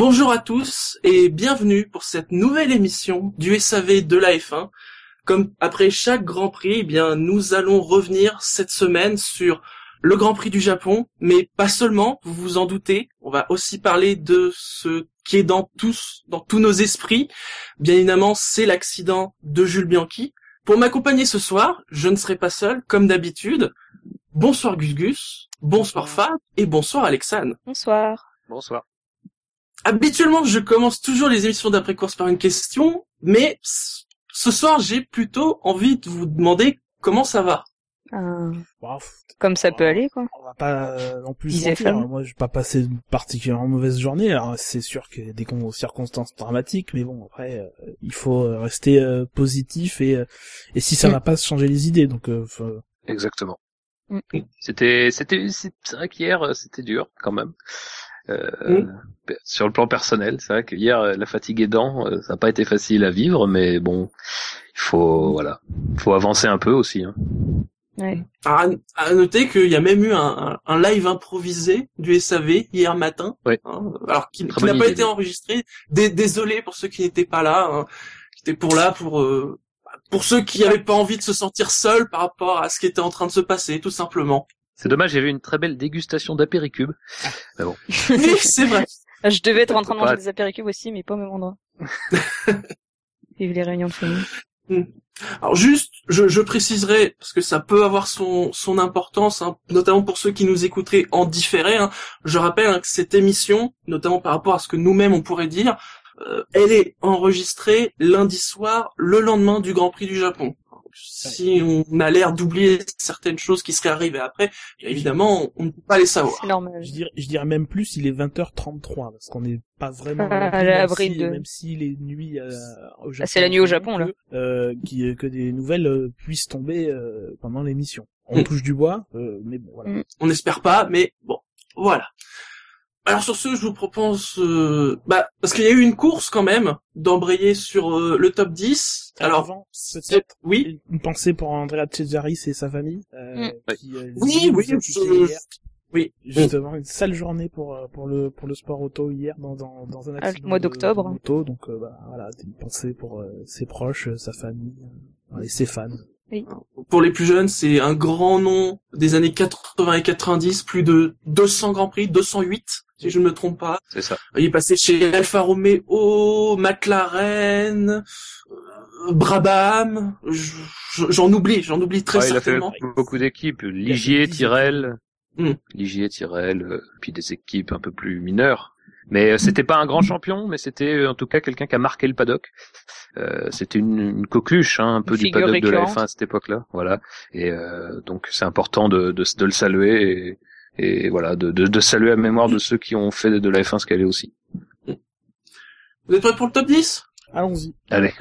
Bonjour à tous et bienvenue pour cette nouvelle émission du SAV de la F1. Comme après chaque Grand Prix, eh bien nous allons revenir cette semaine sur le Grand Prix du Japon, mais pas seulement, vous vous en doutez, on va aussi parler de ce qui est dans tous, dans tous nos esprits. Bien évidemment, c'est l'accident de Jules Bianchi. Pour m'accompagner ce soir, je ne serai pas seul, comme d'habitude. Bonsoir Gus Gus, bonsoir Fab et bonsoir Alexandre. Bonsoir. Bonsoir. Habituellement, je commence toujours les émissions d'après-course par une question, mais ce soir, j'ai plutôt envie de vous demander comment ça va. Euh, comme ça peut aller, quoi. on va pas euh, non plus mentir. Moi, je vais pas passer une particulièrement mauvaise journée. Alors, c'est sûr qu'il y a des con- circonstances dramatiques, mais bon, après, euh, il faut euh, rester euh, positif et euh, et si ça Mm. va pas se changer les idées. Donc, euh, faut- Exactement. Mm. C'était, c'était, c'est vrai qu'hier euh, c'était dur quand même. Euh, Mm. Sur le plan personnel, c'est vrai que hier euh, la fatigue aidant, euh, ça n'a pas été facile à vivre, mais bon, il faut voilà, faut avancer un peu aussi. Hein. Ouais. À, à noter qu'il y a même eu un, live improvisé du SAV hier matin, Oui. hein, alors qui, Très qui n'a pas idée, été enregistré. Dé- désolé pour ceux qui n'étaient pas là, hein, qui étaient pour là pour euh, pour ceux qui n'avaient pas envie de se sentir seuls par rapport à ce qui était en train de se passer, tout simplement. C'est dommage, j'ai vu une très belle dégustation d'apéricube. Oui, c'est vrai. Je devais être en train de manger des apéricubes aussi, mais pas au même endroit. Vive les réunions de famille. Alors juste, je, je préciserai parce que ça peut avoir son son importance, hein, notamment pour ceux qui nous écouteraient en différé. hein. Je rappelle hein, que cette émission, notamment par rapport à ce que nous-mêmes on pourrait dire, euh, elle est enregistrée lundi soir, le lendemain du Grand Prix du Japon. Si on a l'air d'oublier certaines choses qui seraient arrivées après, évidemment, on ne peut pas les savoir. C'est normal. je dirais, je dirais même plus, il est 20h33 parce qu'on n'est pas vraiment Ah, à l'abri même si, de- même si les nuits euh, au Japon, Ah, c'est la nuit au Japon, là. que, euh, qui, que des nouvelles euh, puissent tomber euh, pendant l'émission. On Mm. touche du bois, euh, mais bon, voilà. Mm. On n'espère pas, mais bon, voilà. Alors sur ce, je vous propose, euh, bah, parce qu'il y a eu une course quand même, d'embrayer sur euh, le top 10. Alors, Avant, peut-être oui, une pensée pour Andrea Cesaris et sa famille. Euh, Mm. qui, euh, oui, oui, je- oui. Justement, une sale journée pour euh, pour le pour le sport auto hier dans dans, dans un Ah, le accident mois de- d'octobre. moto. Donc euh, bah, voilà, une pensée pour euh, ses proches, euh, sa famille euh, et ses fans. Pour les plus jeunes, c'est un grand nom des années 80 et 90, plus de 200 Grands Prix, 208, si je ne me trompe pas. C'est ça. Il est passé chez Alfa Romeo, McLaren, euh, Brabham, j'en oublie, j'en oublie très Ah, il a fait certainement. beaucoup d'équipes, Ligier, dix Tyrrell, Mm. Ligier, Tyrrell, euh, puis des équipes un peu plus mineures. Mais euh, c'était pas un grand champion, mais c'était euh, en tout cas quelqu'un qui a marqué le paddock. Euh, c'était une, une coqueluche hein, un peu Une du paddock de la récurrente. F1 à cette époque-là, voilà. Et euh, donc c'est important de, de, de le saluer et, et voilà de, de, de saluer la mémoire de ceux qui ont fait de la F1 ce qu'elle est aussi. Vous êtes prêts pour le top 10 Allons-y. Allez,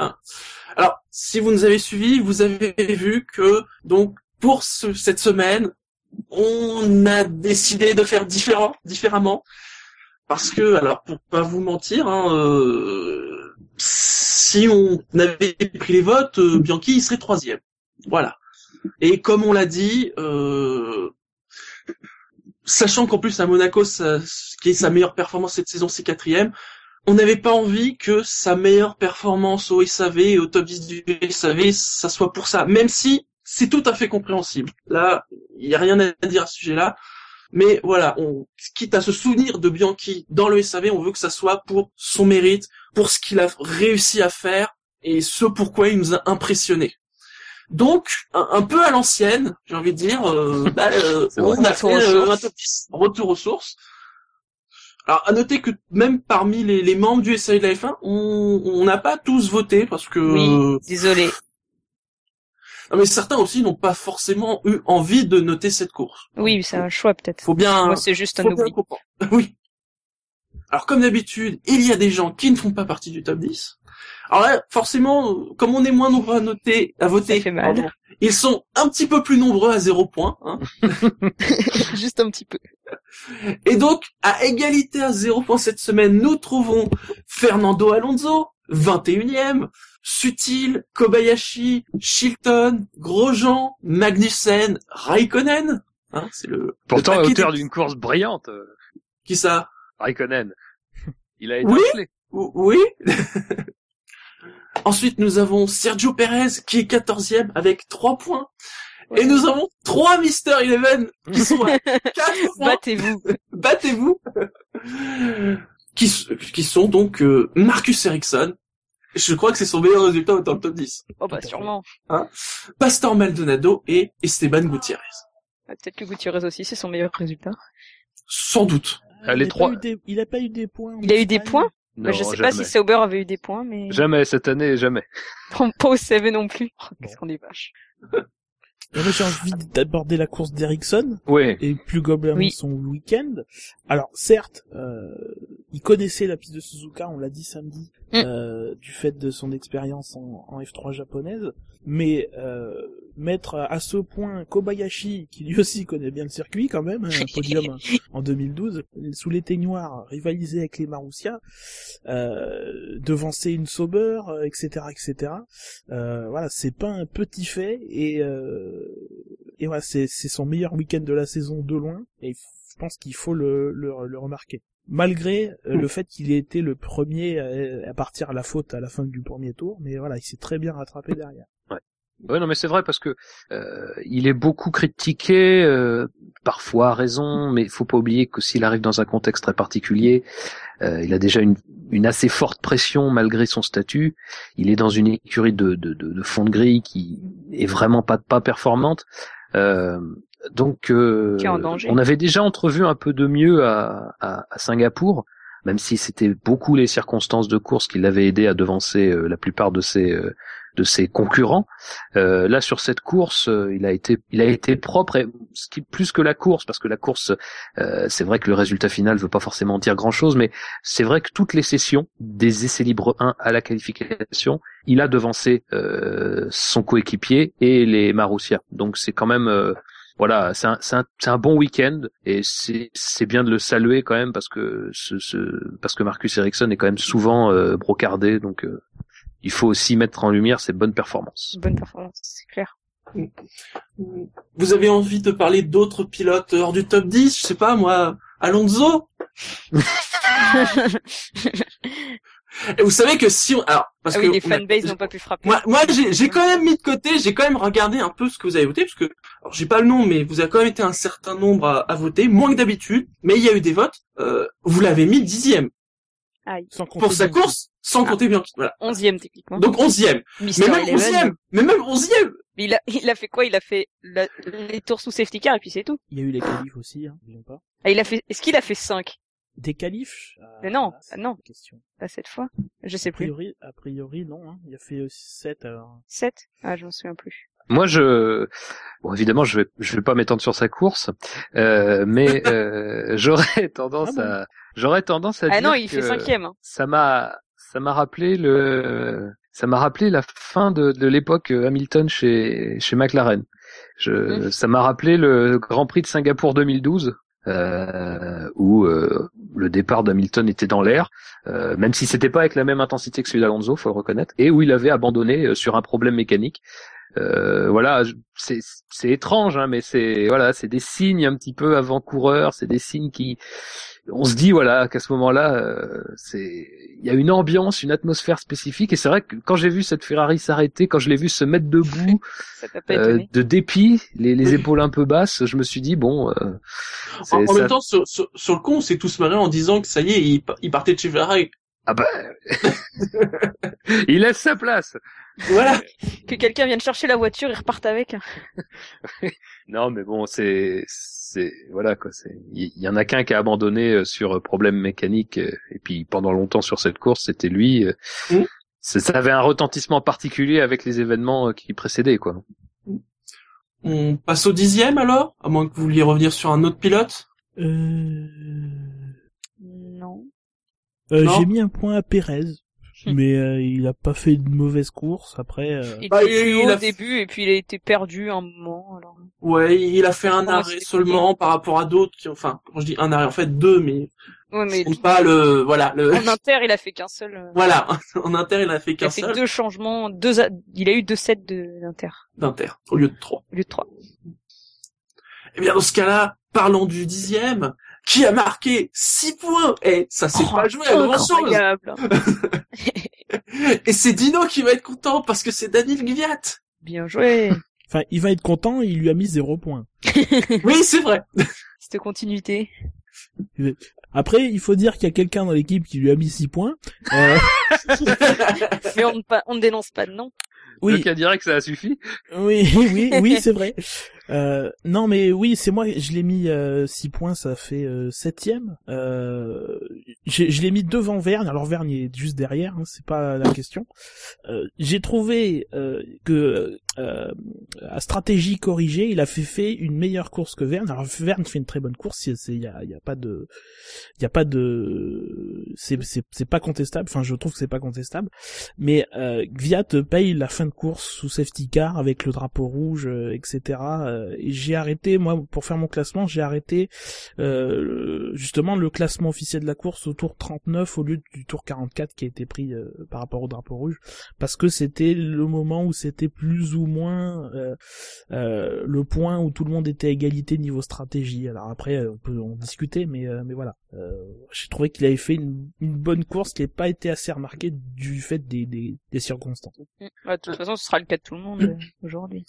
Alors, si vous nous avez suivis, vous avez vu que, donc, pour ce- cette semaine, on a décidé de faire différent, différemment. Parce que, alors, pour pas vous mentir, hein, euh, si on avait pris les votes, euh, Bianchi, il serait troisième. Voilà. Et comme on l'a dit, euh, sachant qu'en plus à Monaco, ça, qui est sa meilleure performance cette saison, c'est quatrième, on n'avait pas envie que sa meilleure performance au SAV et au top 10 du SAV, ça soit pour ça. Même si c'est tout à fait compréhensible. Là, il n'y a rien à dire à ce sujet-là. Mais voilà, on, quitte à se souvenir de Bianchi dans le SAV, on veut que ça soit pour son mérite, pour ce qu'il a réussi à faire et ce pourquoi il nous a impressionnés. Donc, un, un peu à l'ancienne, j'ai envie de dire, euh, bah, euh, vrai. on a fait Retour aux euh, sources. un top 10, retour aux sources. Alors, à noter que même parmi les, les membres du SAV de la F1, on on n'a pas tous voté parce que Oui, désolé. Non, mais certains aussi n'ont pas forcément eu envie de noter cette course. Oui, c'est un choix peut-être. Faut bien, Moi, c'est juste un oubli. Oui. Alors comme d'habitude, il y a des gens qui ne font pas partie du top 10. Alors là, forcément, comme on est moins nombreux à noter, à voter, pardon, ils sont un petit peu plus nombreux à zéro point. Hein. juste un petit peu. Et donc, à égalité à zéro point cette semaine, nous trouvons Fernando Alonso, 21e, Sutil, Kobayashi, Chilton, Grosjean, Magnussen, Raikkonen. Hein, c'est le, pourtant le à hauteur d'une course brillante, Qui ça? Raikkonen. Il a Oui. étincelé. O- Oui. Ensuite, nous avons Sergio Perez qui est 14e avec 3 points. Et nous avons trois Mister Eleven qui sont à 4 points. Battez-vous. Battez-vous. qui sont donc euh, Marcus Ericsson. Je crois que c'est son meilleur résultat dans le top 10. Oh bah sûrement. Pastor Maldonado et Esteban Gutiérrez. Ah, Peut-être que Gutiérrez aussi, c'est son meilleur résultat. Sans doute. Ah, il les a trois- Pas eu des... Il a pas eu des points. Il a eu des points? Non, Bah, je sais jamais. pas si Sauber avait eu des points, mais Jamais cette année, jamais. pas au CV non plus. Oh, Qu'est-ce qu'on est vache. J'ai envie d'aborder la course d'Ericsson Oui. et plus globalement Oui. son week-end. Alors certes, euh, il connaissait la piste de Suzuka, on l'a dit samedi, Mm. euh, du fait de son expérience en, en F3 japonaise, mais euh, mettre à ce point Kobayashi, qui lui aussi connaît bien le circuit quand même, un podium en 2012, sous les noir, rivaliser avec les Marussia, euh, devancer une Sauber, euh, etc., etc. Euh, voilà, c'est pas un petit fait et euh, et voilà, c'est c'est son meilleur week-end de la saison de loin et je pense qu'il faut le, le le remarquer. Malgré euh, Mm. le fait qu'il ait été le premier à, à partir à la faute à la fin du premier tour, mais voilà, il s'est très bien rattrapé derrière. Ouais, non, mais c'est vrai parce que euh, il est beaucoup critiqué, euh, parfois à raison, mais il faut pas oublier que s'il arrive dans un contexte très particulier, euh, il a déjà une, une assez forte pression malgré son statut. Il est dans une écurie de, de, de, de fond de grille qui est vraiment pas pas performante. Euh, donc, euh, on avait déjà entrevu un peu de mieux à, à, à Singapour, même si c'était beaucoup les circonstances de course qui l'avaient aidé à devancer euh, la plupart de ses euh, de ses concurrents. Euh, là sur cette course, euh, il a été il a été propre et ce qui plus que la course parce que la course euh, c'est vrai que le résultat final veut pas forcément dire grand-chose mais c'est vrai que toutes les sessions des essais libres 1 à la qualification, il a devancé euh, son coéquipier et les Marussia. Donc c'est quand même euh, voilà, c'est un, un, un bon week-end et c'est c'est bien de le saluer quand même parce que ce, ce parce que Marcus Ericsson est quand même souvent euh, brocardé donc euh, il faut aussi mettre en lumière ses bonnes performances. Bonne performance, c'est clair. Vous avez envie de parler d'autres pilotes hors du top 10 Je sais pas, moi, Alonso? Et vous savez que si on... Alors, parce ah que... oui, les on a- fanbases n'ont pas pu frapper. Moi, moi j'ai, j'ai quand même mis de côté, j'ai quand même regardé un peu ce que vous avez voté, parce que, alors j'ai pas le nom, mais vous avez quand même été un certain nombre à, à voter, moins que d'habitude, mais il y a eu des votes, euh, vous l'avez mis dixième Sans compter pour sa Bianchi. course, sans Ah. compter Bianchi, voilà. Onzième techniquement. Donc onzième, Mister mais même Eleven. onzième, mais même onzième Mais il a, il a fait quoi? Il a fait la- les tours sous safety car et puis c'est tout. Il y a eu les qualifs aussi, hein, pas. Ah, il a fait. Est-ce qu'il a fait 5 Des qualifs? Ah, Mais non, ah non. Question. Pas cette fois Je sais A plus. priori, a priori non. Hein. Il a fait 7 alors. 7 Ah, je m'en souviens plus. Moi, je, bon, évidemment, je vais, je vais pas m'étendre sur sa course, euh, mais euh, j'aurais tendance Ah bon à, j'aurais tendance à Ah dire non, il que fait cinquième. Hein. ça m'a, ça m'a rappelé le, ça m'a rappelé la fin de, de l'époque euh, Hamilton chez, chez McLaren. Je, Mhm. ça m'a rappelé le Grand Prix de Singapour 2012. Euh, où euh, le départ d'Hamilton était dans l'air, euh, même si c'était pas avec la même intensité que celui d'Alonso, faut le reconnaître, et où il avait abandonné euh, sur un problème mécanique. Euh, voilà, c'est c'est étrange, hein, mais c'est voilà, c'est des signes un petit peu avant-coureurs, c'est des signes qui, on se dit voilà qu'à ce moment-là, euh, c'est il y a une ambiance, une atmosphère spécifique, et c'est vrai que quand j'ai vu cette Ferrari s'arrêter, quand je l'ai vu se mettre debout, euh, de dépit, les, les épaules un peu basses, je me suis dit bon, euh, En, en ça- même temps, sur, sur, sur le con, on s'est tous marrés en disant que ça y est, il, il partait de chez Ferrari. Ah bah, il laisse sa place. Voilà. Que quelqu'un vienne chercher la voiture et reparte avec. Non, mais bon, c'est, c'est, voilà quoi. C'est, il y, y en a qu'un qui a abandonné euh, sur euh, problème mécanique, euh, et puis pendant longtemps sur cette course, c'était lui. c'est- Ça avait un retentissement particulier avec les événements qui précédaient, quoi. On passe au dixième alors? À moins que vous vouliez revenir sur un autre pilote? Euh... Non. Euh. J'ai mis un point à Pérez, Hmm. mais euh, il a pas fait de mauvaise course. Après, euh, Il Bah, était il a- au début et puis il a été perdu un moment. Alors... Ouais, il a fait un arrêt seulement par rapport à d'autres qui, enfin, quand je dis un arrêt, en fait deux, mais Ouais, mais pas le, voilà, le, en inter, il a fait qu'un seul. euh, voilà, en inter, il a fait Il qu'un a fait seul deux changements, deux. a- Il a eu deux sets de d'inter d'inter au lieu de trois. au lieu de trois. Eh bien, dans ce cas-là, parlons du dixième, qui a marqué 6 points. Et ça s'est Oh, pas joué à grand chose. Et c'est Dino qui va être content parce que c'est Daniel Gviat. Bien joué. Enfin, il va être content, il lui a mis zéro point. Oui, c'est vrai. Cette continuité. Après, il faut dire qu'il y a quelqu'un dans l'équipe qui lui a mis six points. Euh, Mais on ne, pas, on ne dénonce pas de nom. Le oui, cas direct, ça a suffi. oui, oui, oui, c'est vrai. Euh, non, mais oui, c'est moi. Je l'ai mis 6 points, ça fait euh, septième. Euh, j'ai- je l'ai mis devant Verne. Alors Verne est juste derrière, hein, c'est pas la question. Euh, j'ai trouvé euh, que euh, à stratégie corrigée, il a fait fait une meilleure course que Verne. Alors Verne fait une très bonne course. Il y a, y a pas de, il y a pas de, c'est c'est pas contestable. Enfin, je trouve que c'est pas contestable. Mais euh, Gviat paye la fin de course sous safety car avec le drapeau rouge, euh, etc. Euh, j'ai arrêté, moi, pour faire mon classement, j'ai arrêté euh, justement le classement officiel de la course au tour 39 au lieu du tour 44 qui a été pris euh, par rapport au drapeau rouge, parce que c'était le moment où c'était plus ou moins euh, le point où tout le monde était à égalité niveau stratégie. Alors après, on peut en discuter, mais mais voilà. J'ai trouvé qu'il avait fait une, bonne course qui n'a pas été assez remarquée du fait des, des, circonstances. Ouais, de toute façon, ce sera le cas de tout le monde aujourd'hui.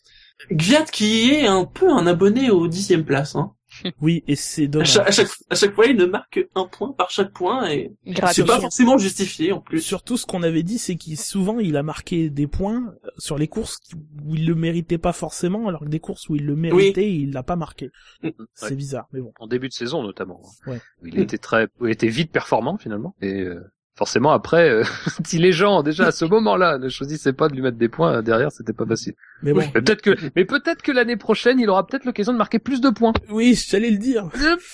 Gviat qui est un peu un abonné au dixième place. Hein. Oui, et c'est À, dommage. chaque, à, chaque, à chaque fois, il ne marque un point par chaque point et c'est pas forcément justifié en plus. Surtout, ce qu'on avait dit, c'est qu'il souvent il a marqué des points euh, sur les courses où il le méritait pas forcément, alors que des courses où il le méritait, il l'a pas marqué. Mm. C'est Ouais. bizarre, mais bon. En début de saison, notamment. Ouais. Où Il était très, il était vite performant, finalement. Et, euh, forcément, après, euh, si les gens, déjà, à ce moment-là, ne choisissaient pas de lui mettre des points euh, derrière, c'était pas facile. Mais bon. Mais peut-être que, mais peut-être que l'année prochaine, il aura peut-être l'occasion de marquer plus de points. Oui, j'allais le dire.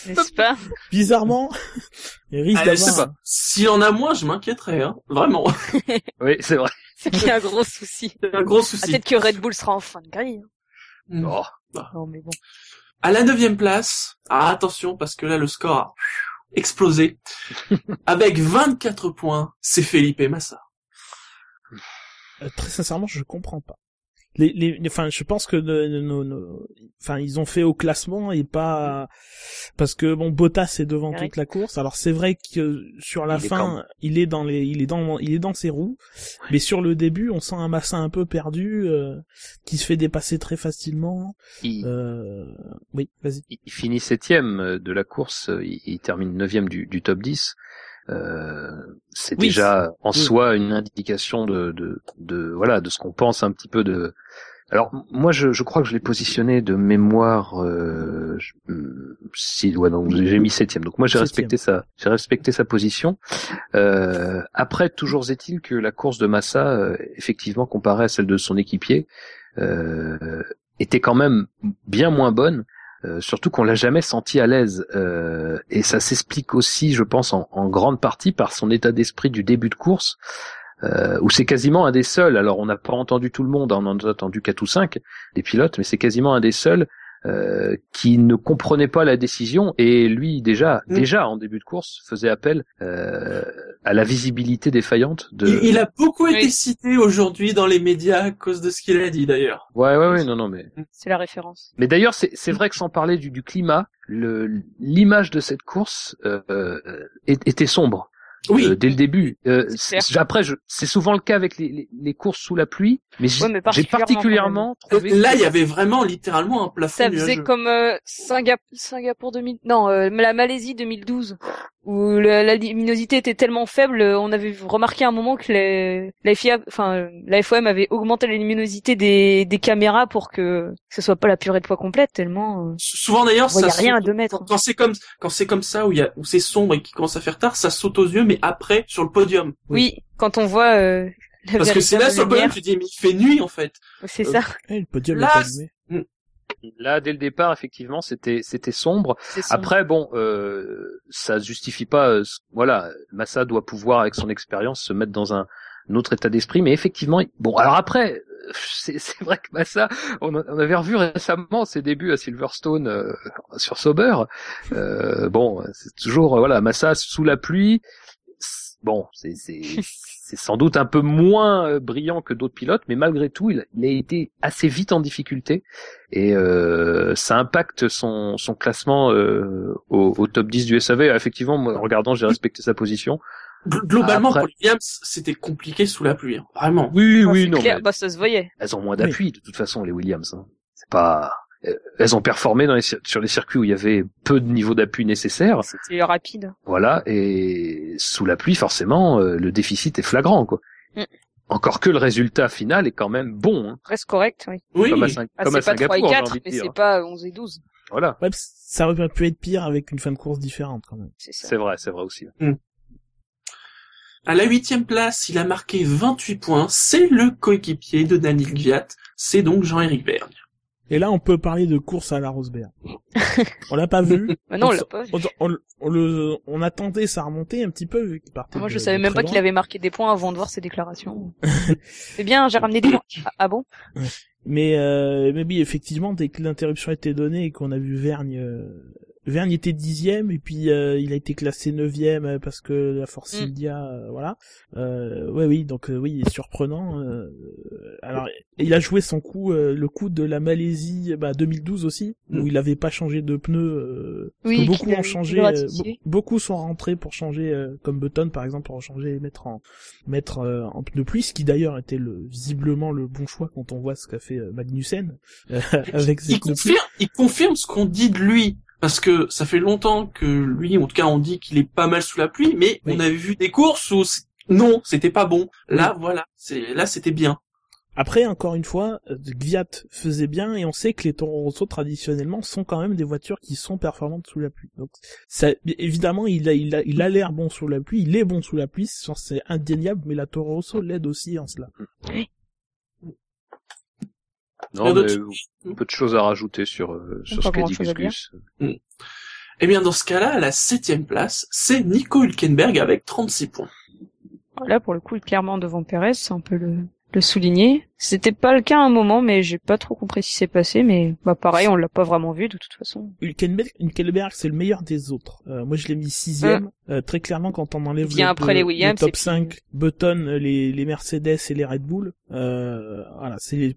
N'est-ce pas? Bizarrement, il risque Ah, je sais d'avoir. pas. S'il en a moins, je m'inquiéterais, hein. Vraiment. Oui, c'est vrai. C'est qu'il y a un gros souci. Un gros Ah, souci. Peut-être que Red Bull sera en fin de grille. hein. Mm. Oh. Non, mais bon. À la neuvième place, ah, attention parce que là le score a explosé. Avec 24 points, c'est Felipe Massa. Euh, très sincèrement, je comprends pas. Les, les, les- enfin, je pense que nos, nos- nos- enfin, ils ont fait au classement et pas parce que bon, Bottas est devant Ouais. toute la course. Alors c'est vrai que sur la Il est fin, il est dans les, il est dans, il est dans ses roues. Mais sur le début, on sent un Massa un peu perdu, euh, qui se fait dépasser très facilement. Il, Euh... Oui, vas-y. il finit septième de la course, il, il termine neuvième du, du top 10. Euh, c'est Oui, déjà en oui. soi une indication de, de, de voilà de ce qu'on pense un petit peu de. Alors moi je, je crois que je l'ai positionné de mémoire. Euh, hum, si ouais donc j'ai mis septième. Donc moi j'ai Septième. respecté sa j'ai respecté sa position. Euh, après toujours est-il que la course de Massa euh, effectivement comparée à celle de son équipier euh, était quand même bien moins bonne. Euh, surtout qu'on l'a jamais senti à l'aise Euh, et ça s'explique aussi, je pense, en, grande partie par son état d'esprit du début de course, euh, où c'est quasiment un des seuls. Alors on n'a pas entendu tout le monde, on en a entendu quatre ou cinq des pilotes, mais c'est quasiment un des seuls euh, qui ne comprenait pas la décision et lui déjà, Mm. déjà en début de course, faisait appel euh, à la visibilité défaillante de. Il, il a beaucoup été cité aujourd'hui dans les médias à cause de ce qu'il a dit d'ailleurs. Ouais, ouais, ouais, non, non, mais C'est la référence. Mais d'ailleurs, c'est c'est vrai que sans parler du, du climat, le- l'image de cette course euh, euh, était sombre Oui. euh, dès le début. Euh, après, je- c'est souvent le cas avec les, les, les courses sous la pluie, mais j'ai Ouais, particulièrement particulièrement trouvé. Là, que- il y avait vraiment littéralement un plafond Ça faisait nuageux. comme euh, Singa- Singapour 2000, non, euh, la Malaisie 2012, où la, la luminosité était tellement faible, euh, on avait remarqué à un moment que les, la FIA, enfin, euh, la FOM avait augmenté la luminosité des, des caméras pour que ce soit pas la purée de poids complète, tellement. euh, Souvent d'ailleurs, ça rien à deux mètres. Quand, quand c'est comme quand c'est comme ça où il y a où c'est sombre et qui commence à faire tard, ça saute aux yeux, mais après sur le podium. Oui, quand on voit euh, la Parce que c'est là sur le podium, tu dis mais il fait nuit en fait. c'est euh, ça. Eh, le podium Là, est allumé. Là, dès le départ, effectivement, c'était c'était sombre. sombre. Après, bon, euh, ça justifie pas. euh, voilà, Massa doit pouvoir, avec son expérience, se mettre dans un, un autre état d'esprit. Mais effectivement, bon, alors après, euh, c'est vrai que Massa, on, avait revu récemment ses débuts à Silverstone euh, sur Sauber. Euh, bon, c'est toujours voilà, Massa sous la pluie. bon, c'est c'est sans doute un peu moins euh, brillant que d'autres pilotes, mais malgré tout, il, il a été assez vite en difficulté et euh, ça impacte son son classement euh, au, au top 10 du SAV. Effectivement, moi, en regardant, j'ai respecté sa position. Gl- Globalement, Après- pour les Williams, c'était compliqué sous la pluie, hein. vraiment. Oui, Ah, oui, non, clair, mais bah ça se voyait. elles ont moins d'appui de toute façon les Williams. hein. C'est pas elles ont performé dans les, cir- sur les circuits où il y avait peu de niveau d'appui nécessaire. C'était rapide. Voilà, et sous la pluie, forcément, euh, le déficit est flagrant, quoi. Mm. Encore que le résultat final est quand même bon, hein. Reste correct, oui. Oui, comme à, Sing- Ah, comme à c'est pas 3 et Singapour, j'ai 4, envie de mais c'est pas 11 et 12. Voilà, Ouais, ça aurait pu être pire avec une fin de course différente quand même. C'est ça. c'est vrai, c'est vrai aussi. à la huitième place, il a marqué 28 points. C'est le coéquipier de Daniel Gviat. C'est donc Jean-Éric Berg. Et là, on peut parler de course à la Rosberg. on l'a pas vu. Bah non, on On l'a pas vu. On, on- on le, on a tenté sa remontée un petit peu vu qu'il partait. Moi, je de- savais de même pas qu'il avait marqué des points avant de voir ses déclarations. c'est bien, j'ai ramené des points. Ah, ah bon Mais, euh, mais oui, effectivement, dès que l'interruption a été donnée et qu'on a vu Vergne, euh, Vergne était dixième et puis euh, il a été classé neuvième euh, parce que la Force Mm. India, euh, voilà. Euh, ouais, oui, donc euh, oui, surprenant. euh, alors, il a joué son coup, euh, le coup de la Malaisie, bah 2012 aussi, Mm. où il avait pas changé de pneus. euh, parce Oui, que beaucoup ont changé, euh, be- beaucoup sont rentrés pour changer, euh, comme Button par exemple, pour changer et mettre en mettre euh, en pneu pluie, ce qui d'ailleurs était le visiblement le bon choix quand on voit ce qu'a fait Magnussen euh, avec ses Il pneus pluie. confirme, il confirme ce qu'on dit de lui. Parce que ça fait longtemps que lui, en tout cas, on dit qu'il est pas mal sous la pluie, mais Oui. on avait vu des courses où non, c'était pas bon. Là, voilà, c'est là, c'était bien. Après, encore une fois, euh, Gviat faisait bien et on sait que les Toro Rosso traditionnellement sont quand même des voitures qui sont performantes sous la pluie. Donc, ça, évidemment, il a, il a, il a l'air bon sous la pluie, il est bon sous la pluie, c'est indéniable, mais la Toro Rosso l'aide aussi en cela. Non, mais peu de choses à rajouter sur, euh, sur ce qu'a dit. Gus. Eh bien, dans ce cas-là, à la septième place, c'est Nico Hülkenberg avec 36 points. Là, pour le coup, il est clairement devant Perez, c'est un peu le, le souligner. C'était pas le cas à un moment, mais j'ai pas trop compris ce qui s'est passé, mais bah pareil, on l'a pas vraiment vu de toute façon. Hülkenberg, Hülkenberg c'est le meilleur des autres. Euh, moi, je l'ai mis sixième. Euh, très clairement, quand on enlève le, après le- les Williams le top puis- 5, Button, les, les Mercedes et les Red Bull, euh, voilà, c'est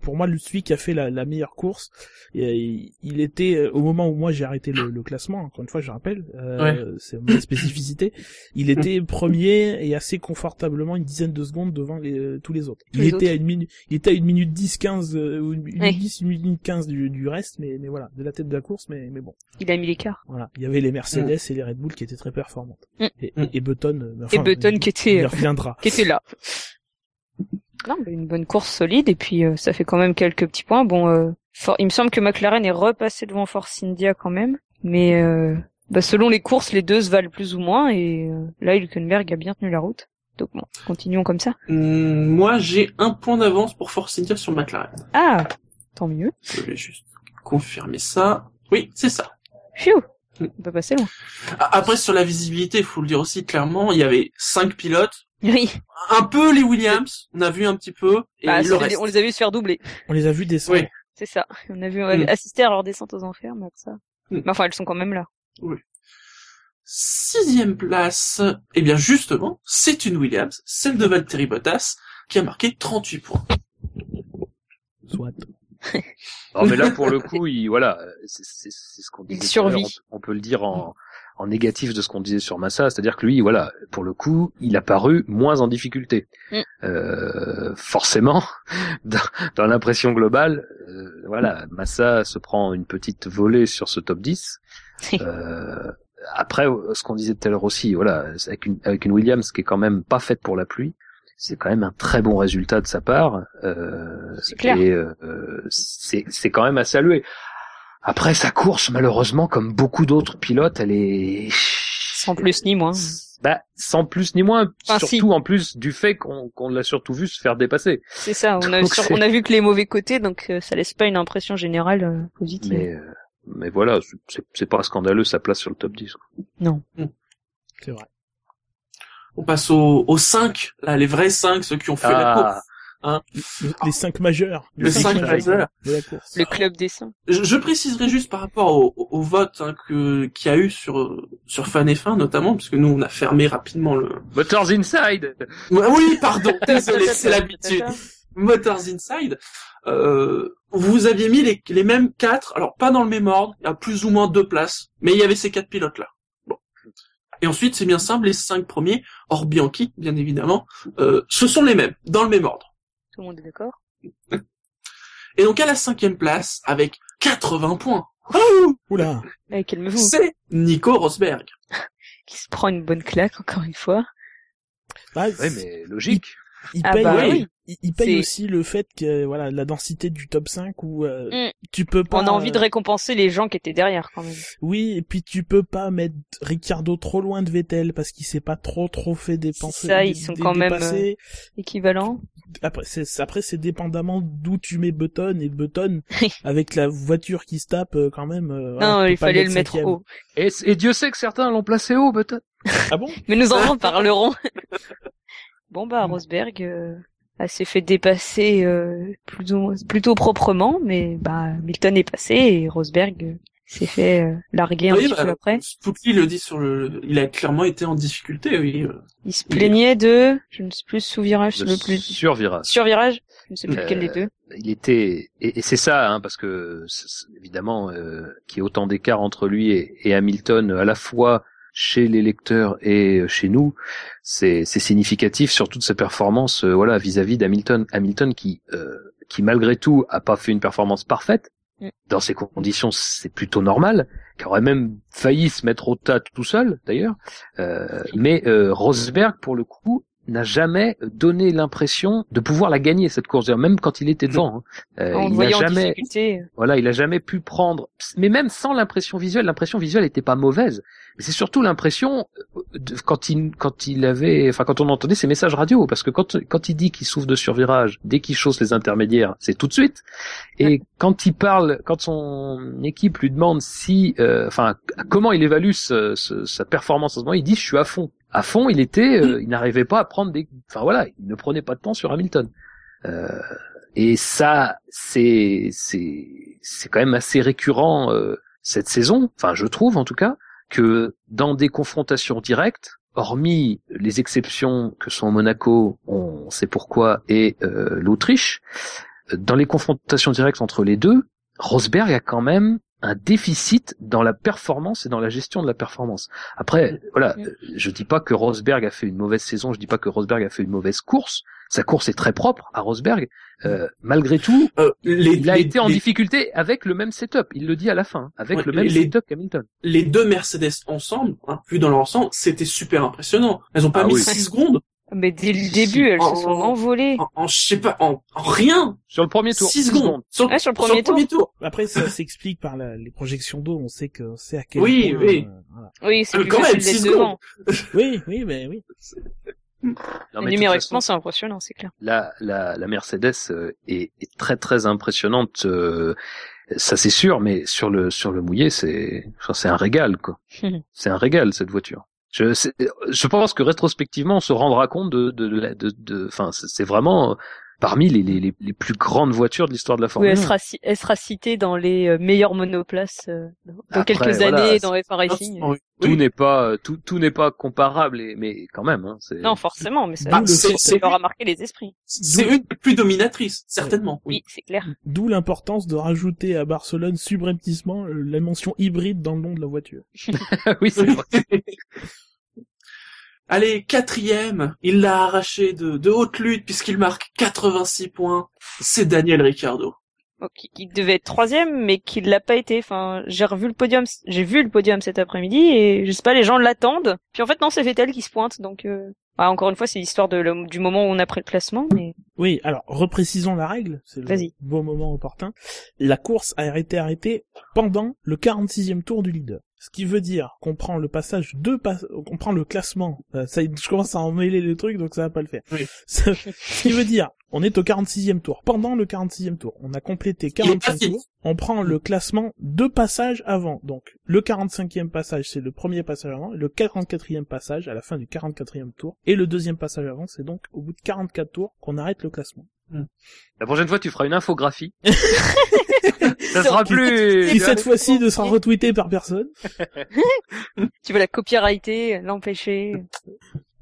pour moi le celui qui a fait la, la meilleure course. Et, euh, il était euh, au moment où moi j'ai arrêté le, le classement. Encore une fois, je rappelle, euh, c'est ma spécificité. Il était premier et assez confortablement une dizaine de secondes devant les, euh, tous les autres. Tous il les était autres. à une minute, il était à une minute 10, 15, euh, ou une, Ouais. minute 10, une minute 15 du, du reste, mais, mais voilà, de la tête de la course, mais, mais bon. Il a mis l'écart. Voilà, il y avait les Mercedes et les Red Bull qui étaient très performantes. Mm. Et, Mm. et Button, euh, Et Button il- qui était, il euh, reviendra. qui était là. Non, mais une bonne course solide et puis euh, ça fait quand même quelques petits points. Bon, euh, For- il me semble que McLaren est repassé devant Force India quand même, mais euh, bah, selon les courses, les deux se valent plus ou moins et là, Hülkenberg a bien tenu la route. Donc bon, continuons comme ça. Hum, moi, j'ai un point d'avance pour Force India sur McLaren. Ah, tant mieux. Je vais juste confirmer ça. Oui, c'est ça. Phew, Mm. on peut passer loin. A- Après, sur la visibilité, il faut le dire aussi clairement, il y avait cinq pilotes, Oui, un peu les Williams, on a vu un petit peu, et Bah, le c'est- reste. on les a vus se faire doubler. On les a vus descendre. Oui. C'est ça. On a vu on a Mm. assister à leur descente aux enfers, mais ça. Mm. Mais enfin, elles sont quand même là. Sixième place, eh bien justement, c'est une Williams, celle de Valtteri Bottas, qui a marqué 38 points. Soit. Non, mais là, pour le coup, il, voilà, c'est ce qu'on Il à l'heure, survit. On, on peut le dire en, en négatif de ce qu'on disait sur Massa, c'est-à-dire que lui, voilà, pour le coup, il a paru moins en difficulté. Mm. Euh, forcément, dans, dans l'impression globale, euh, voilà, Massa se prend une petite volée sur ce top 10. Euh, après, ce qu'on disait tout à l'heure aussi, voilà, avec une, avec une Williams qui est quand même pas faite pour la pluie, c'est quand même un très bon résultat de sa part. Euh, C'est clair. Et euh, c'est quand même à saluer. Après sa course, malheureusement, comme beaucoup d'autres pilotes, elle est Sans plus ni moins. Bah, sans plus ni moins, Enfin, surtout si. en plus du fait qu'on qu'on l'a surtout vu se faire dépasser. C'est ça. On a, sur- on a vu que les mauvais côtés, donc euh, ça laisse pas une impression générale euh, positive. Mais euh, mais voilà, c'est pas scandaleux sa place sur le top 10. quoi. C'est vrai. On passe aux, aux 5, là, les vrais 5, ceux qui ont fait la course. Ah, Hein. Les cinq majeurs. Les cinq majeurs. de la course. Le club des saints. Je, je préciserai juste par rapport au, au vote hein, que qu'il y a eu sur sur Fan et Fin notamment, parce que nous on a fermé rapidement le. Motors Inside. Oui, pardon, désolé, c'est l'habitude. Motors Inside. Euh, vous aviez mis les, les mêmes quatre, alors pas dans le même ordre, il y a plus ou moins deux places, mais il y avait ces quatre pilotes là. Bon. Et ensuite, c'est bien simple, les cinq premiers, hors Bianchi, bien évidemment, euh, ce sont les mêmes, dans le même ordre. Tout le monde est d'accord? Et donc à la cinquième place, avec 80 points, oh, Oula. Eh, calmez-vous. c'est Nico Rosberg. Qui se prend une bonne claque, encore une fois. Bah, Ouais, mais logique. Il Ah paye, bah oui. il- il, paye aussi le fait que voilà la densité du top 5 où euh, Mm. tu peux pas On a envie de euh, récompenser les gens qui étaient derrière, quand même. oui et puis tu peux pas mettre Ricardo trop loin de Vettel parce qu'il s'est pas trop trop fait dépenser ça, ils sont quand même, dépasser. Équivalent. après c'est après c'est dépendamment d'où tu mets Button et Button avec la voiture qui se tape euh, quand même euh, voilà, non, il fallait le mettre haut. Et, et Dieu sait que certains l'ont placé haut, peut-être. ah bon? Mais nous en reparlerons. bon bah Rosberg euh, a s'est fait dépasser euh, plutôt plutôt proprement, mais bah Milton est passé et Rosberg euh, s'est fait euh, larguer un Oui, petit bah, peu après. Spooky le dit sur le, il a clairement été en difficulté, oui. euh. Il se plaignait de, je ne sais plus sous-virage, je Le ne sais plus survirage. sur-virage, je ne sais plus Euh, lequel des deux. il était et, et c'est ça hein, parce que c'est- c'est évidemment euh, qu'il y ait autant d'écart entre lui et, et Hamilton à la fois chez les lecteurs et euh, chez nous c'est significatif sur toute sa performance euh, voilà vis-à-vis d'Hamilton. Hamilton qui euh, qui malgré tout a pas fait une performance parfaite. Mm. dans ces conditions c'est plutôt normal qui aurait même failli se mettre au tas tout seul d'ailleurs. Euh, mais euh, Rosberg pour le coup n'a jamais donné l'impression de pouvoir la gagner cette course, même quand il était devant. hein. Euh, il n'a jamais, voilà, il a jamais pu prendre, mais même sans l'impression visuelle, l'impression visuelle était pas mauvaise. Mais c'est surtout l'impression euh, quand il quand il avait, enfin quand on entendait ses messages radio, parce que quand quand il dit qu'il souffre de survirage, dès qu'il chausse les intermédiaires, c'est tout de suite. Et quand il parle, quand son équipe lui demande si, euh, enfin comment il évalue ce- ce- sa performance en ce moment, il dit je suis à fond. À fond, il était, euh, il n'arrivait pas à prendre des, enfin voilà, il ne prenait pas de temps sur Hamilton. Euh, et ça, c'est c'est c'est quand même assez récurrent euh, cette saison. Enfin, je trouve en tout cas que dans des confrontations directes, hormis les exceptions que sont Monaco, on sait pourquoi, et euh, l'Autriche, dans les confrontations directes entre les deux, Rosberg a quand même un déficit dans la performance et dans la gestion de la performance. Après, voilà, Mm. je dis pas que Rosberg a fait une mauvaise saison, je dis pas que Rosberg a fait une mauvaise course. Sa course est très propre à Rosberg. Euh, malgré tout, Euh, les, il a les- été en les- difficulté avec le même setup. Il le dit à la fin, avec Ouais, le même les- setup qu'Hamilton. les deux Mercedes ensemble, hein, vu dans leur ensemble, c'était super impressionnant. Elles ont pas Ah mis oui. 6 secondes Mais dès le début, elles se sont envolées. en, en je sais pas, en, en rien. Sur le premier tour. 6 six secondes. Sur, Ouais, sur le premier tour. après ça s'explique par la- les projections d'eau on sait que c'est à quel Oui, point, oui. euh, voilà. Oui, c'est Euh, quand même, six d'être devant. oui oui mais oui Non, mais numériquement, c'est impressionnant, c'est clair. la, la, la Mercedes euh, est, est très très impressionnante. euh, ça c'est sûr, mais sur le sur le mouillé, c'est enfin, c'est un régal quoi. c'est un régal cette voiture. Je, je pense que rétrospectivement, on se rendra compte de de de, de, enfin, c'est vraiment parmi les, les, les, les plus grandes voitures de l'histoire de la Oui, Formule elle 1. sera, elle sera citée dans les euh, meilleures monoplaces euh, dans Après, quelques voilà, années dans F1 Racing. Oui. Tout Oui. n'est pas tout tout n'est pas comparable, et, mais quand même. Hein, c'est- Non, forcément, mais ça, Bah, ça leur a marqué les esprits. C'est une plus dominatrices, certainement. Oui, Oui. c'est clair. d'où l'importance de rajouter à Barcelone subrepticement euh, la mention hybride dans le nom de la voiture oui, c'est vrai. Allez, quatrième, il l'a arraché de, de haute lutte puisqu'il marque 86 points. C'est Daniel Ricciardo. Qui, qui devait être troisième, mais qui l'a pas été. Enfin, j'ai revu le podium, j'ai vu le podium cet après-midi et je sais pas, les gens l'attendent. Puis en fait, non, c'est Vettel qui se pointe. Donc, euh... bah, encore une fois, c'est l'histoire de le- du moment où on a pris le classement, mais Oui, alors reprécisons la règle, c'est le Vas-y. beau moment opportun. La course a été arrêtée pendant le 46e tour du leader. Ce qui veut dire qu'on prend le passage de pas, qu'on prend le classement. Euh, ça, je commence à emmêler les trucs, donc ça va pas le faire. Oui. Ce qui veut dire, on est au 46e tour. Pendant le 46e tour, on a complété Il est 45 pas fini. tours. On prend le classement deux passages avant. Donc, le 45e passage, c'est le premier passage avant. Le 44e passage, à la fin du 44e tour. Et le deuxième passage avant, c'est donc au bout de 44 tours qu'on arrête le classement. La prochaine fois, tu feras une infographie. ça sera plus. Qui cette fois-ci ne sera retweeté par personne. Tu veux la copyrighter, l'empêcher.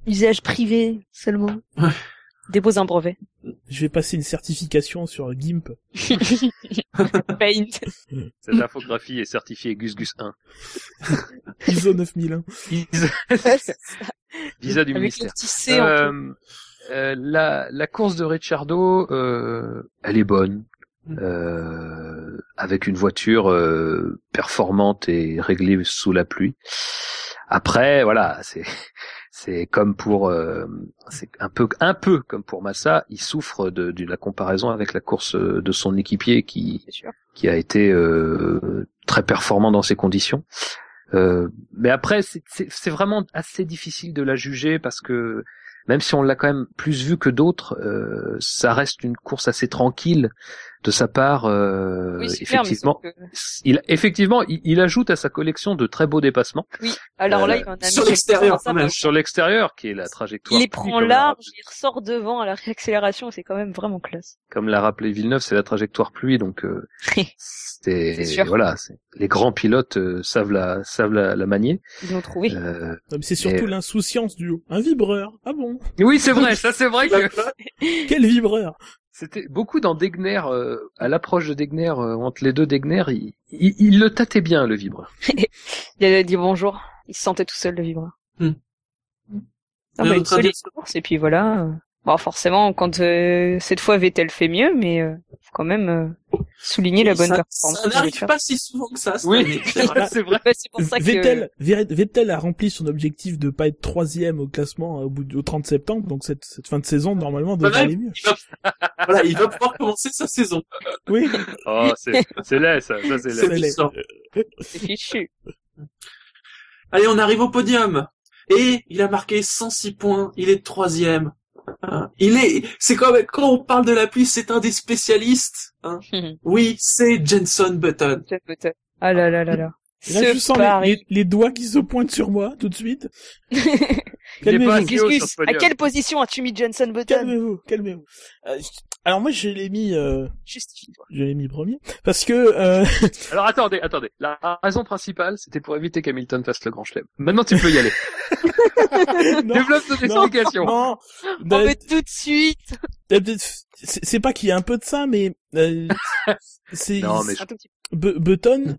Usage privé seulement. Dépose un brevet. Je vais passer une certification sur GIMP. Paint. Cette infographie est certifiée Gus Gus 1. ISO 9001. Visa du Avec ministère. le petit C en tout. Euh, euh, la, la course de Ricciardo, euh, elle est bonne. Mm. Euh, avec une voiture euh, performante et réglée sous la pluie. Après, voilà, c'est c'est comme pour euh, c'est un peu un peu comme pour Massa, il souffre de, de la comparaison avec la course de son équipier qui qui a été euh, très performant dans ces conditions. Euh, mais après, c'est vraiment assez difficile de la juger parce que même si on l'a quand même plus vu que d'autres, euh, ça reste une course assez tranquille de sa part. euh, Oui, effectivement, que- il, effectivement, il, il ajoute à sa collection de très beaux dépassements Oui. Alors là, Euh, il en a sur mis l'extérieur, sur l'extérieur, qui est la trajectoire. Il les prend large, il ressort devant à la réaccélération, c'est quand même vraiment classe. Comme l'a rappelé Villeneuve, c'est la trajectoire pluie, donc euh, C'est voilà, c'est- les grands pilotes euh, savent la savent la, la manier. Ils l'ont trouvé. Euh, c'est surtout Et- l'insouciance du haut. Un vibreur. Ah bon? Oui, c'est vrai, ça c'est vrai que Quel vibreur c'était beaucoup dans Degner, euh, à l'approche de Degner, euh, entre les deux Degner, il, il, il le tâtait bien le vibreur. Il a dit bonjour. Il se sentait tout seul, le vibreur. Hmm. Ah bah, une dire course, et puis voilà. Bon, forcément, quand euh, cette fois Vettel fait mieux, mais euh, faut quand même euh, souligner la bonne ça, performance. Ça n'arrive Vettel. pas si souvent que ça. Oui, année, c'est vrai. c'est vrai. Bah, c'est pour ça que Vettel, Ver- Vettel a rempli son objectif de pas être troisième au classement euh, au bout du au 30 septembre, donc cette, cette fin de saison normalement devrait Bah, aller mieux. Il va, voilà, il va pouvoir commencer sa saison. Oui, Oh, c'est c'est laid ça, ça c'est C'est laid. c'est fichu. Allez, on arrive au podium. Et il a marqué 106 points. Il est troisième. Hein. Il est, c'est comme quand on parle de la pluie, c'est un des spécialistes. Hein. Oui, c'est Jenson Button. Peut-être. Ah là là là là. Et là je sens les, pari. les- les doigts qui se pointent sur moi tout de suite. Calmez-vous. à quelle position as-tu mis Johnson Button? Calmez-vous, calmez-vous. Euh, alors moi je l'ai mis, euh, Justifie-toi. je l'ai mis premier parce que euh, Alors attendez, attendez. La raison principale, c'était pour éviter qu'Hamilton fasse le grand chelem. Maintenant tu peux y aller. non, Développe ton non, explication. non, On bah, veut tout de suite. c'est pas qu'il y a un peu de ça, mais euh, c'est Non, mais Un tout petit peu. Bu- Button,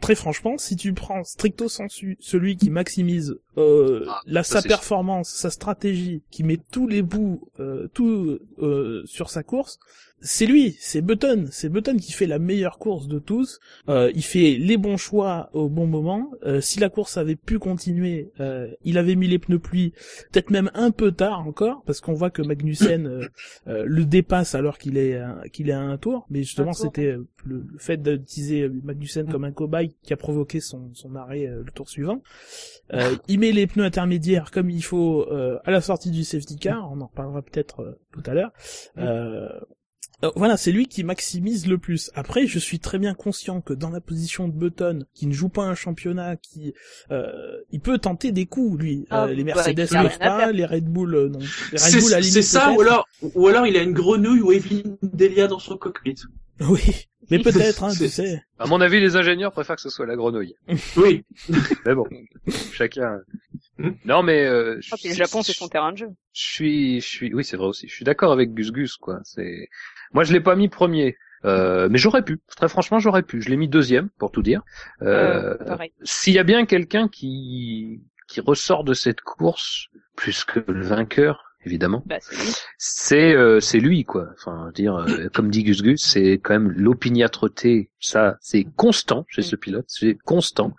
très franchement, si tu prends stricto sensu celui qui maximise euh, Ah, la, ça, sa performance, sa stratégie, qui met tous les bouts, euh, tout euh, sur sa course, c'est lui, c'est Button, c'est Button qui fait la meilleure course de tous. Euh, il fait les bons choix au bon moment. Euh, si la course avait pu continuer, euh, il avait mis les pneus pluie, peut-être même un peu tard encore, parce qu'on voit que Magnussen euh, euh, le dépasse alors qu'il est à- qu'il est à un tour. Mais justement, c'était le, le fait d'utiliser Magnussen Mm. comme un cobaye qui a provoqué son, son arrêt euh, le tour suivant. Euh, il met les pneus intermédiaires comme il faut euh, à la sortie du safety car. On en reparlera peut-être euh, tout à l'heure. Euh, euh, voilà, c'est lui qui maximise le plus. Après, je suis très bien conscient que dans la position de Button, qui ne joue pas un championnat, qui euh, il peut tenter des coups, lui. Ah, Euh, les bah, Mercedes ne à pas, les Red Bull euh, non. Les Red C'est Bull à c'est ça, ou alors, ou alors il a une grenouille ou Evelyn Delia dans son cockpit. Oui, mais peut-être, hein, tu sais. À mon avis, les ingénieurs préfèrent que ce soit la grenouille. Oui. Mais bon, chacun. Hmm. Non, mais euh, Ah, puis le je- Japon, c'est son terrain de jeu. Je suis, je suis, oui, c'est vrai aussi. Je suis d'accord avec Gus Gus, quoi. C'est, moi, je l'ai pas mis premier, euh, mais j'aurais pu. Très franchement, j'aurais pu. Je l'ai mis deuxième, pour tout dire. Euh, Euh. S'il y a bien quelqu'un qui qui ressort de cette course plus que le vainqueur, évidemment, Bah, c'est euh, c'est lui, quoi. Enfin, dire euh, comme dit Gus Gus, c'est quand même l'opiniâtreté. Ça, c'est constant chez ce pilote. C'est constant.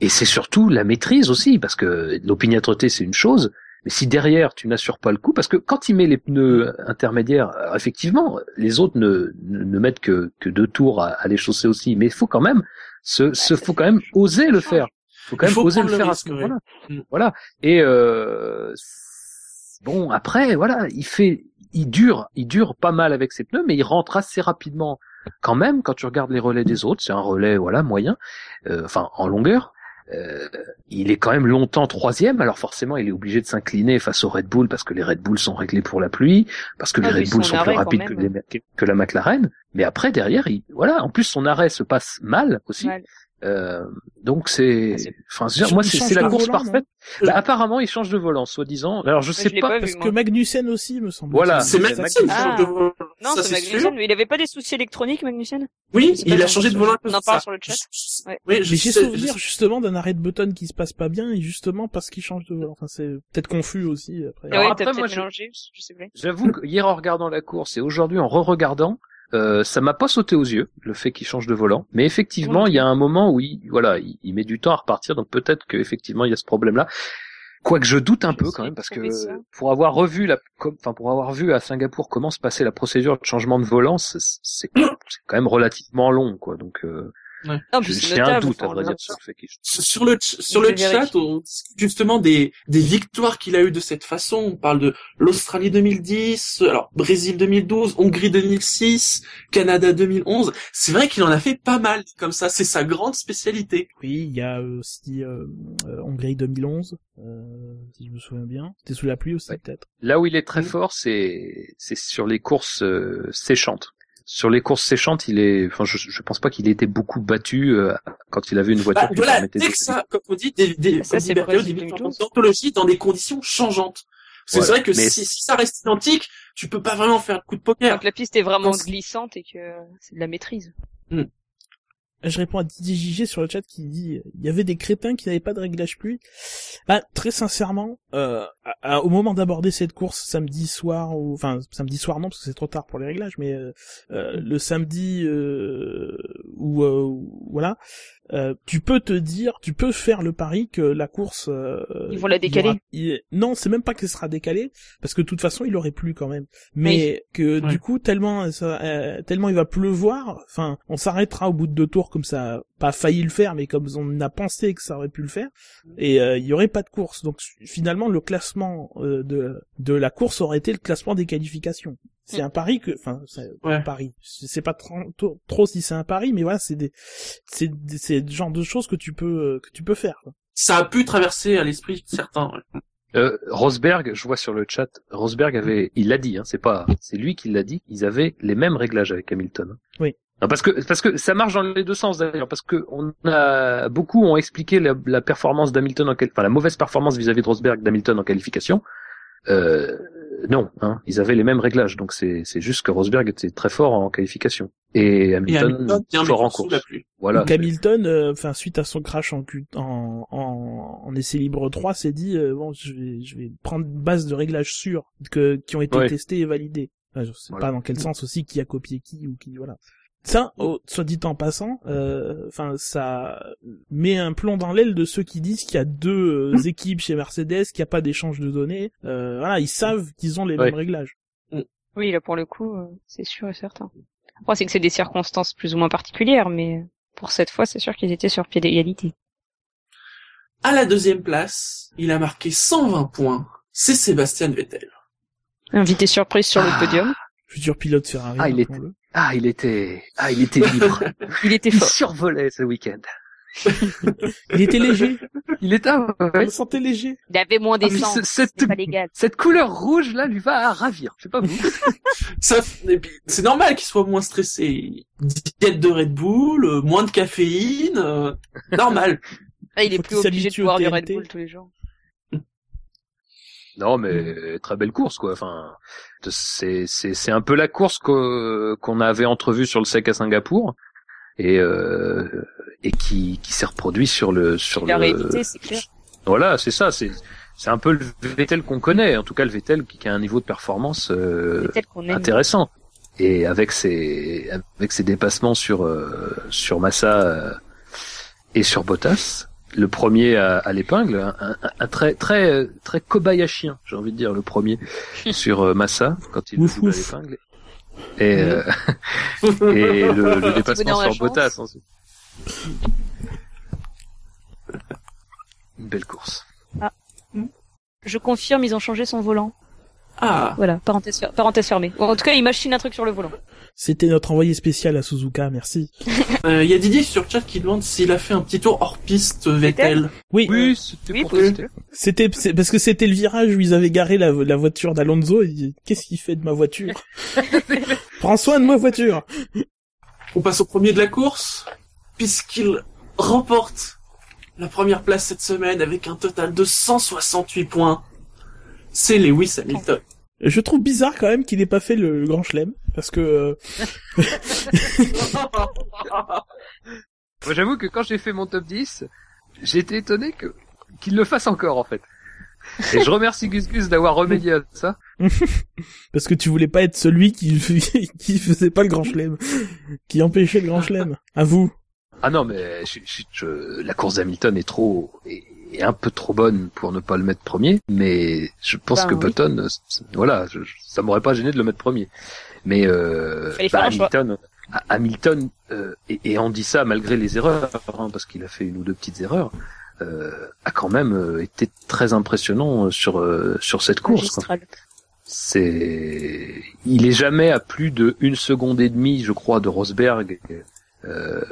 Et c'est surtout la maîtrise aussi, parce que l'opiniâtreté, c'est une chose, mais si derrière tu n'assures pas le coup, parce que quand il met les pneus intermédiaires, alors effectivement, les autres ne, ne, ne mettent que, que deux tours à, à les chausser aussi, mais il faut quand même se, se faut quand même oser le faire. faut quand même faut oser le faire à ce moment-là. oui. Mm. Voilà. Et euh, bon, après, voilà, il fait, il dure, il dure pas mal avec ses pneus, mais il rentre assez rapidement quand même. Quand tu regardes les relais des autres, c'est un relais, voilà, moyen, euh, enfin en longueur. euh, il est quand même longtemps troisième. Alors forcément, il est obligé de s'incliner face aux Red Bull parce que les Red Bull sont réglés pour la pluie, parce que Ah, les Red Bull son sont plus rapides que, même. les- que la McLaren. Mais après, derrière, il, voilà. En plus, son arrêt se passe mal aussi. Mal. Euh, donc c'est, Ah, enfin, je veux dire, moi, c'est la course volant, parfaite. Bah, apparemment, il change de volant, soi-disant. Alors, je sais je pas. pas vu. Parce moi. que Magnussen aussi, me semble. Voilà. C'est Magnussen qui Ah. change de volant. Non, c'est. Magnussen. mais Il avait pas des soucis électroniques, Magnussen Oui, il a changé de volant. On en parle sur le chat. Ouais. Oui, je Mais j'ai souvenir je- justement d'un arrêt de Button qui se passe pas bien et justement parce qu'il change de volant. Enfin, c'est peut-être confus aussi après. Ouais, après, moi, peut-être je- mélangé, je sais pas. J'avoue que hier en regardant la course et aujourd'hui en re-regardant, euh, ça m'a pas sauté aux yeux le fait qu'il change de volant. Mais effectivement, il y a un moment où il, voilà, il, il met du temps à repartir, donc peut-être qu'effectivement il y a ce problème-là. Quoique je doute un peu quand même parce que pour avoir revu la, enfin pour avoir vu à Singapour comment se passait la procédure de changement de volant, c'est quand même relativement long, quoi. Donc euh, Non, j'ai un doute à vrai dire sur le sur le sur chat, vérifier. on discute justement des des victoires qu'il a eues de cette façon. On parle de l'Australie 2010, alors Brésil 2012, Hongrie 2006, Canada 2011. C'est vrai qu'il en a fait pas mal comme ça. C'est sa grande spécialité. Oui, il y a aussi euh, euh, Hongrie 2011, euh, si je me souviens bien. C'était sous la pluie aussi Ouais. peut-être. Là où il est très fort, c'est c'est sur les courses euh, séchantes. Sur les courses séchantes, il est, enfin, je, je pense pas qu'il ait été beaucoup battu euh, quand il avait une voiture Bah, qui voilà, dès que ça, comme on dit, des, des, Ça, c'est des victoires 2012. d'anthologie dans des conditions changeantes. C'est Voilà. vrai que Mais si, si ça reste identique, tu peux pas vraiment faire de coup de poker. Quand la piste est vraiment glissante et que c'est de la maîtrise. Je réponds à Didier JG sur le chat qui dit il y avait des crétins qui n'avaient pas de réglage pluie. Bah, très sincèrement, euh, au moment d'aborder cette course samedi soir ou enfin samedi soir non parce que c'est trop tard pour les réglages, mais euh, euh, le samedi euh, où euh, voilà, euh, tu peux te dire, tu peux faire le pari que la course euh, Ils vont la décaler. aura- il- non, c'est même pas qu'elle sera décalée parce que de toute façon il aurait plu quand même. Mais que Ouais. du coup tellement ça, euh, tellement il va pleuvoir, enfin on s'arrêtera au bout de deux tours comme ça pas failli le faire mais comme on a pensé que ça aurait pu le faire et euh, il y aurait pas de course. Donc finalement le classement euh, de de la course aurait été le classement des qualifications. C'est Mm. un pari que enfin c'est Ouais. un pari. Sais pas trop, si c'est un pari mais voilà, c'est des c'est des- c'est le genre de choses que tu peux euh, que tu peux faire. quoi. Ça a pu traverser à l'esprit certains. ouais. Euh, Rosberg, je vois sur le chat, Rosberg avait, il l'a dit, hein, c'est pas, c'est lui qui l'a dit, ils avaient les mêmes réglages avec Hamilton. Oui. Non, parce que parce que ça marche dans les deux sens d'ailleurs, parce que on a beaucoup ont expliqué la, la performance d'Hamilton, en qual- enfin la mauvaise performance vis-à-vis de Rosberg d'Hamilton en qualification. Euh, non, hein, ils avaient les mêmes réglages, donc c'est c'est juste que Rosberg était très fort en qualification et Et Hamilton, bien fort en course. Voilà. Donc Hamilton, euh, enfin suite à son crash en, en, en, en essai libre 3, s'est dit euh, bon, je vais, je vais prendre une base de réglages sûrs que, qui ont été Ouais. testés et validés. Enfin, je sais Voilà. pas dans quel sens aussi qui a copié qui ou qui voilà. Ça, oh, soit dit en passant, euh, enfin ça met un plomb dans l'aile de ceux qui disent qu'il y a deux euh, équipes chez Mercedes, qu'il n'y a pas d'échange de données. Euh, voilà, ils savent qu'ils ont les Ouais. mêmes réglages. Oui, là pour le coup, euh, c'est sûr et certain. Après, c'est que c'est des circonstances plus ou moins particulières, mais pour cette fois, c'est sûr qu'ils étaient sur pied d'égalité. À la deuxième place, il a marqué 120 points. C'est Sébastien Vettel. Invité surprise sur Ah. le podium. Futur pilote Ferrari. Ah, il rappelons-le. Ah, il était, ah, il était libre. Il était il fort. survolait ce week-end. il était léger. Il était, ah, On ouais. le sentait léger. Il avait moins Ah, d'essence. ce- cette, C'est pas légal. cette couleur rouge là lui va à ravir. Je sais pas vous. Ça, et puis, c'est normal qu'il soit moins stressé. Diète de Red Bull, euh, moins de caféine, euh, normal. Ah, il est Faut plus obligé de boire du Red. Bull tous les jours. Non, mais très belle course quoi. Enfin, c'est c'est c'est un peu la course qu'o- qu'on avait entrevue sur le sec à Singapour et euh, et qui qui s'est reproduit sur le sur Il a le. c'est clair. Voilà, c'est ça. C'est c'est un peu le Vettel qu'on connaît. En tout cas, le Vettel qui, qui a un niveau de performance euh, intéressant. Et avec ses avec ses dépassements sur euh, sur Massa euh, et sur Bottas, le premier à, à l'épingle, un, un- un très très très Kobayashien, j'ai envie de dire le premier sur euh, Massa quand il Ouf, à l'épingle. Et euh, et le, le dépassement sur. Bottas ensuite. Une belle course. Je confirme, ils ont changé son volant. Ah, Voilà, parenthèse, fer- parenthèse fermée. En tout cas, il machine un truc sur le volant. C'était notre envoyé spécial à Suzuka, merci. Euh, il y a Didier sur chat qui demande s'il a fait un petit tour hors piste Vettel. Oui, Oui, c'était Oui, pour possible. tester. c'était parce que c'était le virage où ils avaient garé la, la voiture d'Alonso. Il dit, Qu'est-ce qu'il fait de ma voiture? Prends soin de ma voiture. On passe au premier de la course, puisqu'il remporte la première place cette semaine avec un total de 168 points. C'est Lewis Hamilton. Je trouve bizarre quand même qu'il ait pas fait le, le grand chelem parce que euh, Moi, j'avoue que quand j'ai fait mon top 10, j'ai été étonné que qu'il le fasse encore en fait. Et je remercie Gus Gus d'avoir remédié à ça. parce que tu voulais pas être celui qui qui faisait pas le grand chelem, qui empêchait le grand chelem. À vous. Ah non, mais je, je- je- la course d'Hamilton est trop est, est un peu trop bonne pour ne pas le mettre premier, mais je pense Ben que oui. Button, euh, voilà, je- je- ça m'aurait pas gêné de le mettre premier. Mais euh, bah. Hamilton, Ha- Hamilton euh, et, et on dit ça malgré les erreurs, hein, parce qu'il a fait une ou deux petites erreurs, euh, a quand même euh, été très impressionnant euh, sur euh, sur cette course. C'est, il est jamais à plus de une seconde et demie, je crois, de Rosberg euh,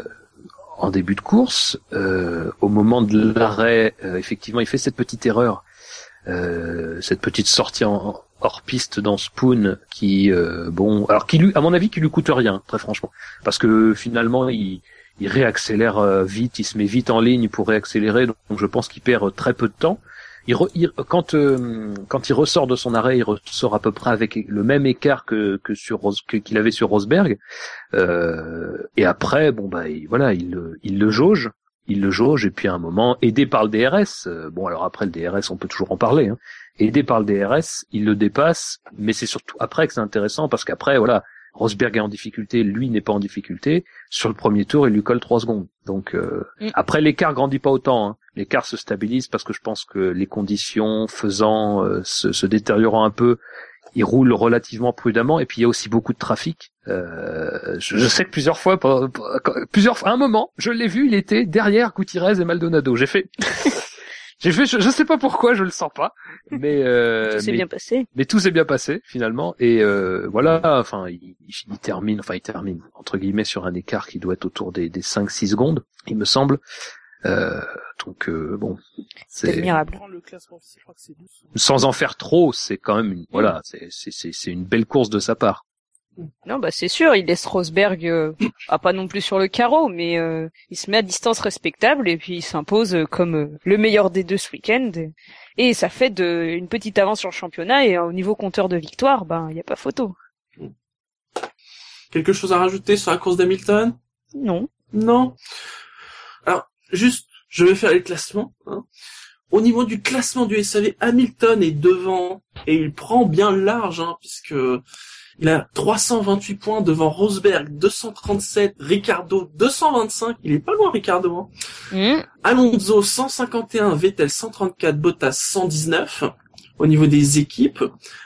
en début de course. Euh, au moment de l'arrêt, euh, effectivement, il fait cette petite erreur, euh, cette petite sortie en, hors piste dans Spoon, qui, euh, bon, alors qui lui, à mon avis, qui lui coûte rien, très franchement, parce que finalement, il réaccélère euh, vite, il se met vite en ligne pour réaccélérer, donc je pense qu'il perd euh, très peu de temps. Il, quand quand il ressort de son arrêt, il ressort à peu près avec le même écart que que qu'il avait sur Rosberg. Et après, bon bah il- voilà, il il le jauge, il le jauge et puis à un moment, aidé par le DRS. bon alors après le DRS, on peut toujours en parler. Hein, aidé par le DRS, il le dépasse, mais c'est surtout après que c'est intéressant parce qu'après voilà, Rosberg est en difficulté, lui n'est pas en difficulté. Sur le premier tour, il lui colle trois secondes. Donc euh, Mm. après l'écart grandit pas autant. Hein. L'écart se stabilise parce que je pense que les conditions faisant euh, se, se détériorant un peu, il roule relativement prudemment. Et puis il y a aussi beaucoup de trafic. Euh, je, je sais que plusieurs fois, plusieurs fois, à un moment, je l'ai vu, il était derrière Gutiérrez et Maldonado. J'ai fait, j'ai fait, je, je sais pas pourquoi, je le sens pas, mais euh, Tout s'est bien passé. mais tout s'est bien passé finalement et euh, voilà enfin il, il- il termine enfin il termine entre guillemets sur un écart qui doit être autour des, des 5-6 secondes il me semble euh, donc euh, bon C'est admirable. Prends le classement officiel, je crois que c'est 12. sans en faire trop c'est quand même une, voilà c'est c'est c'est c'est une belle course de sa part Non, bah c'est sûr, il laisse Rosberg, euh, ah, pas non plus sur le carreau, mais euh, il se met à distance respectable et puis il s'impose euh, comme euh, le meilleur des deux ce week-end. Et ça fait de, une petite avance sur le championnat et euh, au niveau compteur de victoire, ben il y a pas photo. Quelque chose à rajouter sur la course d'Hamilton? Non. Non? Alors, juste, je vais faire les classements. hein. Au niveau du classement du SAV, Hamilton est devant et il prend bien large, hein, puisque il a 328 points devant Rosberg, 237, Ricardo 225. Il est pas loin, Ricardo. Hein. Hmm. Alonso 151, Vettel 134, Bottas 119. Au niveau des équipes,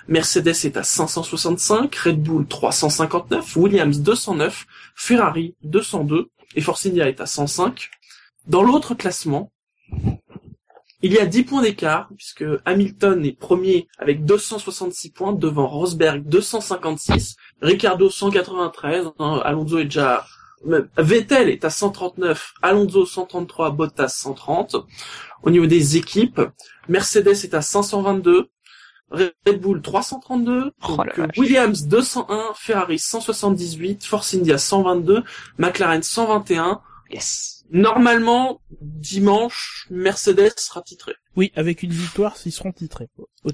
Mercedes est à 565, Red Bull 359, Williams 209, Ferrari 202 et Force India est à 105. Dans l'autre classement, il y a 10 points d'écart puisque Hamilton est premier avec 266 points devant Rosberg 256, Ricardo 193, hein, Alonso est déjà Vettel est à 139, Alonso 133, Bottas 130. Au niveau des équipes, Mercedes est à 522, Red Bull 332, Oh donc, la euh, vache. Williams 201, Ferrari 178, Force India 122, McLaren 121. Yes. Normalement, dimanche, Mercedes sera titré. Oui, avec une victoire, ils seront titrés.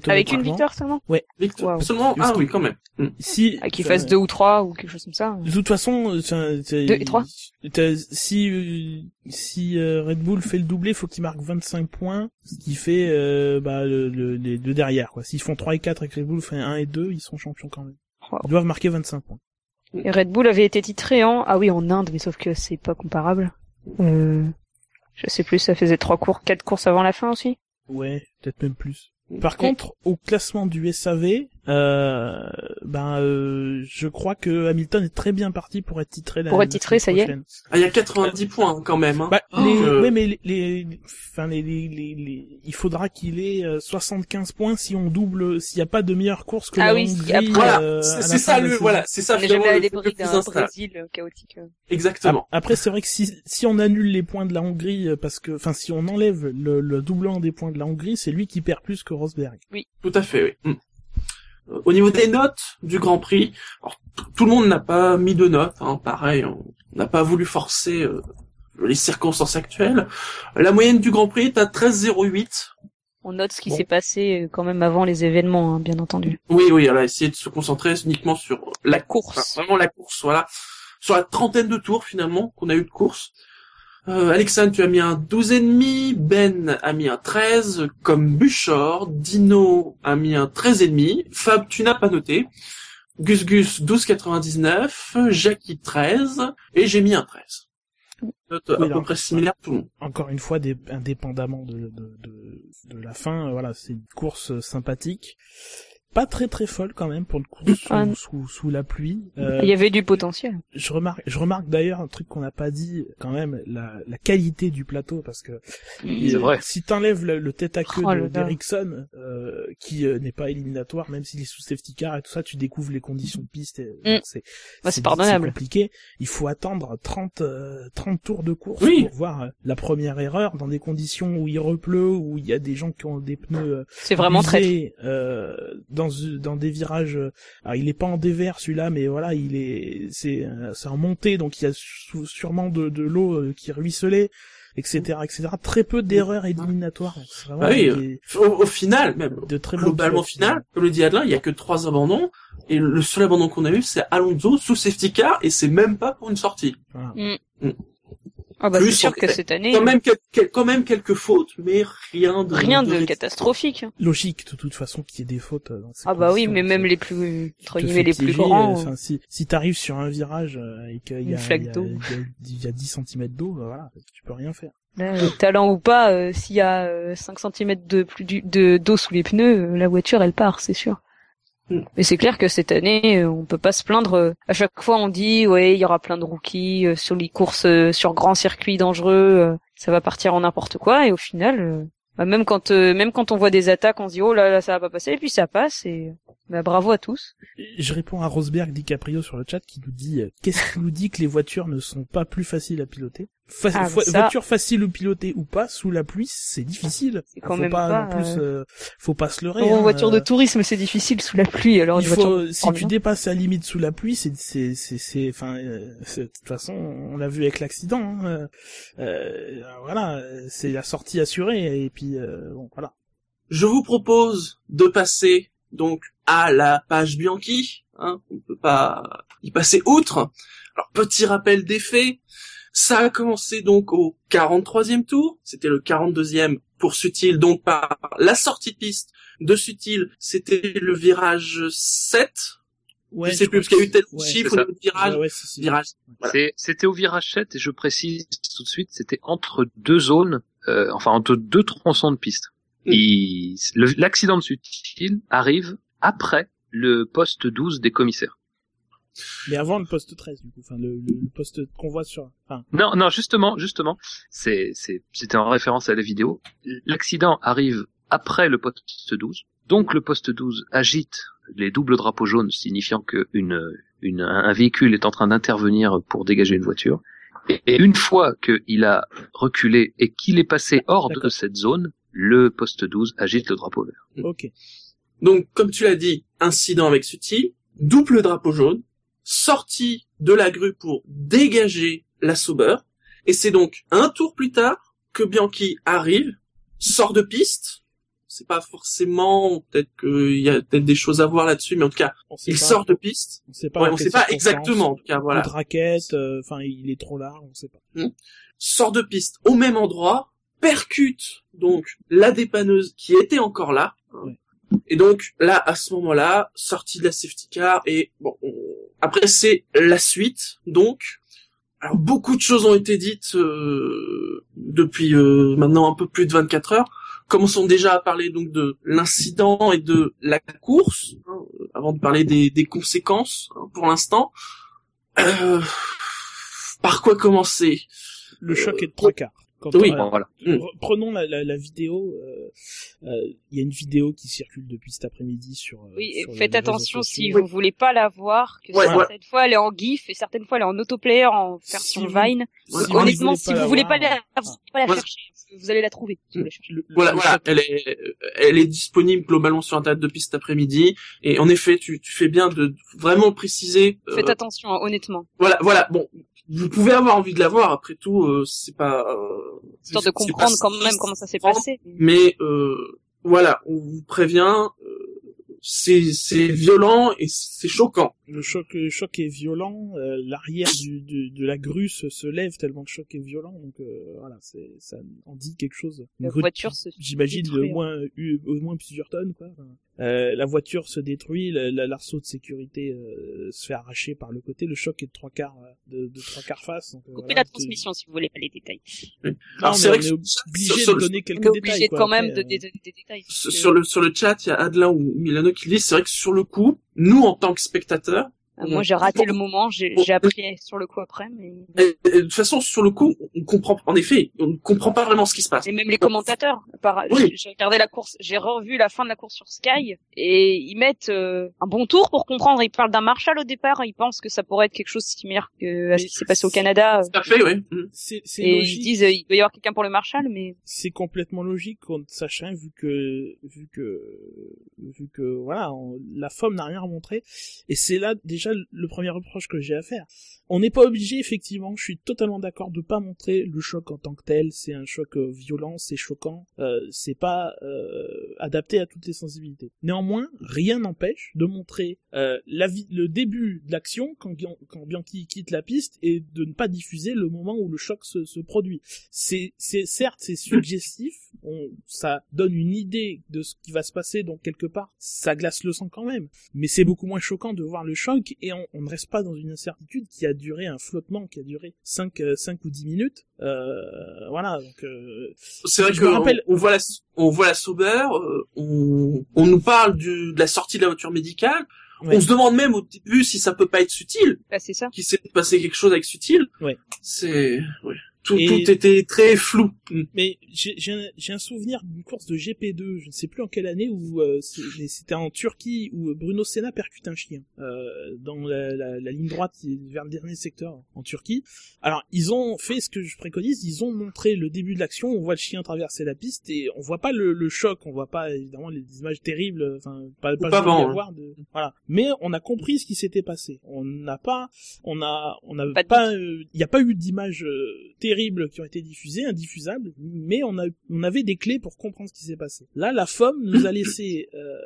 Avec une victoire seulement? Victoire. Wow. Seulement, ah oui, quand même. Hmm. Si, Ah, Qu'il enfin, fasse deux ou trois ou quelque chose comme ça. De toute façon, euh, enfin, c'est- Deux et trois. t'as- Si euh, si euh, Red Bull fait le doublé, faut qu'il marque 25 points, ce qui fait euh, bah, le, le- les deux derrière. quoi. S'ils font 3 et 4 et que Red Bull fait 1 et 2, ils sont champions quand même. Wow. Ils doivent marquer 25 points. Et Red Bull avait été titré en, ah oui, en Inde, mais sauf que c'est pas comparable. Euh, je sais plus, ça faisait trois cours, quatre courses avant la fin aussi? Ouais, peut-être même plus. Par contre, au classement du SAV, euh, ben euh, je crois que Hamilton est très bien parti pour être titré. La, Pour être titré, ça y est. Ah, il y a 90 points hein, quand même. Hein. Bah, Oh. les, Euh, ouais, mais les, les, enfin les, les, les, les- il faudra qu'il ait euh, 75 points si on double, s'il n'y a pas de meilleure course que Ah la oui, Hongrie. après- voilà, euh, c'est ça le voilà, c'est ça finalement le, plus. Brésil euh, chaotique. euh. Exactement. Après, c'est vrai que si, si on annule les points de la Hongrie, euh, parce que, enfin, si on enlève le, le doublant des points de la Hongrie, c'est lui qui perd plus que Rosberg. Tout à fait, oui. Mm. Au niveau des notes du Grand Prix, alors, tout le monde n'a pas mis de notes, hein, pareil, on n'a pas voulu forcer euh, les circonstances actuelles. La moyenne du Grand Prix est à 13,08. On note ce qui Bon. s'est passé euh, quand même avant les événements, hein, bien entendu. Oui, oui, elle a essayé de se concentrer uniquement sur la course. Enfin, vraiment la course, voilà. Sur la trentaine de tours finalement qu'on a eu de course. Euh, Alexandre, tu as mis un 12,5, Ben a mis un 13, comme Buchor, Dino a mis un 13,5, Fab, tu n'as pas noté, Gus Gus 12,99, Jackie 13, et j'ai mis un 13. Note à peu près similaire tout le monde. Encore une fois, indépendamment de, de, de, de la fin, euh, voilà, c'est une course euh, sympathique. Pas très très folle quand même pour le coup sous, Ah. sous, sous la pluie. Euh, Il y avait du potentiel. je remarque, je remarque d'ailleurs un truc qu'on n'a pas dit quand même, la, la qualité du plateau parce que euh, vrai. si t'enlèves le, le tête à queue Oh de- là là. d'Ericsson, euh, qui euh, n'est pas éliminatoire, même s'il est sous safety car et tout ça, tu découvres les conditions de piste. Et, Mm. c'est Bah, c'est pardonnable. compliqué. Il faut attendre 30 euh, 30 tours de course Oui. pour voir euh, la première erreur dans des conditions où il repleut, où il y a des gens qui ont des pneus euh, C'est vraiment très. euh, dans dans des virages. euh, alors il est pas en dévers celui-là, mais voilà, il est c'est euh, c'est en montée, donc il y a sûrement de, de l'eau euh, qui ruisselait, etc., etc. Très peu d'erreurs éliminatoires. Bah oui, des- Au, au final, même, de très globalement pilotes. final, comme le dit Adelin, il y a que trois abandons, et le seul abandon qu'on a eu, c'est Alonso sous safety car, et c'est même pas pour une sortie. Voilà. Ah bah Plus c'est sûr que cette année, Quand même, quel- quel- quand même quelques fautes, mais rien de rien de de- catastrophique. hein. Logique de toute façon qu'il y ait des fautes. euh, Dans ces Ah bah oui, mais même les plus, entre guillemets, les plus grands. euh, Enfin, si si t'arrives sur un virage euh, et qu'il y Une a, flaque il y a- d'eau. il y y a 10 cm d'eau, bah voilà, tu peux rien faire. Là, euh, talent ou pas, euh, s'il y a euh, 5 cm de plus de d'eau sous les pneus, la voiture elle part, c'est sûr. Mm. Mais c'est clair que cette année, euh, on peut pas se plaindre. euh, À chaque fois, on dit ouais, il y aura plein de rookies euh, sur les courses euh, sur grands circuits dangereux, euh, ça va partir en n'importe quoi. Et au final, bah, même quand euh, même quand on voit des attaques, on se dit oh là là, ça va pas passer. Et puis ça passe. Et bah, bravo à tous. Je réponds à Rosberg DiCaprio sur le chat qui nous dit qu'est-ce qui nous dit que les voitures ne sont pas plus faciles à piloter? Fa- Ah, ça- Voiture facile à piloter ou pas sous la pluie, c'est difficile. C'est quand faut même pas, pas, non plus, euh, faut pas se leurrer. En hein, voiture de euh, tourisme, c'est difficile sous la pluie. Alors il une voiture faut, de si tu 1. dépasses la limite sous la pluie, c'est, c'est, c'est, c'est, enfin, euh, de toute façon, on l'a vu avec l'accident. Hein, euh, euh, voilà, c'est la sortie assurée et puis euh, bon, voilà. Je vous propose de passer donc à la page Bianchi. Hein, on peut pas y passer outre. Alors petit rappel des faits. Ça a commencé donc au 43e tour. C'était le 42e pour Sutil, donc par la sortie de piste de Sutil. C'était le virage 7. Ouais, je sais plus parce qu'il y a eu tel ouais, chiffre de virage. Ouais, ouais, virage. Voilà. C'était au virage 7 et je précise tout de suite, c'était entre deux zones, euh, enfin entre deux tronçons de piste. Mm. L'accident de Sutil arrive après le poste 12 des commissaires. Mais avant le poste 13, du coup, enfin le, le, le poste qu'on voit sur, enfin, Non, non, justement, justement, c'est, c'est, c'était en référence à la vidéo. L'accident arrive après le poste 12. Donc le poste 12 agite les doubles drapeaux jaunes, signifiant que une, une, un véhicule est en train d'intervenir pour dégager une voiture. Et, une fois qu'il a reculé et qu'il est passé hors de cette zone, le poste 12 agite le drapeau vert. ok. Donc, comme tu l'as dit, incident avec Sutil, double drapeau jaune, sortie de la grue pour dégager la Sauber, et c'est donc un tour plus tard que Bianchi arrive, sort de piste, c'est pas forcément, peut-être qu'il y a peut-être des choses à voir là-dessus, mais en tout cas, il pas, sort de piste, on sait pas, ouais, on sait pas exactement, en tout cas, voilà, de raquette, euh, enfin, il est trop large, on sait pas. sort de piste au même endroit, percute donc la dépanneuse qui était encore là. hein. Ouais. Et donc là, à ce moment-là, sortie de la safety car et bon, on- après c'est la suite. Donc, alors beaucoup de choses ont été dites euh, depuis euh, maintenant un peu plus de 24 heures. Commençons déjà à parler donc de l'incident et de la course. hein. Avant de parler des, des conséquences hein, pour l'instant. Euh, par quoi commencer? Le choc est de trois quarts. Quand oui, on- Bon, voilà. Mm. Re- Prenons la, la, la vidéo. euh, euh, Il y a une vidéo qui circule depuis cet après-midi sur. euh, Oui, et sur faites attention si vous voulez pas la voir, que Ouais, certaines fois elle est en GIF et certaines fois elle est en autoplayer en version Vine. Ouais, Si Honnêtement, si vous voulez pas la, ah. vous voulez pas la Voilà. chercher, vous allez la trouver. si vous la cherchez. Le- le- Voilà, voilà, elle est, elle est disponible globalement sur internet depuis cet après-midi. Et en effet, tu, tu fais bien de vraiment préciser. euh, Faites attention, hein, honnêtement. voilà, voilà. Bon, vous pouvez avoir envie de la voir. Après tout, euh, c'est pas. Euh, Histoire de comprendre quand même comment ça s'est passé. Mais euh, voilà, on vous prévient. euh, c'est c'est violent et c'est choquant. Le choc, le choc est violent. euh, L'arrière du, du- de la grue se, se lève tellement le choc est violent. Donc euh, voilà, c'est ça en dit quelque chose. Une La grue voiture se J'imagine au détruire. moins eu- au moins plusieurs tonnes quoi. Enfin, euh, la voiture se détruit, la- la- l'arceau de sécurité euh, se fait arracher par le côté. Le choc est de trois quarts euh, de, de trois quarts face. Donc, euh, Coupez voilà, la transmission si vous voulez pas les détails. Non, Alors, mais c'est on vrai est que obligé sur- de donner On quelques est détails. obligé quoi, quand même après, de donner des détails. parce sur que- sur le sur le chat, il y a Adelin ou Milano qui dit c'est vrai que sur le coup, nous en tant que spectateurs, Ah, Moi j'ai raté le moment, j'ai j'ai appris sur le coup après, mais et- et de toute façon sur le coup, on comprend en effet, on ne comprend pas vraiment ce qui se passe. et même les commentateurs. Par... Oui. J'ai regardé la course, j'ai revu la fin de la course sur Sky et ils mettent euh, un bon tour pour comprendre. Ils parlent d'un Marshall au départ, ils pensent que ça pourrait être quelque chose similaire que à ce qui s'est passé au Canada. Tout à fait, oui. Mm. C'est c'est Et ils logique. disent euh, il doit y avoir quelqu'un pour le Marshall, mais c'est complètement logique Sachin vu que vu que vu que voilà on- la femme n'a rien remontré et c'est là déjà le premier reproche que j'ai à faire. On n'est pas obligé effectivement je suis totalement d'accord de pas montrer le choc en tant que tel. C'est un choc euh, violent c'est choquant. Euh, c'est pas euh, adapté à toutes les sensibilités. Néanmoins rien n'empêche de montrer euh, le début de l'action quand, Bian- quand Bianchi quitte la piste et de ne pas diffuser le moment où le choc se, produit. C'est c'est certes c'est suggestif. Ça donne une idée de ce qui va se passer donc quelque part ça glace le sang quand même. Mais c'est beaucoup moins choquant de voir le choc et on, on ne reste pas dans une incertitude qui a duré un flottement qui a duré 5 cinq ou 10 minutes euh, voilà donc euh, C'est vrai Je que rappelle- on, on voit la on voit la Sauber, euh, on, on nous parle du, de la sortie de la voiture médicale. Ouais. On se demande même au début si ça peut pas être subtil, bah, c'est ça. qu'il s'est passé quelque chose avec subtil. Ouais. C'est ouais. Tout, Et- tout était très flou. Mais j'ai j'ai un, j'ai un souvenir d'une course de GP2, je ne sais plus en quelle année, où euh, c'était en Turquie, où Bruno Senna percute un chien euh, dans la, la, la ligne droite vers le dernier secteur en Turquie. Alors ils ont fait ce que je préconise, ils ont montré le début de l'action, on voit le chien traverser la piste et on voit pas le, le choc, on voit pas évidemment les images terribles, enfin pas, pas, Pas bon, hein. voir de, voilà. Mais on a compris ce qui s'était passé. On n'a pas, on a, on n'a Pas euh, il n'y a pas eu d'images euh, qui ont été diffusées, indiffusables, mais on a, on avait des clés pour comprendre ce qui s'est passé. Là, la FOM nous a laissé euh,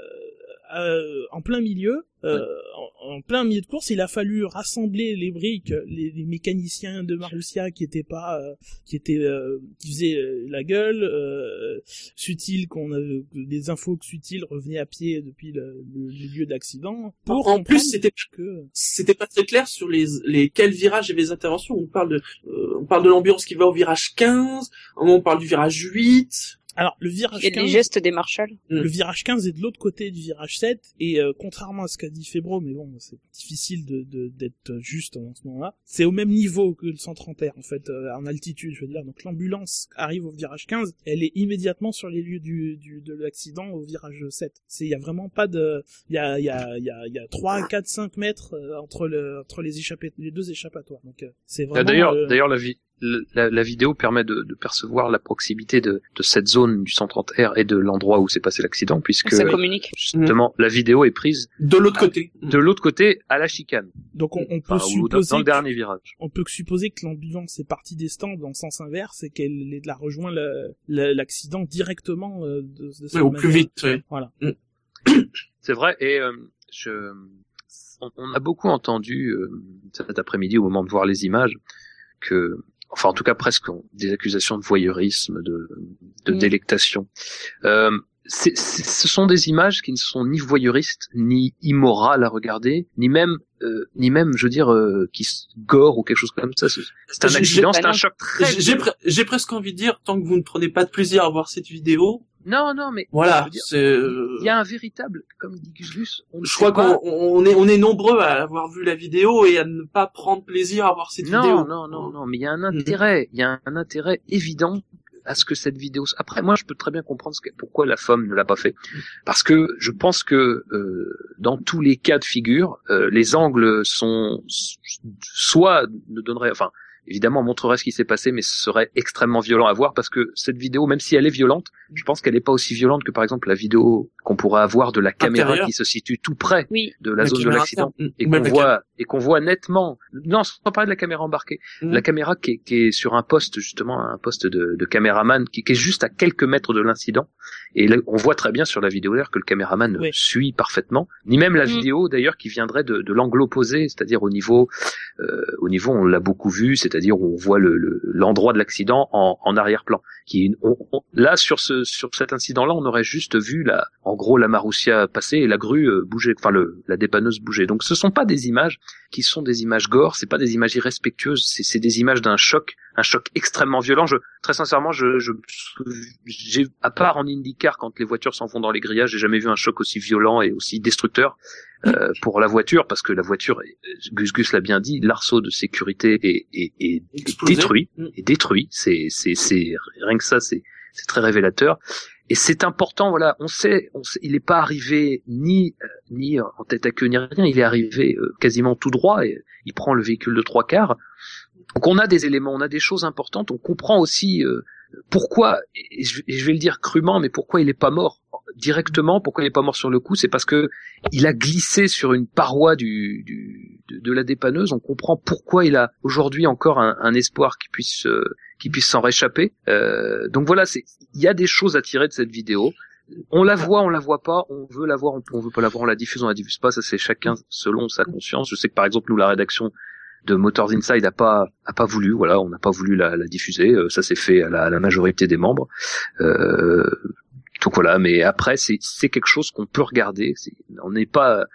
euh, en plein milieu, euh, en, en plein milieu de course, il a fallu rassembler les briques, les, les mécaniciens de Marussia qui étaient pas, euh, qui étaient, euh, qui faisaient euh, la gueule, euh, Sutil qu'on avait, des infos que Sutil revenait à pied depuis le, le- le lieu d'accident. Pour En plus, c'était que c'était pas très clair sur les, les quels virages et les interventions. On parle de, euh, on parle de l'ambiance qui va au virage 15, un moment on parle du virage 8. Alors le virage Il y a 15, les gestes des Marshall. Le virage 15 est de l'autre côté du virage 7 et euh, contrairement à ce qu'a dit Febro, mais bon, c'est difficile de de- d'être juste en ce moment-là. C'est au même niveau que le 130 R en fait, euh, en altitude, je veux dire. Donc l'ambulance arrive au virage 15, elle est immédiatement sur les lieux du, du de l'accident au virage 7. C'est il y a vraiment pas de il y a il y a il y a il y a 3 4 5 mètres euh, entre le entre les échappés les deux échappatoires. Donc euh, c'est vraiment D'ailleurs, euh, d'ailleurs, la, vi- la, la vidéo permet de, de percevoir la proximité de, de cette zone du 130R et de l'endroit où s'est passé l'accident, puisque Ça communique. justement la vidéo est prise De l'autre côté. de l'autre côté à la chicane, donc on, on peut enfin, dans, supposer dans le dernier virage. on peut que supposer que l'ambulance est partie des stands en sens inverse et qu'elle est- la rejoint le- le- l'accident directement euh, de, de cette Ouais, au plus vite. ouais. Voilà. C'est vrai, et euh, je, on, on a beaucoup entendu euh, cet après-midi au moment de voir les images que, enfin en tout cas presque des accusations de voyeurisme, de, de Mm. délectation. Euh, c'est- c'est- ce sont des images qui ne sont ni voyeuristes, ni immorales à regarder, ni même, euh, ni même, je veux dire, euh, qui se gore ou quelque chose comme ça. C'est un accident, c'est un choc très. J'ai pre- j'ai presque envie de dire, tant que vous ne prenez pas de plaisir à voir cette vidéo, Non, non, mais Voilà, c'est. euh, il y a un véritable, comme dit Gus Gus, on ne Je crois qu'on on est on est nombreux à avoir vu la vidéo et à ne pas prendre plaisir à voir cette non, vidéo. non, non, non, mais il y a un intérêt, il y a un intérêt évident à ce que cette vidéo. Après, moi, je peux très bien comprendre ce que- pourquoi la femme ne l'a pas fait, parce que je pense que euh, dans tous les cas de figure, euh, les angles sont soit ne donneraient, enfin. Évidemment, on montrerait ce qui s'est passé, mais ce serait extrêmement violent à voir parce que cette vidéo, même si elle est violente, je pense qu'elle n'est pas aussi violente que par exemple la vidéo qu'on pourrait avoir de la caméra Intérieur. qui se situe tout près Oui. de la, zone de l'accident et qu'on voit et qu'on voit nettement non sans parler de la caméra embarquée Mhm. la caméra qui est, qui est sur un poste justement un poste de, de caméraman qui, qui est juste à quelques mètres de l'incident et là, on voit très bien sur la vidéo d'ailleurs que le caméraman Oui. suit parfaitement ni même la Mhm. vidéo d'ailleurs qui viendrait de, de l'angle opposé c'est-à-dire au niveau euh, au niveau on l'a beaucoup vu c'est-à-dire on voit le le- l'endroit de l'accident en, arrière-plan là sur ce sur cet incident là on aurait juste vu la en gros la Marussia passer et la grue euh, bouger enfin le la dépanneuse bouger. Donc ce sont pas des images qui sont des images gore c'est pas des images irrespectueuses c'est des images d'un choc un choc extrêmement violent je très sincèrement je je j'ai à part en IndyCar quand les voitures s'en vont dans les grillages j'ai jamais vu un choc aussi violent et aussi destructeur euh, pour la voiture parce que la voiture est- Gus Gus l'a bien dit l'arceau de sécurité est, est, est détruit, Mm. est détruit. C'est, c'est, c'est rien que ça, c'est, c'est très révélateur. Et c'est important, voilà. On sait, on sait, il n'est pas arrivé ni euh, ni en tête à queue ni rien. Il est arrivé euh, quasiment tout droit et il prend le véhicule de trois quarts. Donc on a des éléments, on a des choses importantes. On comprend aussi euh, pourquoi, et je, vais le dire crûment, mais pourquoi il n'est pas mort directement. Pourquoi il n'est pas mort sur le coup, c'est parce que il a glissé sur une paroi du, du de, la dépanneuse. On comprend pourquoi il a aujourd'hui encore un, un espoir qui puisse euh, qui puisse s'en réchapper. Euh, donc voilà, il y a des choses à tirer de cette vidéo. On la voit, on la voit pas, on veut la voir, on, on veut pas la voir, on la diffuse, on la diffuse pas. Ça c'est chacun selon sa conscience. Je sais que par exemple nous la rédaction de Motors Inside a pas a pas voulu, voilà, on n'a pas voulu la, la diffuser. Euh, ça s'est fait à la, à la majorité des membres. Euh, donc voilà, mais après c'est c'est quelque chose qu'on peut regarder. C'est- On n'est pas euh,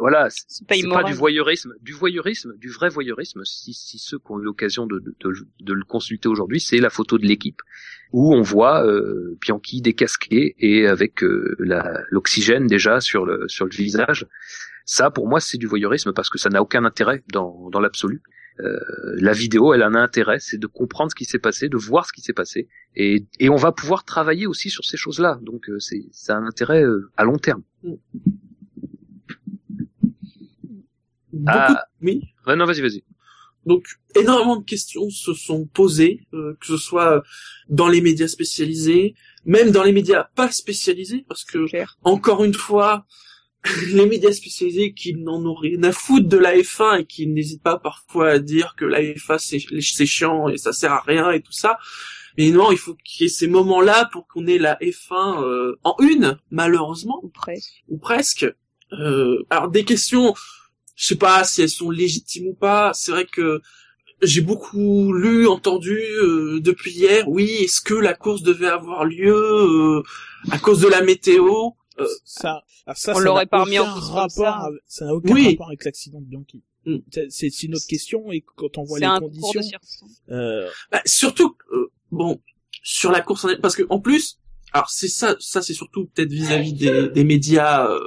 voilà, c'est pas du voyeurisme, du voyeurisme, du vrai voyeurisme. Si, si ceux qui ont eu l'occasion de, de, de, de le consulter aujourd'hui, c'est la photo de l'équipe où on voit euh, Bianchi décasqué et avec euh, l'oxygène déjà sur le sur le visage. Ça, pour moi, c'est du voyeurisme parce que ça n'a aucun intérêt dans dans l'absolu. Euh, la vidéo, elle a un intérêt, c'est de comprendre ce qui s'est passé, de voir ce qui s'est passé, et, et on va pouvoir travailler aussi sur ces choses-là. Donc euh, c'est ça a un intérêt euh, à long terme. Beaucoup Ah. Oui. Ouais, non, vas-y, vas-y. Donc énormément de questions se sont posées, euh, que ce soit dans les médias spécialisés, même dans les médias pas spécialisés, parce que encore une fois, les médias spécialisés qui n'en ont rien à foutre de la F1 et qui n'hésitent pas parfois à dire que la F1 c'est chiant et ça sert à rien et tout ça. Mais non, il faut qu'il y ait ces moments-là pour qu'on ait la F1 euh, en une, malheureusement Ou presque. ou presque. Euh, alors des questions, je sais pas si elles sont légitimes ou pas. C'est vrai que j'ai beaucoup lu, entendu euh, depuis hier. Oui, est-ce que la course devait avoir lieu euh, à cause de la météo? Euh, ça, alors ça, On ça l'aurait n'a pas remis en rapport, ça. avec- ça n'a aucun Oui. rapport avec l'accident de Bianchi. Mm. C'est- une autre question et quand on voit les un cours de conditions, euh, bah, surtout, euh, bon, sur la course parce que en plus, alors c'est ça, ça c'est surtout peut-être vis-à-vis des, des médias euh,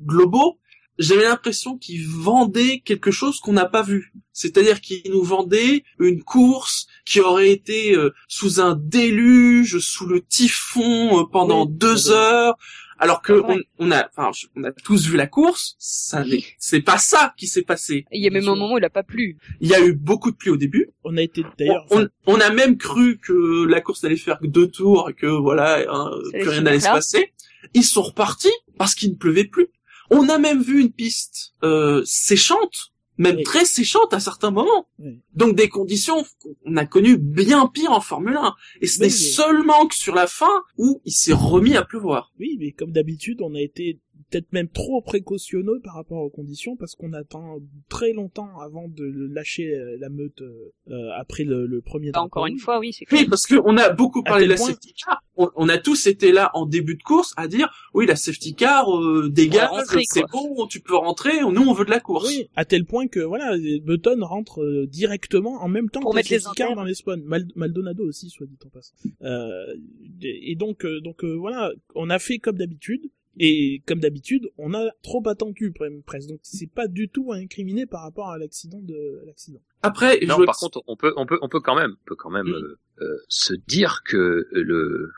globaux. J'avais l'impression qu'ils vendaient quelque chose qu'on n'a pas vu. C'est-à-dire qu'ils nous vendaient une course qui aurait été euh, sous un déluge, sous le typhon euh, pendant Oui, deux oui. heures, alors que on, on a, enfin, on a tous vu la course. Ça, n'est- c'est pas ça qui s'est passé. Il y a même un moment où il a pas plu. Il y a eu beaucoup de pluie au début. on a été d'ailleurs, On, enfin, on a même cru que la course allait faire que deux tours et que voilà, hein, allait rien n'allait se passer. Ils sont repartis parce qu'il ne pleuvait plus. On a même vu une piste euh, séchante, même Oui. très séchante à certains moments. Oui. Donc des conditions qu'on a connues bien pire en Formule 1. Et ce n'est mais- seulement que sur la fin où il s'est remis à pleuvoir. oui, mais comme d'habitude, on a été peut-être même trop précautionneux par rapport aux conditions parce qu'on attend très longtemps avant de lâcher euh, la meute euh, euh, après le, le premier Bah, encore une fois, oui, c'est clair. Oui, parce qu'on a beaucoup parlé de la point- safety car. on, on a tous été là en début de course à dire oui la safety car euh, dégage, c'est bon, tu peux rentrer, nous on veut de la course. Oui, à tel point que voilà, Button rentre euh, directement en même temps Pour que la mettre les safety car dans les spawns. Mal- Maldonado aussi, soit dit en passant. Euh, et donc, euh, donc euh, voilà, on a fait comme d'habitude. Et comme d'habitude, on a trop attendu presque. Donc c'est pas du tout à incriminer par rapport à l'accident de l'accident. Après, je Non, par contre, on peut, on peut, on peut quand même, on peut quand même euh, euh, se dire que le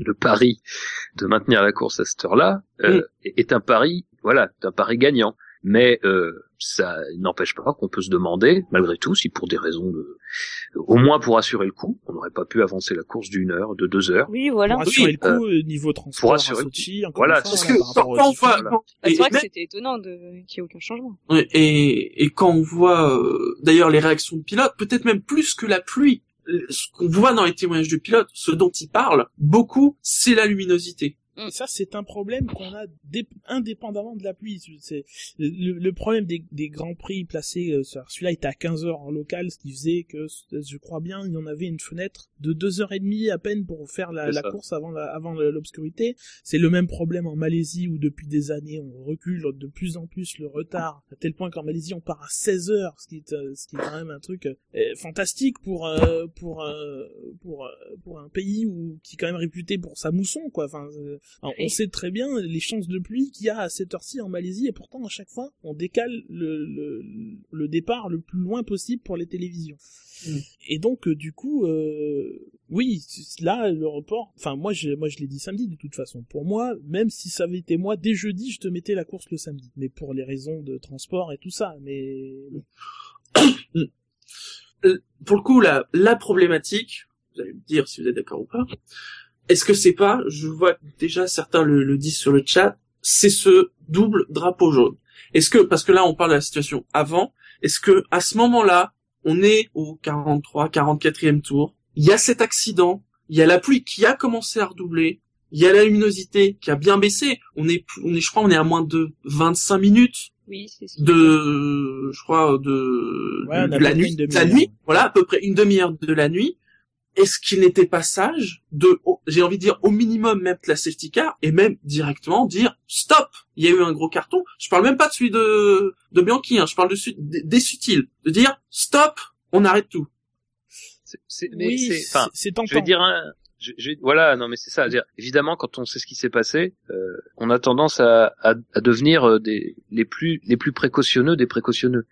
le pari de maintenir la course à cette heure-là euh, est un pari, voilà, est un pari gagnant. Mais euh, ça n'empêche pas qu'on peut se demander, malgré tout, si pour des raisons de, au moins pour assurer le coup, on n'aurait pas pu avancer la course d'une heure, de deux heures. Oui, voilà. Pour assurer Oui, le coup, euh, niveau transport pour assurer- Sochi, encore voilà, une fois, parce là, que quand, et, c'est vrai que c'était étonnant de... qu'il n'y ait aucun changement. Et, et quand on voit euh, d'ailleurs les réactions de pilotes, peut-être même plus que la pluie, euh, ce qu'on voit dans les témoignages de pilotes, ce dont ils parlent beaucoup, c'est la luminosité. Et ça, c'est un problème qu'on a dé- indépendamment de la pluie. C'est le, le problème des, des grands prix placés. euh, Celui-là était à 15 heures en local, ce qui faisait que, je crois bien, il y en avait une fenêtre de deux heures et demie à peine pour faire la, la course avant la- avant l'obscurité. C'est le même problème en Malaisie où depuis des années on recule de plus en plus le retard à tel point qu'en Malaisie on part à 16 heures, ce qui est, euh, ce qui est quand même un truc euh, fantastique pour euh, pour euh, pour euh, pour un pays où qui est quand même réputé pour sa mousson quoi. Enfin, euh, on sait très bien les chances de pluie qu'il y a à cette heure-ci en Malaisie et pourtant à chaque fois on décale le, le, le départ le plus loin possible pour les télévisions. Mm. Et donc euh, du coup, euh, oui, là le report. Enfin moi je moi je l'ai dit samedi de toute façon. Pour moi, même si ça avait été moi dès jeudi, je te mettais la course le samedi. Mais pour les raisons de transport et tout ça. Mais Pour le coup, la, la problématique, vous allez me dire si vous êtes d'accord ou pas, est-ce que c'est pas, je vois déjà certains le, le disent sur le chat, c'est ce double drapeau jaune. Est-ce que, parce que là on parle de la situation avant, est-ce que à ce moment-là, on est au 43, 44e tour, il y a cet accident, il y a la pluie qui a commencé à redoubler, il y a la luminosité qui a bien baissé, on est, on est, je crois, on est à moins de 25 minutes Oui, c'est ce de, je crois, de, Ouais, de la nuit, une de la nuit, voilà, à peu près une demi-heure de la nuit. Est-ce qu'il n'était pas sage de, j'ai envie de dire, au minimum mettre la safety car et même directement dire stop, il y a eu un gros carton. Je parle même pas de celui de, de Bianchi, hein, je parle de celui des, des subtils, de dire stop, on arrête tout. C'est- oui, c'est, c'est enfin, c'est je vais dire un, je, je- voilà, non mais c'est ça. Dire, évidemment, quand on sait ce qui s'est passé, euh, on a tendance à, à, à devenir euh, des les plus les plus précautionneux des précautionneux.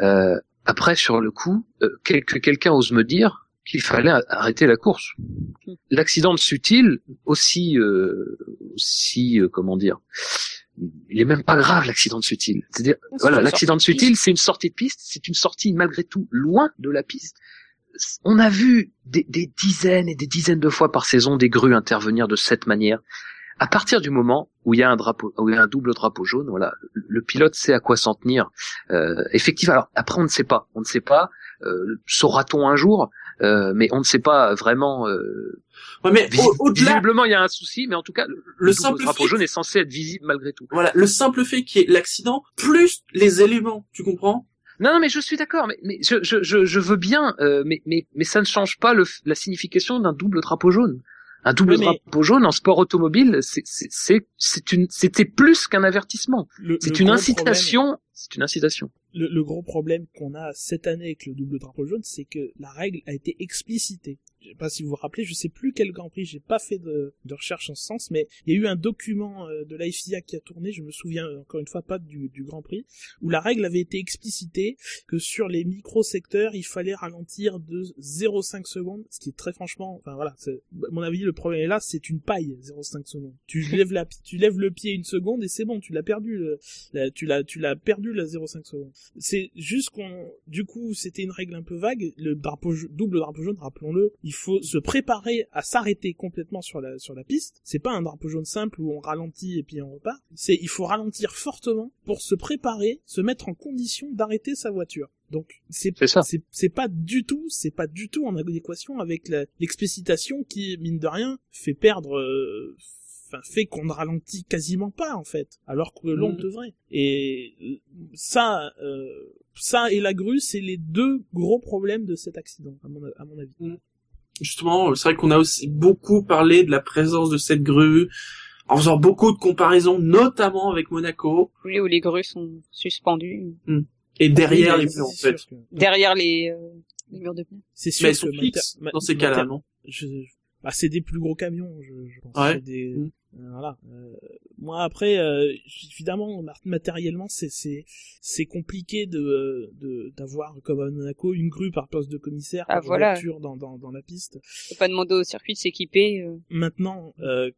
Euh, après, sur le coup, euh, quel- que quelqu'un ose me dire qu'il fallait arrêter la course. L'accident de Sutil, aussi, euh, aussi, euh, comment dire, il est même pas grave l'accident de Sutil. C'est-à-dire, C'est voilà, l'accident de Sutil, c'est une sortie de piste, c'est une sortie malgré tout loin de la piste. On a vu des, des dizaines et des dizaines de fois par saison des grues intervenir de cette manière. À partir du moment où il y a un drapeau, où il y a un double drapeau jaune, voilà, le- le pilote sait à quoi s'en tenir. Euh, effectivement, alors après on ne sait pas, on ne sait pas. Euh, Saura-t-on un jour? Euh, Mais on ne sait pas vraiment. Euh, Ouais, mais au- au-delà, visiblement, il y a un souci, mais en tout cas, le, simple drapeau fait- jaune est censé être visible malgré tout. voilà, le simple fait qu'il y ait l'accident plus les éléments, tu comprends? Non, non, mais je suis d'accord, mais, mais je, je, je, je veux bien, euh, mais, mais, mais ça ne change pas le, la signification d'un double drapeau jaune. Un double mais- drapeau jaune en sport automobile, c'est, c'est, c'est, c'est une, c'était plus qu'un avertissement. Le- C'est le une incitation. C'est une incitation. le, gros problème qu'on a cette année avec le double drapeau jaune, c'est que la règle a été explicitée. Je sais pas si vous vous rappelez, je sais plus quel Grand Prix, j'ai pas fait de, recherche en ce sens, mais il y a eu un document euh, de la FIA qui a tourné, je me souviens euh, encore une fois pas du, Grand Prix, où la règle avait été explicitée que sur les micro-secteurs, il fallait ralentir de 0,5 secondes, ce qui est très franchement, enfin voilà, à mon avis, le problème est là, c'est une paille, 0,5 secondes. Tu lèves le pied une seconde et c'est bon, tu l'as perdu, tu l'as perdu la 0,5 secondes. C'est juste qu'on, du coup, c'était une règle un peu vague. Le drapeau double drapeau jaune, rappelons-le, il faut se préparer à s'arrêter complètement sur la sur la piste. C'est pas un drapeau jaune simple où on ralentit et puis on repart. C'est, il faut ralentir fortement pour se préparer, se mettre en condition d'arrêter sa voiture. Donc c'est C'est pas du tout, c'est pas du tout en adéquation avec l'explicitation qui mine de rien fait perdre euh, fait qu'on ne ralentit quasiment pas en fait, alors que l'on Mhm. devrait. Et euh, ça, euh, ça et la grue, c'est les deux gros problèmes de cet accident, à mon, à mon avis. justement, c'est vrai qu'on a aussi beaucoup parlé de la présence de cette grue, en faisant beaucoup de comparaisons, notamment avec Monaco. Oui, où les grues sont suspendues. Et derrière Oui, les murs, en fait. que- Derrière les, euh, les murs de pneus. C'est sûr Mais elles sont fixes dans ces cas-là, non? je, bah, c'est des plus gros camions, je, je pense. Ouais. Des, Mm. Voilà. Euh, moi après, euh, évidemment, ma- matériellement, c'est c'est c'est compliqué de de d'avoir comme à Monaco une grue par poste de commissaire Ah, par voilà. voiture dans dans dans la piste. Faut pas demander au circuit de s'équiper. euh. Maintenant, euh,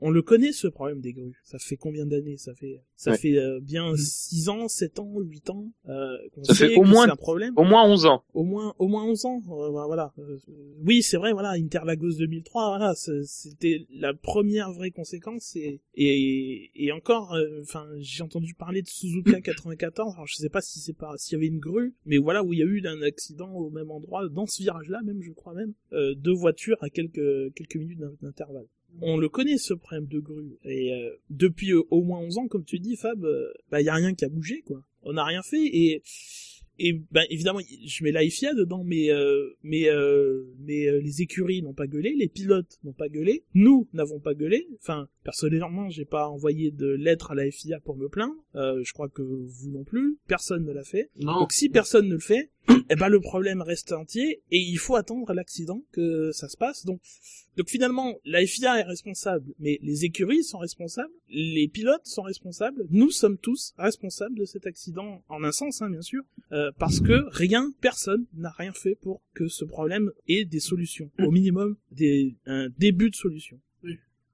on le connaît ce problème des grues. Ça fait combien d'années? Ça fait ça Ouais. fait euh, bien Mm. 6 ans, 7 ans, 8 ans. Euh, qu'on Ça fait sait au que moins- un problème. Au moins 11 ans. Au moins, au moins 11 ans, euh, voilà. Euh, oui, c'est vrai, voilà, Interlagos 2003, voilà, c'était la première vraie conséquence et et, et encore, euh, enfin, j'ai entendu parler de Suzuka 94. Alors je sais pas si c'est pas s'il y avait une grue, mais voilà où il y a eu un accident au même endroit, dans ce virage-là même, je crois même, euh, deux voitures à quelques quelques minutes d'in- d'intervalle. On le connaît ce problème de grue. Et euh, depuis euh, au moins 11 ans, comme tu dis, Fab, euh, bah il y a rien qui a bougé quoi. On n'a rien fait et et ben évidemment je mets la FIA dedans mais euh, mais euh, mais euh, les écuries n'ont pas gueulé les pilotes n'ont pas gueulé nous n'avons pas gueulé. Enfin personnellement j'ai pas envoyé de lettre à la FIA pour me plaindre. Euh, je crois que vous non plus. Personne ne l'a fait. Non. donc si personne ne le fait eh ben le problème reste entier et il faut attendre l'accident que ça se passe. Donc donc finalement la FIA est responsable mais les écuries sont responsables les pilotes sont responsables. Nous sommes tous responsables de cet accident en un sens hein, bien sûr euh, parce que rien, personne n'a rien fait pour que ce problème ait des solutions, au minimum des, un début de solution.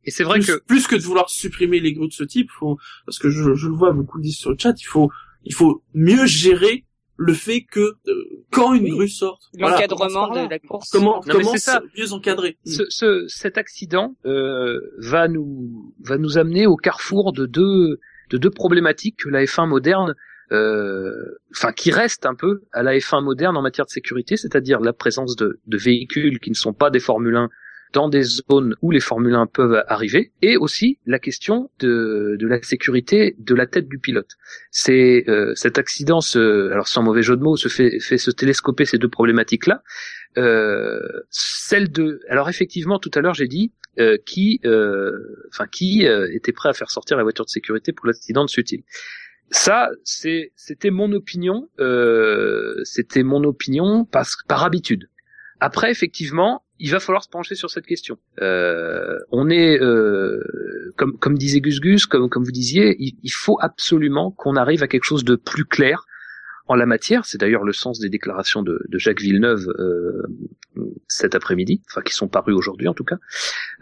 Et c'est vrai plus, que plus que de vouloir supprimer les grues de ce type, faut, parce que je, je le vois, beaucoup le disent sur le chat, il faut, il faut mieux gérer le fait que euh, quand une Oui. grue sorte, L'encadrement de la course. comment, mais comment c'est ça. mieux encadrer. ce, ce- cet accident euh, va nous va nous amener au carrefour de deux de deux problématiques que la F1 moderne euh, enfin qui restent un peu à la F1 moderne en matière de sécurité, c'est-à-dire la présence de, de véhicules qui ne sont pas des Formule 1 dans des zones où les Formule 1 peuvent arriver, et aussi la question de, de la sécurité de la tête du pilote. C'est euh, cet accident, se, alors sans mauvais jeu de mots, se fait, fait se télescoper ces deux problématiques-là. Euh, celle de, alors effectivement, tout à l'heure j'ai dit euh, qui, euh, enfin qui euh, était prêt à faire sortir la voiture de sécurité pour l'accident de Sutil. Ça, c'était mon opinion. Euh, c'était mon opinion parce, par habitude. Après, effectivement, il va falloir se pencher sur cette question. Euh, on est, euh, comme, comme disait Gus Gus, comme, comme vous disiez, il, il faut absolument qu'on arrive à quelque chose de plus clair en la matière. C'est d'ailleurs le sens des déclarations de, de Jacques Villeneuve euh, cet après-midi, enfin qui sont parues aujourd'hui en tout cas.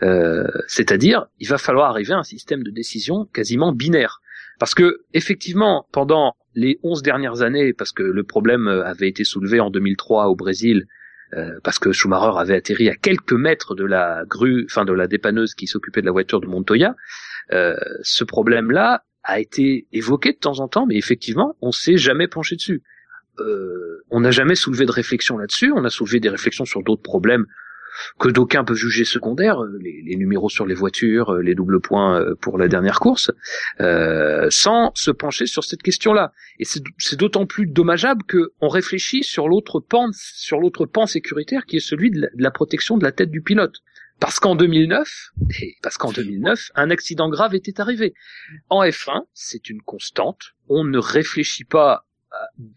Euh, C'est-à-dire, il va falloir arriver à un système de décision quasiment binaire. Parce que effectivement, pendant les 11 dernières années, parce que le problème avait été soulevé en 2003 au Brésil, euh, parce que Schumacher avait atterri à quelques mètres de la grue, enfin de la dépanneuse qui s'occupait de la voiture de Montoya, euh, ce problème-là a été évoqué de temps en temps, mais effectivement, on s'est jamais penché dessus. Euh, on n'a jamais soulevé de réflexion là-dessus. On a soulevé des réflexions sur d'autres problèmes que d'aucuns peuvent juger secondaires, euh, les, les numéros sur les voitures, euh, les doubles points euh, pour la dernière course, euh, sans se pencher sur cette question-là. Et c'est d'autant plus dommageable que on réfléchit sur l'autre pan, sur l'autre pan sécuritaire qui est celui de la, de la protection de la tête du pilote. Parce qu'en 2009, et parce qu'en 2009, un accident grave était arrivé. En F1, c'est une constante. On ne réfléchit pas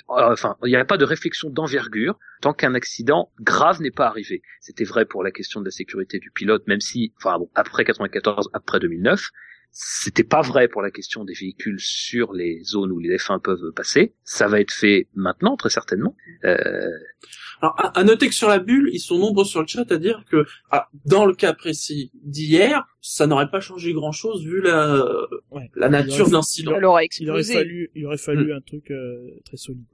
enfin, il n'y a pas de réflexion d'envergure tant qu'un accident grave n'est pas arrivé. C'était vrai pour la question de la sécurité du pilote, même si, enfin, bon, après 94, après 2009, c'était pas vrai pour la question des véhicules sur les zones où les F1 peuvent passer. Ça va être fait maintenant, très certainement. Euh, Alors, à, à noter que sur la bulle, ils sont nombreux sur le chat à dire que, ah, dans le cas précis d'hier, ça n'aurait pas changé grand-chose vu la, Ouais. la nature de l'incident. Il aurait fallu, il aurait fallu un truc euh, très solide.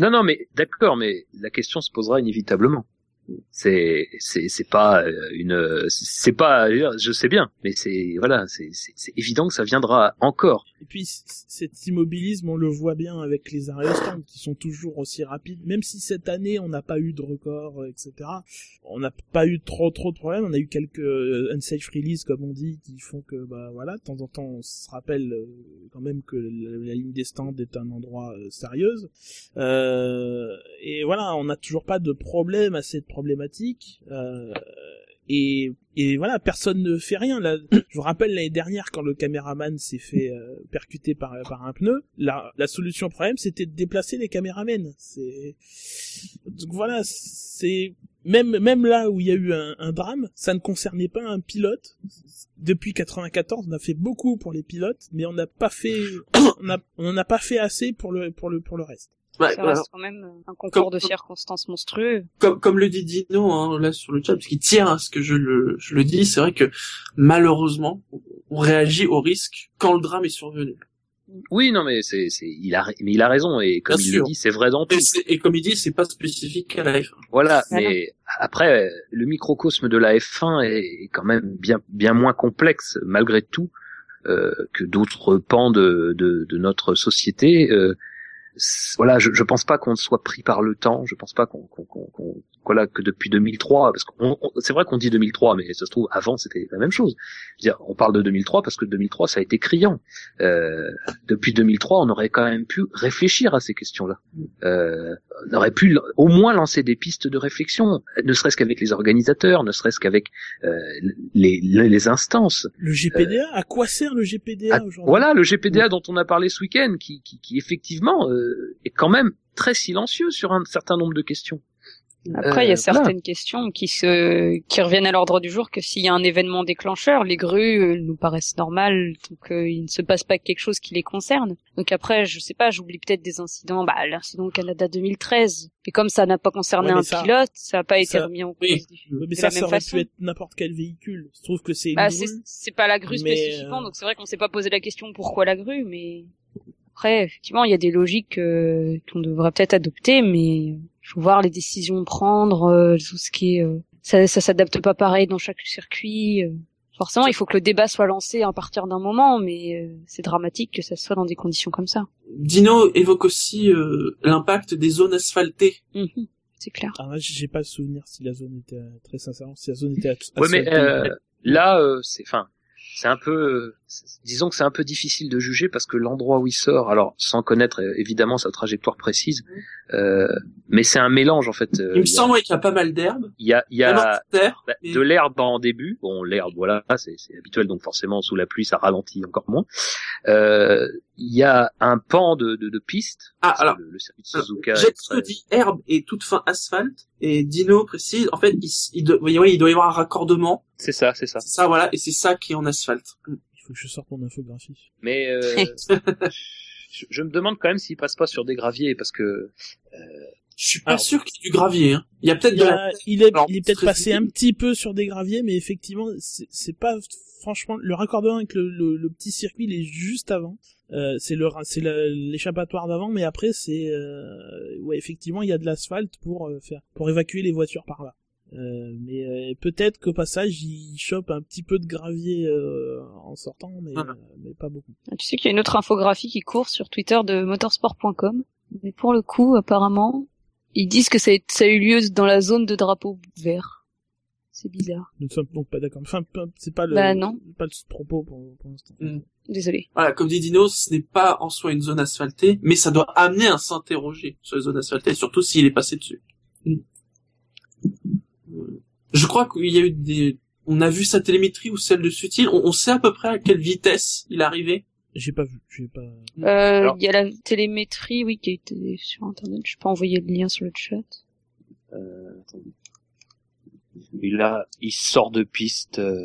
Non, non, mais d'accord, mais la question se posera inévitablement. C'est, c'est, c'est pas euh, une, c'est pas, je sais bien, mais c'est, voilà, c'est, c'est, c'est évident que ça viendra encore. Et puis cet immobilisme, on le voit bien avec les arrêts qui sont toujours aussi rapides. Même si cette année on n'a pas eu de record, euh, etc. On n'a pas eu trop trop de problèmes. On a eu quelques euh, unsafe release comme on dit qui font que bah voilà, de temps en temps on se rappelle euh, quand même que la, ligne des stands est un endroit sérieuse. Euh, et voilà, on n'a toujours pas de problème à cette problématique. Euh, et, et voilà, personne ne fait rien. Là, je vous rappelle l'année dernière quand le caméraman s'est fait euh, percuter par, par un pneu, la, la solution au problème c'était de déplacer les caméramens. C'est donc voilà, c'est même même là où il y a eu un, un drame, ça ne concernait pas un pilote. Depuis 94, on a fait beaucoup pour les pilotes, mais on n'a pas fait on a on n'a pas fait assez pour le pour le pour le reste. Ouais, Ça alors, reste quand même un concours Comme- de circonstances monstrueux. comme, comme le dit Dino hein, là sur le chat, parce qu'il tient à ce que je le, je le dis, c'est vrai que malheureusement, on réagit au risque quand le drame est survenu. Oui, non, mais c'est, c'est, il a, mais il a raison et comme Bien il sûr. le dit, c'est vrai dans tout. Et, comme il dit, c'est pas spécifique à la F1. Voilà, Voilà. mais après, le microcosme de la F1 est quand même bien, bien moins complexe malgré tout euh, que d'autres pans de, de, de notre société. Euh, voilà, je, je pense pas qu'on soit pris par le temps. Je pense pas qu'on, qu'on, qu'on, qu'on- voilà, que depuis 2003, parce que c'est vrai qu'on dit 2003, mais ça se trouve avant c'était la même chose. Je veux dire, on parle de 2003 parce que 2003 ça a été criant. Euh, depuis 2003, on aurait quand même pu réfléchir à ces questions-là. Euh, on aurait pu au moins lancer des pistes de réflexion, ne serait-ce qu'avec les organisateurs, ne serait-ce qu'avec euh, les, les, les instances. Le GPDA, à quoi sert le GPDA aujourd'hui? voilà, le GPDA dont on a parlé ce week-end, qui, qui, qui effectivement euh, est quand même très silencieux sur un certain nombre de questions. Après, il y Euh, a certaines questions qui se, qui reviennent à l'ordre du jour que s'il y a un événement déclencheur, les grues euh, nous paraissent normales, donc euh, il ne se passe pas quelque chose qui les concerne. Donc après, je sais pas, j'oublie peut-être des incidents, bah l'incident au Canada 2013. Et comme ça n'a pas concerné Ouais, un ça- pilote, ça n'a pas été ça- remis en cause. oui. Mais de ça, la ça aurait façon. pu être n'importe quel véhicule. Je trouve que c'est une Bah, grue. c'est pas la grue mais, spécifiquement, euh, donc c'est vrai qu'on s'est pas posé la question pourquoi la grue, mais après, effectivement, il y a des logiques euh, qu'on devrait peut-être adopter, mais il faut voir les décisions prendre, euh, tout ce qui est, euh, ça, ça s'adapte pas pareil dans chaque circuit. euh. Forcément, il faut que le débat soit lancé à partir d'un moment, mais euh, c'est dramatique que ça soit dans des conditions comme ça. Dino évoque aussi euh, l'impact des zones asphaltées. Mhm, c'est clair. Ah, moi, j'ai pas le souvenir si la zone était très sincèrement si la zone était Ouais, mais asphaltée. euh, là, euh, c'est, enfin, c'est un peu, disons que c'est un peu difficile de juger parce que l'endroit où il sort, alors sans connaître euh, évidemment sa trajectoire précise, euh, mais c'est un mélange en fait. euh, Il me semble qu'il y a pas mal d'herbe, il y a, il y a, de Bah, mais- de l'herbe en début. Bon, l'herbe, voilà, c'est c'est habituel, donc forcément sous la pluie, ça ralentit encore moins. Euh, Il y a un pan de, de, de piste. Ah, alors, le, le circuit de Suzuka. est Jetsko très- dit herbe et toute fin asphalte, et Dino précise, en fait, il, il, doit, oui, oui, il doit y avoir un raccordement, C'est ça, c'est ça. ça, voilà, et c'est ça qui est en asphalte. Il faut que je sorte mon infographie. Mais euh, je, je me demande quand même s'il passe pas sur des graviers parce que Je suis pas Alors- sûr qu'il y ait du gravier, hein. Il y a peut-être Il, la... il est, Alors, il est peut-être passé un petit peu sur des graviers, mais effectivement, c'est c'est pas franchement le raccordement avec le, le, le petit circuit, il est juste avant. Euh, c'est le c'est l'échappatoire d'avant, mais après c'est euh, ouais effectivement il y a de l'asphalte pour euh, faire pour évacuer les voitures par là. Euh, mais euh, peut-être qu'au passage il chope un petit peu de gravier euh, en sortant, mais, euh, mais pas beaucoup. Ah, Tu sais qu'il y a une autre infographie qui court sur Twitter de motorsport.com. Mais pour le coup, apparemment, ils disent que ça a, ça a eu lieu dans la zone de drapeau vert. C'est bizarre. Nous ne sommes donc pas d'accord. Enfin, c'est pas le Bah, non. pas le propos pour, pour l'instant. Désolé. Voilà, comme dit Dino, ce n'est pas en soi une zone asphaltée, mais ça doit amener à s'interroger sur les zones asphaltées, surtout s'il est passé dessus. Mm. Je crois qu'il y a eu des... On a vu sa télémétrie ou celle de Sutil, on, on sait à peu près à quelle vitesse il est arrivé. J'ai pas vu, j'ai pas. Euh, Alors- il y a la télémétrie, oui, qui a été sur internet. Je peux envoyer le lien sur le chat. euh, attendez. Il a, il sort de piste, euh,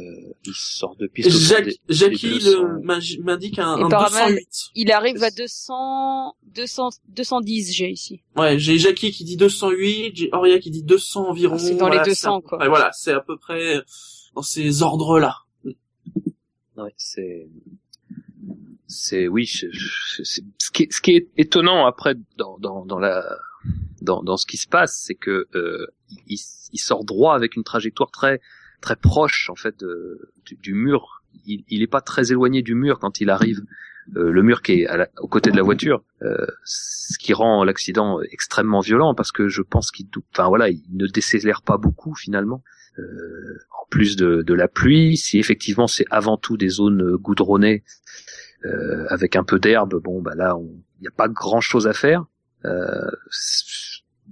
il sort de piste. autour Jack, des- Jackie 200. m'inj- m'indique un, un par 208. Il arrive à 200, 200, 210, j'ai ici. Ouais, j'ai Jackie qui dit 208, j'ai Auria qui dit 200 environ. C'est dans les Voilà, 200, à peu quoi. près- voilà, c'est à peu près dans ces ordres-là. Ouais, c'est, c'est, oui, je- je- c'est- ce qui est, ce qui est étonnant après dans, dans, dans la, dans, dans ce qui se passe, c'est que euh, il, il sort droit avec une trajectoire très, très proche en fait de- du, du mur. Il, il est pas très éloigné du mur quand il arrive euh, le mur qui est à la, aux côtés de la voiture, euh, ce qui rend l'accident extrêmement violent parce que je pense qu'il, enfin voilà, il ne décélère pas beaucoup finalement. Euh, en plus de, de, la pluie, si effectivement c'est avant tout des zones goudronnées euh, avec un peu d'herbe, bon bah là il n'y a pas grand chose à faire. Euh,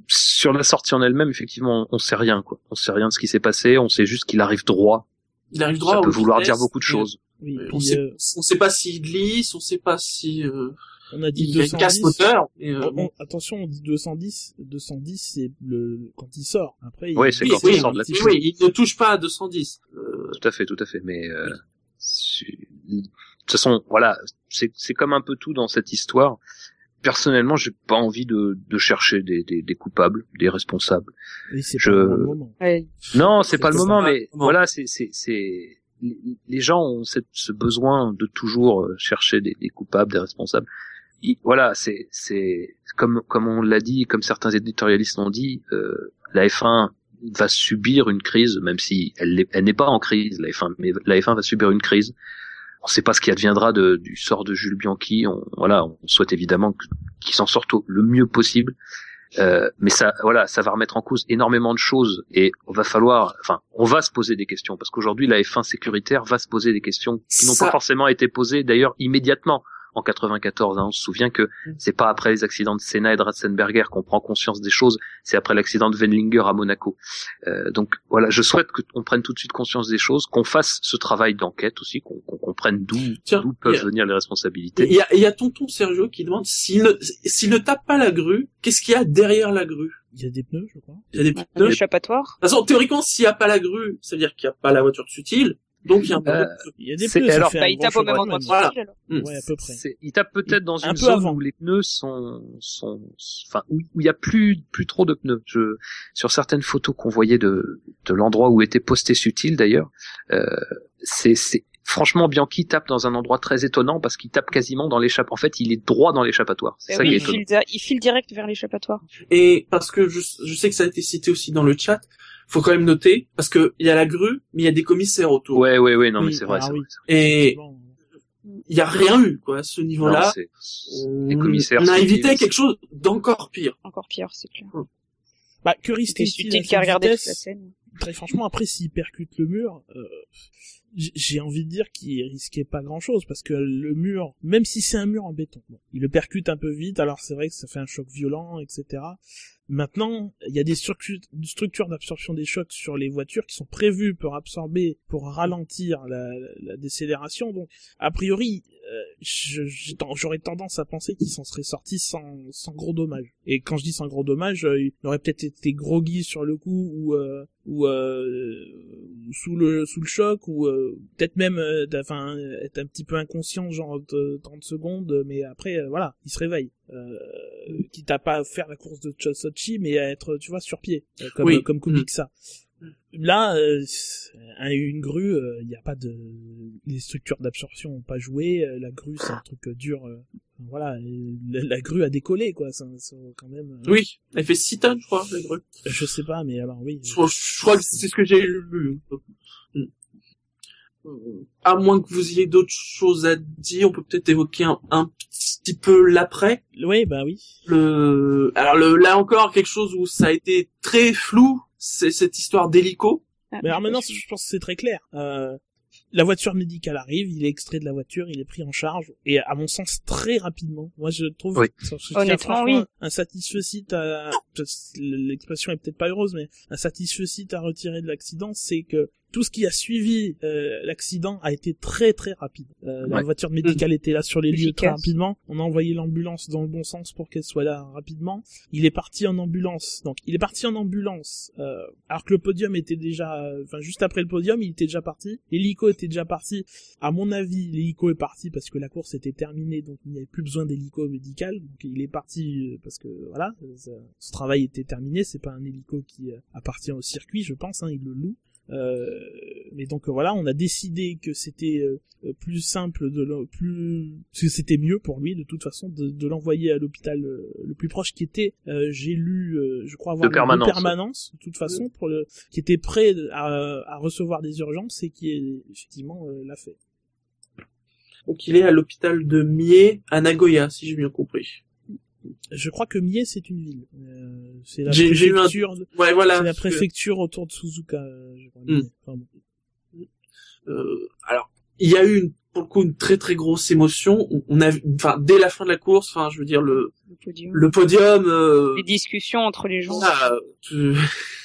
sur la sortie en elle-même, effectivement, on, sait rien quoi. On sait rien de ce qui s'est passé. On sait juste qu'il arrive droit. Il arrive droit. Ça peut vouloir dire beaucoup de choses. Oui, on, sait, euh... on sait pas s'il glisse, on sait pas si. Euh... On a dit il 210. casse moteur. Et, euh, bon, attention, on dit 210. 210, c'est le quand il sort. Après, oui, c'est oui, quand oui, il sort de la oui, il ne touche pas à 210. Euh... Tout à fait, tout à fait. Mais euh, de toute façon, voilà, c'est c'est comme un peu tout dans cette histoire. Personnellement, j'ai pas envie de, de chercher des, des, des coupables, des responsables. Oui, c'est Je- pas le moment. Ouais. Non, c'est pas le moment, pas mais le moment. voilà, c'est c'est c'est les gens ont cette, ce besoin de toujours euh, chercher des, des coupables, des responsables. Il- voilà, c'est c'est comme comme on l'a dit, comme certains éditorialistes l'ont dit, euh, la F1 va subir une crise, même si elle elle n'est pas en crise, la F1, mais la F1 va subir une crise. On ne sait pas ce qui adviendra de, du sort de Jules Bianchi. On, voilà, on souhaite évidemment qu'il s'en sorte le mieux possible. Euh, mais ça, voilà, ça va remettre en cause énormément de choses et on va falloir, enfin, on va se poser des questions parce qu'aujourd'hui la F1 sécuritaire va se poser des questions qui n'ont Ça- pas forcément été posées d'ailleurs immédiatement en 94. hein. On se souvient que Mm. c'est pas après les accidents de Senna et de Ratzenberger qu'on prend conscience des choses, c'est après l'accident de Wendlinger à Monaco. Euh, donc voilà, je souhaite qu'on prenne tout de suite conscience des choses, qu'on fasse ce travail d'enquête aussi, qu'on comprenne d'où peuvent a- venir les responsabilités. Il y a, il y a tonton Sergio qui demande s'il ne, s'il ne tape pas la grue, qu'est-ce qu'il y a derrière la grue? Il y a des pneus, je crois. Il y a des Un pneus? De échappatoire. toute façon, théoriquement, s'il n'y a pas la grue, ça veut dire qu'il n'y a pas la voiture de subtil, donc il y a un Euh, peu Il y a des pneus, ça alors, fait Bah, il tape au même endroit. Voilà. De... Ouais, à peu près. Il tape peut-être dans Un une peu zone avant. où les pneus sont, sont, enfin, où il y a plus, plus trop de pneus. Je, sur certaines photos qu'on voyait de, de l'endroit où était posté Sutil d'ailleurs, euh, c'est, c'est, franchement, Bianchi tape dans un endroit très étonnant parce qu'il tape quasiment dans l'échappatoire. En fait, il est droit dans l'échappatoire. C'est Eh ça oui, qui est il, étonnant. file, il file direct vers l'échappatoire. Et parce que je, je sais que ça a été cité aussi dans le chat, faut quand même noter, parce que il y a la grue, mais il y a des commissaires autour. Ouais, ouais, ouais, non, Oui, mais c'est vrai, ah c'est oui. vrai. Et il y a rien eu, quoi, à ce niveau-là. les commissaires. on a évité quelque chose d'encore pire. Encore pire, c'est clair. Bah, que C'était risque-t-il à Subtil qui a cette regardé toute la scène. Très franchement, après, s'il percute le mur, euh, j'ai envie de dire qu'il risquait pas grand-chose, parce que le mur, même si c'est un mur en béton, bon, il le percute un peu vite, alors c'est vrai que ça fait un choc violent, etc. Maintenant, il y a des structures, d'absorption des chocs sur les voitures qui sont prévues pour absorber, pour ralentir la décélération. Donc, a priori, euh, j'aurais tendance à penser qu'il s'en serait sorti sans, sans gros dommages. Et quand je dis sans gros dommages, euh, il aurait peut-être été groggy sur le coup ou euh, ou euh, sous le sous le choc ou euh, peut-être même enfin être un petit peu inconscient genre de 30 secondes mais après voilà il se réveille euh, quitte à pas faire la course de Ch- Sochi mais à être tu vois sur pied comme Oui. comme Kubica là euh, un- une grue il n'y a pas de les structures d'absorption ont pas joué euh, la grue c'est un truc euh, dur euh, voilà la, la grue a décollé quoi ça, ça, quand même euh, Oui, elle fait 6 tonnes, je crois, la grue. je sais pas mais alors oui Je, crois- je crois que c'est ce que j'ai lu. À moins que vous ayez d'autres choses à dire, on peut peut-être évoquer un, un petit peu l'après. oui bah oui Le, alors le, là encore quelque chose où ça a été très flou, c'est cette histoire d'hélico. Ah, Mais alors maintenant, je pense que c'est très clair. Euh, la voiture médicale arrive, il est extrait de la voiture, il est pris en charge, et à mon sens très rapidement. Moi, je trouve, Oui. je Honnêtement, oui. un satisfecit à, l'expression est peut-être pas heureuse, mais un satisfecit à retirer de l'accident, c'est que tout ce qui a suivi euh, l'accident a été très très rapide. Euh, La voiture médicale était là sur les lieux très rapidement. On a envoyé l'ambulance dans le bon sens pour qu'elle soit là rapidement. Il est parti en ambulance. Donc il est parti en ambulance euh, alors que le podium était déjà, enfin juste après le podium, il était déjà parti. L'hélico était déjà parti. À mon avis, l'hélico est parti parce que la course était terminée, donc il n'y avait plus besoin d'hélico médical. Donc il est parti euh, parce que voilà, ça- ce travail était terminé. C'est pas un hélico qui euh, appartient au circuit, je pense. Hein, il le loue. Euh, mais donc euh, voilà, on a décidé que c'était euh, plus simple de le- plus que c'était mieux pour lui de toute façon de, de l'envoyer à l'hôpital le plus proche qui était euh, j'ai lu euh, je crois avoir De permanence. permanence de toute façon pour le qui était prêt à, à recevoir des urgences et qui est, effectivement euh, l'a fait. Donc il est à l'hôpital de Mie à Nagoya, si j'ai bien compris. Je crois que Mie c'est une ville. Euh, c'est la J'ai- j'ai eu un- préfecture. de- Ouais, voilà. c'est la parce que, préfecture autour de Suzuka. euh, je crois. Hmm. Enfin, bon. euh, alors, il y a eu une, pour le coup une très très grosse émotion. On- a, enfin, dès la fin de la course, enfin, je veux dire le Le podium. le podium. Euh, Les discussions entre les gens. euh,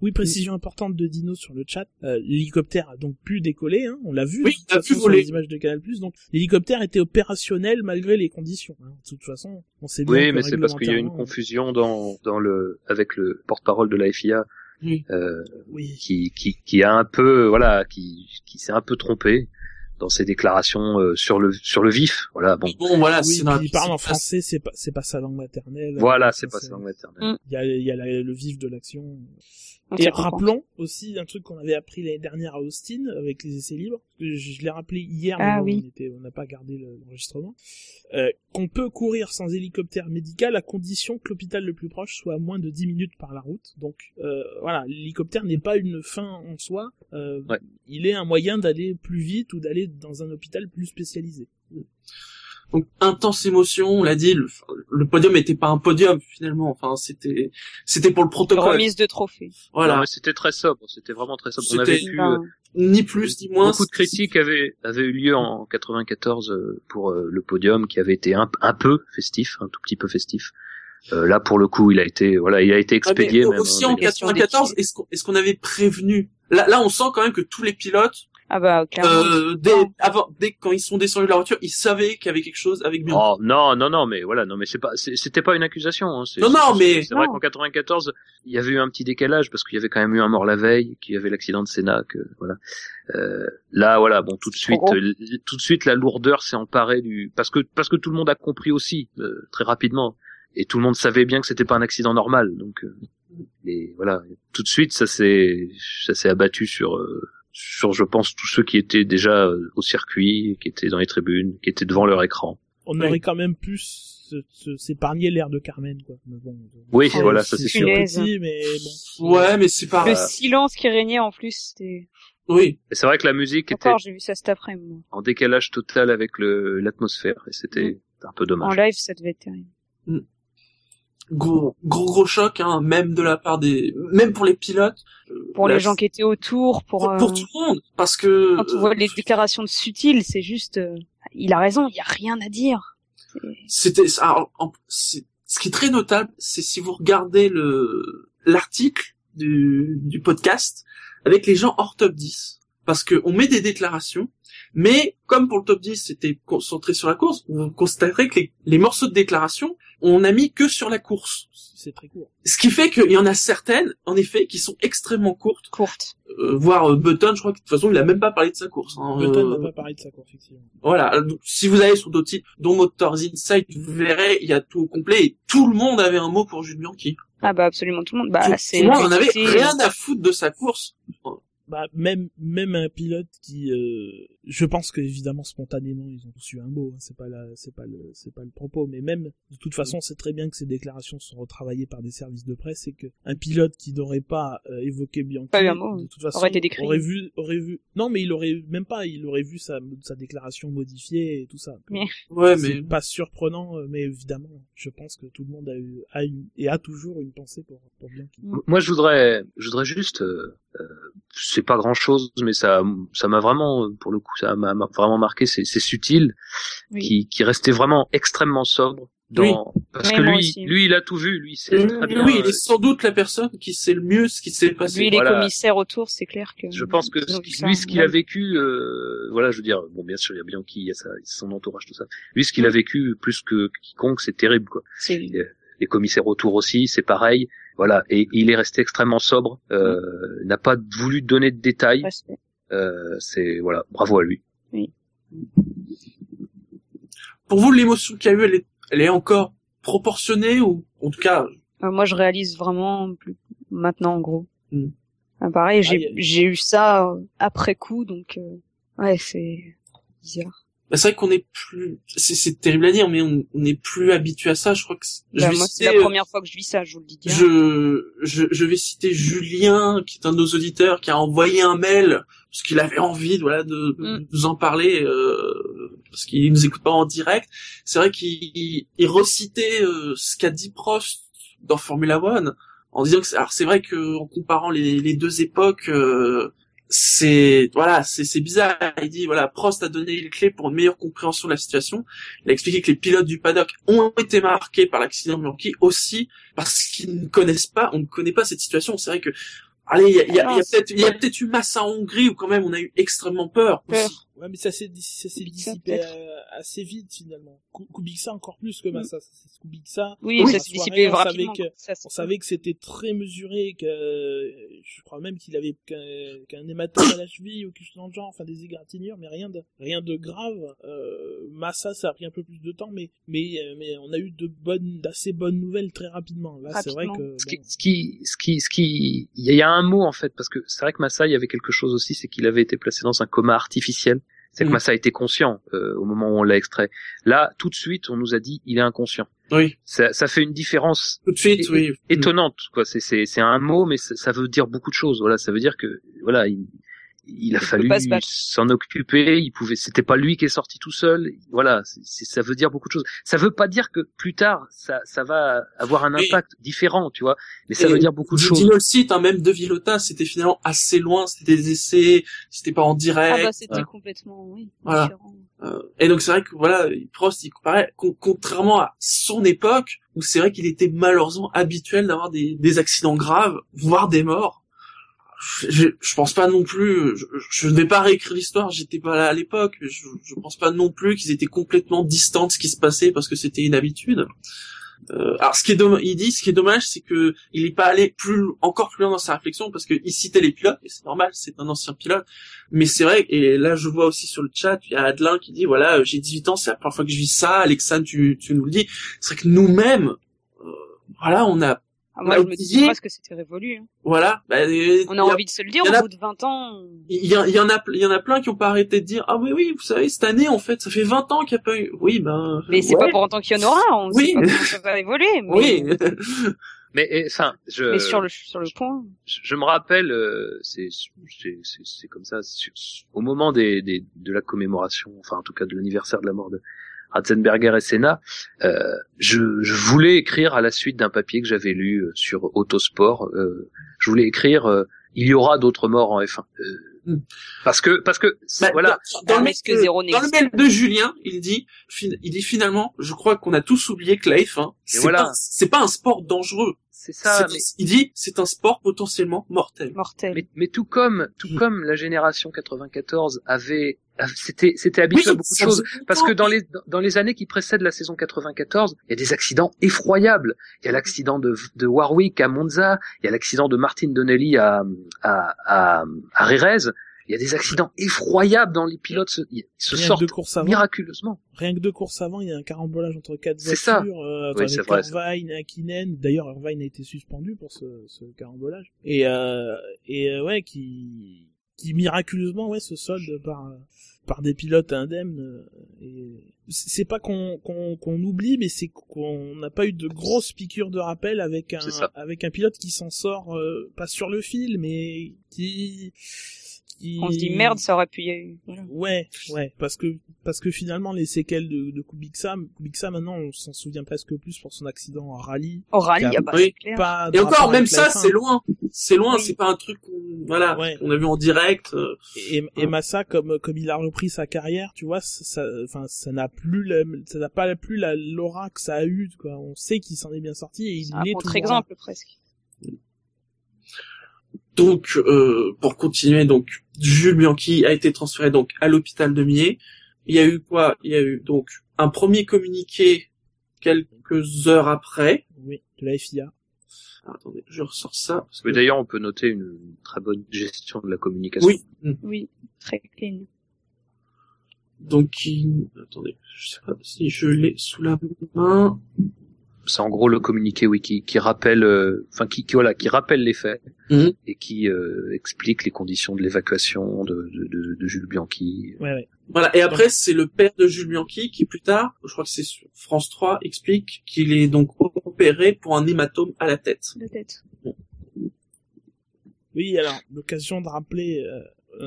Oui, précision importante de Dino sur le chat. Euh, l'hélicoptère a donc pu décoller, hein, on l'a vu Oui, de a façon pu sur voler. les images de Canal+. Donc l'hélicoptère était opérationnel malgré les conditions. hein. De toute façon, on sait bien Oui, mais c'est parce qu'il y a une confusion dans, dans le, avec le porte-parole de la FIA, Oui. euh, Oui. qui, qui, qui a un peu, voilà, qui, qui s'est un peu trompé dans ses déclarations euh, sur le, sur le vif. Voilà, bon. bon, voilà, Oui, puis il parle en français, c'est pas, c'est pas sa langue maternelle. Voilà, c'est pas sa langue maternelle. Mm. Il y a, il y a la- le vif de l'action. Et rappelons aussi un truc qu'on avait appris l'année dernière à Austin avec les essais libres. Je, je l'ai rappelé hier, Ah mais oui. on n'a pas gardé le- l'enregistrement. Euh, qu'on peut courir sans hélicoptère médical à condition que l'hôpital le plus proche soit à moins de 10 minutes par la route. Donc euh, voilà, l'hélicoptère n'est pas une fin en soi. Euh, Ouais. Il est un moyen d'aller plus vite ou d'aller dans un hôpital plus spécialisé. Donc intense émotion, on l'a dit, le, le podium n'était pas un podium finalement, enfin c'était c'était pour le protocole. Remise de trophée. Voilà, mais c'était très sobre, c'était vraiment très sobre. On avait vu Ben, euh, ni plus ni moins. beaucoup de critiques avaient, avaient eu lieu en 94 euh, pour euh, le podium qui avait été un, un peu festif, un tout petit peu festif. Euh, là, pour le coup, il a été, voilà, il a été Ah, mais expédié. même, aussi hein, en mais- Question 94, d'équilibre. est-ce qu'on est-ce qu'on avait prévenu? Là, là, on sent quand même que tous les pilotes, Ah bah clairement. euh, dès, avant, dès quand ils sont descendus de la voiture, ils savaient qu'il y avait quelque chose avec Bianchi. Oh non non non mais voilà non mais c'est pas c'était pas une accusation hein, c'est- Non, non, mais- c'est vrai qu'en 94 il y avait eu un petit décalage parce qu'il y avait quand même eu un mort la veille qu'il y avait l'accident de Senna que voilà euh, là voilà bon tout de suite euh, tout de suite la lourdeur s'est emparée du parce que parce que tout le monde a compris aussi euh, très rapidement et tout le monde savait bien que c'était pas un accident normal donc euh, et voilà tout de suite ça s'est ça s'est abattu sur euh, sur je pense tous ceux qui étaient déjà euh, au circuit qui étaient dans les tribunes qui étaient devant leur écran On aurait quand même pu s'épargner l'air de Carmen, quoi. Mais bon, Oui, Oh, voilà, ça c'est sûr. petit, mais bon. Ouais, mais c'est pas. Le silence qui régnait en plus, c'était. Oui, c'est vrai que la musique était Encore, j'ai vu ça cet après-midi. en décalage total avec l'atmosphère et c'était un peu En dommage. live, ça devait être terrible. Gros, gros, gros choc, hein, même de la part des, même pour les pilotes. euh, Pour les gens qui étaient autour, pour. pour, euh, pour tout le monde, parce que. Quand on euh, voit les déclarations de Sutil, c'est juste. euh, Il a raison, il y a rien à dire. C'était ce qui est très notable, c'est si vous regardez le l'article du, du podcast avec les gens hors top 10 parce que on met des déclarations mais comme pour le top 10 c'était concentré sur la course, vous constaterez que les, les morceaux de déclaration, on a mis que sur la course. C'est très court. Ce qui fait qu'il y en a certaines, en effet, qui sont extrêmement courtes, Courte. euh, voire euh, Button, je crois que de toute façon, il a même pas parlé de sa course. hein. Button Euh, n'a pas parlé de ça, quoi, effectivement. voilà. Donc, si vous allez sur d'autres sites, dont Motors Insight, vous verrez, il y a tout au complet et tout le monde avait un mot pour Jules Bianchi. Ah bah absolument tout le monde. Bah tout, c'est. tout le monde en avait rien à foutre de sa course. Bah, même, même un pilote qui, euh, je pense que évidemment spontanément ils ont reçu un mot, hein, c'est pas la, c'est pas le, c'est pas le propos, mais même de toute façon c'est très bien que ces déclarations sont retravaillées par des services de presse et que un pilote qui n'aurait pas euh, évoqué Bianchi, Pas de toute façon aurait été décrié. aurait vu, aurait vu, non mais il aurait même pas, il aurait vu sa, sa déclaration modifiée et tout ça. Mais- Ouais, C'est mais pas surprenant, euh, mais évidemment, je pense que tout le monde a eu, a eu et a toujours une pensée pour, pour Bianchi. Moi, je voudrais, je voudrais juste, euh, c'est pas grand chose, mais ça, ça m'a vraiment, euh, pour le coup, ça m'a vraiment marqué. C'est, c'est subtil, Oui. qui, qui restait vraiment extrêmement sobre dans, parce Oui, que moi lui, aussi. lui, il a tout vu, lui, c'est oui, il euh, est sans doute la personne qui sait le mieux ce qui s'est passé. Lui, les Voilà. commissaires autour, c'est clair que. Je pense que ça. lui, ce qu'il a vécu, euh, voilà, je veux dire, bon, bien sûr, il y a Bianchi, il y a sa- son entourage, tout ça. Lui, ce qu'il a vécu plus que quiconque, c'est terrible, quoi. C'est Les commissaires autour aussi, c'est pareil. Voilà, et il est resté extrêmement sobre, euh, n'a pas voulu donner de détails. Euh, c'est voilà, bravo à lui. Pour vous, l'émotion qu'il y a eu, elle est, elle est encore proportionnée ou, en tout cas, Euh, moi, je réalise vraiment plus maintenant, en gros. Mm. Ah, pareil, j'ai Ah, a- eu ça euh, après coup, donc euh, ouais, c'est bizarre. Bah, c'est vrai qu'on est plus, c'est, c'est terrible à dire, mais on n'est plus habitué à ça. Je crois que je Bah, vais moi, c'est la euh, première fois que je vis ça, je vous le dis. je, je, je vais citer Julien, qui est un de nos auditeurs, qui a envoyé un mail parce qu'il avait envie, voilà, de, de Mm. nous en parler, euh, parce qu'il nous écoute pas en direct. C'est vrai qu'il il, il recitait euh, ce qu'a dit Prost dans Formula One, en disant que, c'est- alors c'est vrai que en comparant les, les deux époques, euh, c'est voilà, c'est c'est bizarre. Il dit voilà, Prost a donné les clés pour une meilleure compréhension de la situation. Il a expliqué que les pilotes du paddock ont été marqués par l'accident de Bianchi aussi parce qu'ils ne connaissent pas, on ne connaît pas cette situation. C'est vrai que allez, il y a, y a- y a peut-être il y a peut-être eu Massa en Hongrie où quand même on a eu extrêmement peur. Peur. aussi. Ouais, mais ça s'est dissipé euh, assez vite finalement. Ku- Kubica encore plus que Massa. C'est Kubica. Oui, ça s'est dissipé on savait rapidement. On savait que c'était très mesuré, que je crois même qu'il avait qu'un qu'un hématome à la cheville ou quelque chose dans le genre, enfin des égratignures, mais rien de rien de grave. Euh, Massa, ça a pris un peu plus de temps, mais mais euh, mais on a eu de bonnes, d'assez bonnes nouvelles très rapidement. Là, c'est vrai que Ce qui, bon, ce qui, ce qui, ce qui, il y a un mot en fait parce que c'est vrai que Massa, il y avait quelque chose aussi, c'est qu'il avait été placé dans un coma artificiel. C'est que Mhm. Massa était conscient euh, au moment où on l'a extrait. Là, tout de suite, on nous a dit il est inconscient. Oui, Ça, ça fait une différence tout de suite, oui. étonnante quoi. C'est un mot, mais ça, ça veut dire beaucoup de choses. Voilà, ça veut dire que voilà, il, il a Il fallu s'en occuper. Il pouvait, c'était pas lui qui est sorti tout seul. Voilà, ça veut dire beaucoup de choses. Ça veut pas dire que plus tard ça ça va avoir un impact différent, tu vois. Mais ça veut dire beaucoup de Je choses. dis le site, hein, même de Villota, c'était finalement assez loin, c'était des essais, c'était pas en direct. Ah bah c'était complètement, oui, Voilà. différent. Euh, et donc c'est vrai que voilà, Prost, il comparait, con- contrairement à son époque, où c'est vrai qu'il était malheureusement habituel d'avoir des, des accidents graves, voire des morts. Je, je, pense pas non plus, je, je pas réécrire l'histoire, j'étais pas là à l'époque, je, je pense pas non plus qu'ils étaient complètement distants de ce qui se passait parce que c'était une habitude. Euh, alors ce qui est dommage, il dit, ce qui est dommage, c'est que il est pas allé plus, encore plus loin dans sa réflexion parce qu'il citait les pilotes, et c'est normal, c'est un ancien pilote. Mais c'est vrai, et là je vois aussi sur le chat, il y a Adelin qui dit, voilà, euh, j'ai 18 ans, c'est la première fois que je vis ça, Alexandre, tu, tu nous le dis. C'est vrai que nous-mêmes, euh, voilà, on a, Ah, moi On a je me disais presque que c'était révolu. hein. voilà, bah, euh, On a envie de se le dire au a- bout de 20 ans. il y, en a, il y en a plein qui ont pas arrêté de dire, ah oui, oui, vous savez, cette année, en fait, ça fait 20 ans qu'il n'y a pas eu, oui, ben, Mais c'est ouais, pas pour autant qu'il y en aura, on Oui. sait pas ça va évoluer. Mais, oui, Mais enfin, je mais sur le sur le point. je, je me rappelle, euh, c'est c'est c'est- c'est comme ça. sur- au moment des, des de la commémoration, enfin en tout cas de l'anniversaire de la mort de Ratzenberger et Senna, euh, je, je voulais écrire à la suite d'un papier que j'avais lu euh, sur Autosport. euh, je voulais écrire euh, il y aura d'autres morts en F1. Euh, Hmm. parce que parce que Bah, voilà. Dans, dans Ah, le mais mail que de- zéro dans le n'existe mail de Julien, il dit, il dit finalement, je crois qu'on a tous oublié que la F1, c'est voilà. pas, c'est pas un sport dangereux. C'est ça. C'est- mais- Il dit, c'est un sport potentiellement mortel. Mortel. Mais, mais tout comme tout Mm. comme la génération 94 avait, c'était c'était habitué à beaucoup de choses. Parce que dans les dans les années qui précèdent la saison 94, il y a des accidents effroyables. Il y a l'accident de, de Warwick à Monza, il y a l'accident de Martin Donnelly à à à, à Jerez. Il y a des accidents effroyables dans les pilotes se, ils se rien que sortent de course avant, miraculeusement. rien que de course avant, il y a un carambolage entre quatre C'est ça. voitures. Euh, Oui, c'est vrai, Irvine, Hakkinen. D'ailleurs, Irvine a été suspendu pour ce, ce carambolage. Et euh, et euh, ouais, qui qui miraculeusement ouais se solde par par des pilotes indemnes. euh, Et c'est pas qu'on qu'on qu'on oublie, mais c'est qu'on n'a pas eu de grosses piqûres de rappel avec un avec un pilote qui s'en sort euh, pas sur le fil, mais qui qui On se dit merde, ça aurait pu y avoir. Voilà. Ouais, ouais, parce que parce que finalement les séquelles de, de Kubica, Kubica maintenant on s'en souvient presque plus pour son accident en rallye. Au rallye, Ah, ah bah, oui. c'est clair. Pas Et encore, même ça, F1. c'est loin. C'est loin, Oui. c'est pas un truc qu'on, voilà, Ouais. qu'on a vu en direct. euh, Et, et Massa, comme comme il a repris sa carrière, tu vois, ça, ça- enfin ça n'a plus la, ça n'a pas plus la l'aura que ça a eu, quoi. On sait qu'il s'en est bien sorti et il C'est est un contre-exemple presque. Donc, euh, pour continuer, donc Jules Bianchi a été transféré donc à l'hôpital de Millet. Il y a eu quoi? Il y a eu donc un premier communiqué quelques heures après. Oui, de la FIA. Ah, attendez, je ressors ça. parce que- Mais d'ailleurs, on peut noter une, très bonne gestion de la communication. Oui. Mm. Oui, très clean. Donc, il... attendez, je sais pas si je l'ai sous la main. C'est en gros le communiqué, oui, qui, qui rappelle, euh, enfin, qui, qui, voilà, qui rappelle les faits Mhm. et qui euh, explique les conditions de l'évacuation, de, de, de, de Jules Bianchi. Ouais, ouais. Voilà. Et après, c'est le père de Jules Bianchi qui, plus tard, je crois que c'est sur France 3, explique qu'il est donc opéré pour un hématome à la tête. La tête. Oui, alors, l'occasion de rappeler, euh,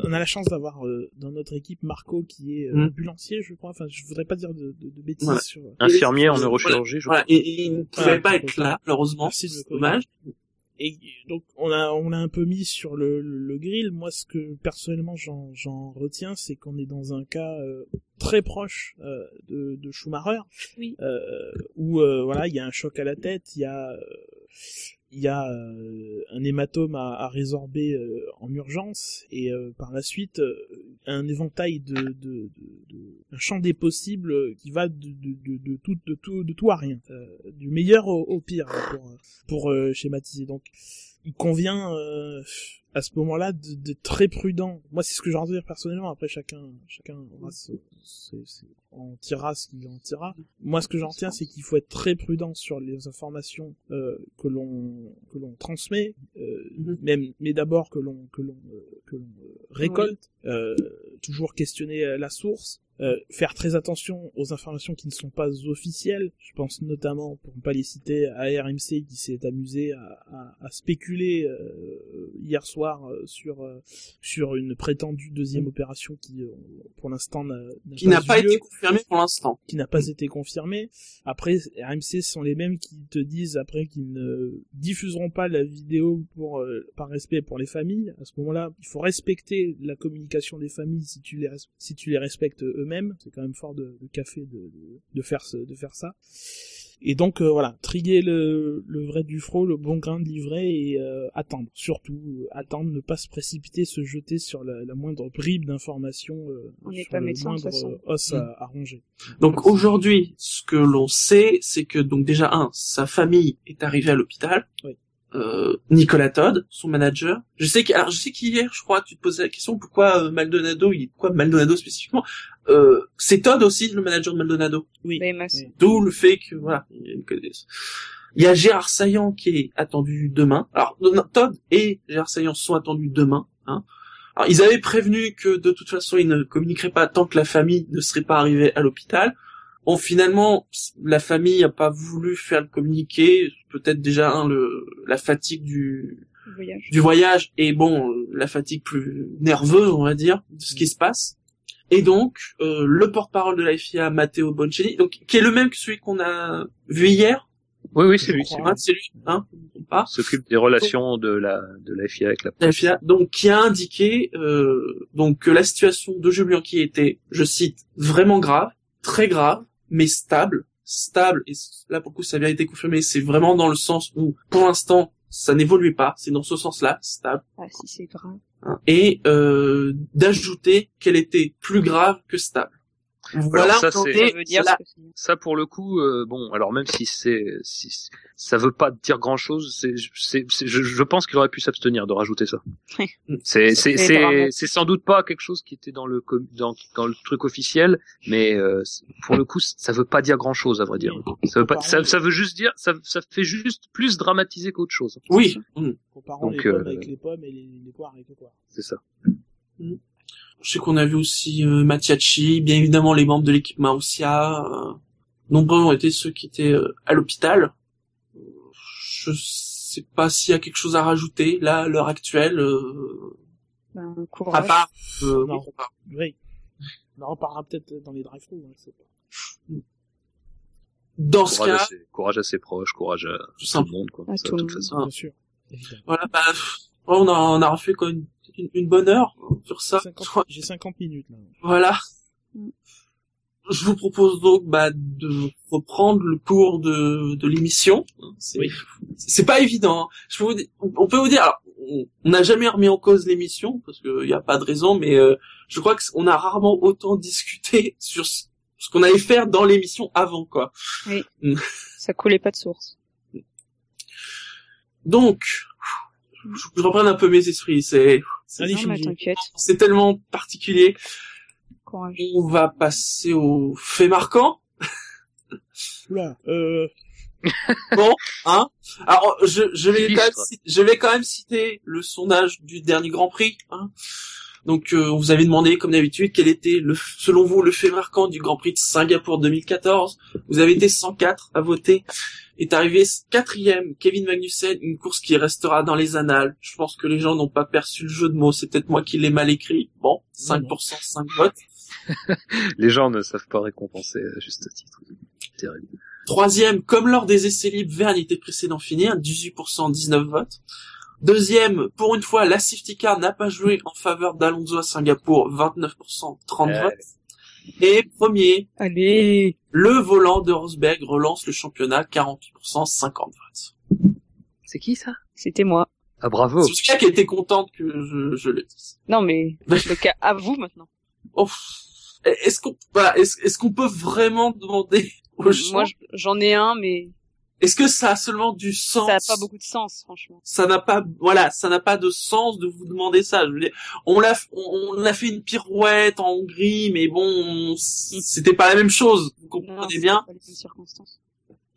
on a la chance d'avoir euh, dans notre équipe Marco qui est euh, Mm. ambulancier, je crois. Enfin, je voudrais pas dire de, de, de bêtises Voilà. sur. Infirmier en Voilà. neurochirurgie, je Voilà. Et, et il ne pouvait pas être là, malheureusement. C'est dommage. Et donc on a on a un peu mis sur le, le, le grill. Moi, ce que personnellement j'en j'en retiens, c'est qu'on est dans un cas euh, très proche euh, de, de Schumacher, Oui. euh, où euh, voilà, il y a un choc à la tête, il y a euh, il y a euh, un hématome à, à résorber euh, en urgence et euh, par la suite euh, un éventail de, de, de, de- un champ des possibles qui va de, tout de tout de tout à rien. Euh, du meilleur au, au pire pour pour euh, schématiser. Donc il convient euh, à ce moment-là de- d'être très prudent. Moi c'est ce que j'ai envie de dire personnellement. Après chacun chacun en tirera ce qu'il en tirera moi ce que j'en retiens c'est qu'il faut être très prudent sur les informations euh, que l'on que l'on transmet euh, Mhm. même mais d'abord que l'on que l'on euh, que l'on euh, récolte euh, toujours questionner la source euh, faire très attention aux informations qui ne sont pas officielles. Je pense notamment, pour ne pas les citer, à RMC qui s'est amusé à, à, à spéculer euh, hier soir euh, sur euh, sur une prétendue deuxième opération qui, euh, pour l'instant, n'a Qui n'a eu pas lieu été confirmé pour l'instant. qui n'a pas été confirmé. Après, RMC sont les mêmes qui te disent après qu'ils ne diffuseront pas la vidéo pour euh, par respect pour les familles. À ce moment-là, il faut respecter la communication des familles si tu les si tu les respectes eux-mêmes. C'est quand même fort de, de café de, de, de faire ce, de faire ça. Et donc euh, voilà, trier le, le vrai du faux, le bon grain de livret et euh, attendre. Surtout euh, attendre, ne pas se précipiter, se jeter sur la, la moindre bribe d'information, euh, sur pas le médecin, moindre os à, à ronger. Donc aujourd'hui, ce que l'on sait, c'est que donc déjà un, sa famille est arrivée à l'hôpital. Oui. Euh, Nicolas Todd, son manager. Je sais que, alors je sais qu'hier, je crois, tu te posais la question pourquoi euh, Maldonado, il, pourquoi Maldonado spécifiquement. Euh, c'est Todd aussi le manager de Maldonado. Oui. Oui. D'où le fait que voilà, il y a une connaissance. Il y a Gérard Saillant qui est attendu demain. Alors non, Todd et Gérard Saillant sont attendus demain. Hein. Alors ils avaient prévenu que de toute façon ils ne communiqueraient pas tant que la famille ne serait pas arrivée à l'hôpital. Bon finalement la famille n'a pas voulu faire le communiqué. Peut-être déjà hein, le la fatigue du Voyage. du voyage et bon la fatigue plus nerveuse on va dire de ce qui se passe et donc euh, le porte-parole de la FIA Matteo Boncini donc qui est le même que celui qu'on a vu hier Oui, oui, c'est lui. c'est lui. hein, c'est lui hein on pas S'occupe des relations de la de la FIA avec la la. FIA donc qui a indiqué euh, donc que la situation de Julien qui était je cite vraiment grave très grave mais stable stable et là pour le coup ça a bien été confirmé c'est vraiment dans le sens où pour l'instant ça n'évoluait pas c'est dans ce sens-là stable Ah, si c'est grave. et euh, d'ajouter qu'elle était plus grave que stable. Voilà, ça, c'est- est Ça veut dire. Ça, pour le coup, euh, bon, alors même si c'est, si ça veut pas dire grand chose, c'est, c'est, c'est- je, je pense qu'il aurait pu s'abstenir de rajouter ça. c'est, c'est, c'est, c'est sans doute pas quelque chose qui était dans le, dans, dans le truc officiel, mais euh, pour le coup, ça veut pas dire grand chose, à vrai dire. Ça veut pas, ça, ça veut juste dire, ça, ça fait juste plus dramatiser qu'autre chose. Oui, mm. Comparons Donc, les pommes euh, avec les pommes et les, les poires avec les poires. C'est ça. Je sais qu'on a vu aussi euh, Mattiacci, bien évidemment les membres de l'équipe Maussia. Euh, nombreux ont été ceux qui étaient euh, à l'hôpital. Je sais pas s'il y a quelque chose à rajouter là à l'heure actuelle, euh, Ben, à courage. part. euh, Non. oui, à. On en reparlera peut-être dans les drive-thru, hein, je sais pas. Dans ce Courage à, cas, ses, courage à ses proches, courage à tout le monde, quoi. À Ça, tout de le toute monde. façon. Bien sûr. Évidemment. voilà, bah, on a on a refait quoi une, une, une bonne heure sur ça. 50 J'ai 50 minutes, là. Voilà. Mm. Je vous propose donc bah, de reprendre le cours de, de l'émission. C'est Oui. c'est pas évident. hein. Je peux vous dire- on peut vous dire, alors, on n'a jamais remis en cause l'émission parce qu'il n'y a pas de raison, mais euh, je crois que c- on a rarement autant discuté sur ce, ce qu'on allait faire dans l'émission avant, quoi. Ça coulait pas de source. Donc, je, je reprenne un peu mes esprits. C'est c'est- tellement particulier. Courage. On va passer aux faits marquants. Oula, euh, Bon, hein. Alors, je, je vais quand même, je vais quand même citer le sondage du dernier Grand Prix. Hein. Donc euh, on vous avait demandé, comme d'habitude, quel était, le, selon vous, le fait marquant du Grand Prix de Singapour 2014. Vous avez été 104 à voter. Est arrivé quatrième Kevin Magnussen, une course qui restera dans les annales. Je pense que les gens n'ont pas perçu le jeu de mots. C'est peut-être moi qui l'ai mal écrit. Bon, 5%, 5 votes. les gens ne savent pas récompenser à juste titre. Terrible. Troisième, comme lors des essais libres vers l'été précédent fini, 18%, 19 votes. Deuxième, pour une fois, la safety car n'a pas joué en faveur d'Alonso à Singapour, 29%, 30 Allez. votes. Et premier, Allez. le volant de Rosberg relance le championnat, 48%, 50 votes. C'est qui ça? C'était moi. Ah bravo. C'est Sophia qui était contente que je, je le dise. Non mais le cas à vous maintenant. Oh, est-ce qu'on, voilà, est-ce, est-ce qu'on peut vraiment demander aux gens, Moi j'en ai un mais est-ce que ça a seulement du sens? ça a pas beaucoup de sens franchement. ça n'a pas voilà ça n'a pas de sens de vous demander ça je veux dire on l'a on, on a fait une pirouette en Hongrie mais bon c'était pas la même chose vous comprenez bien pas les mêmes circonstances.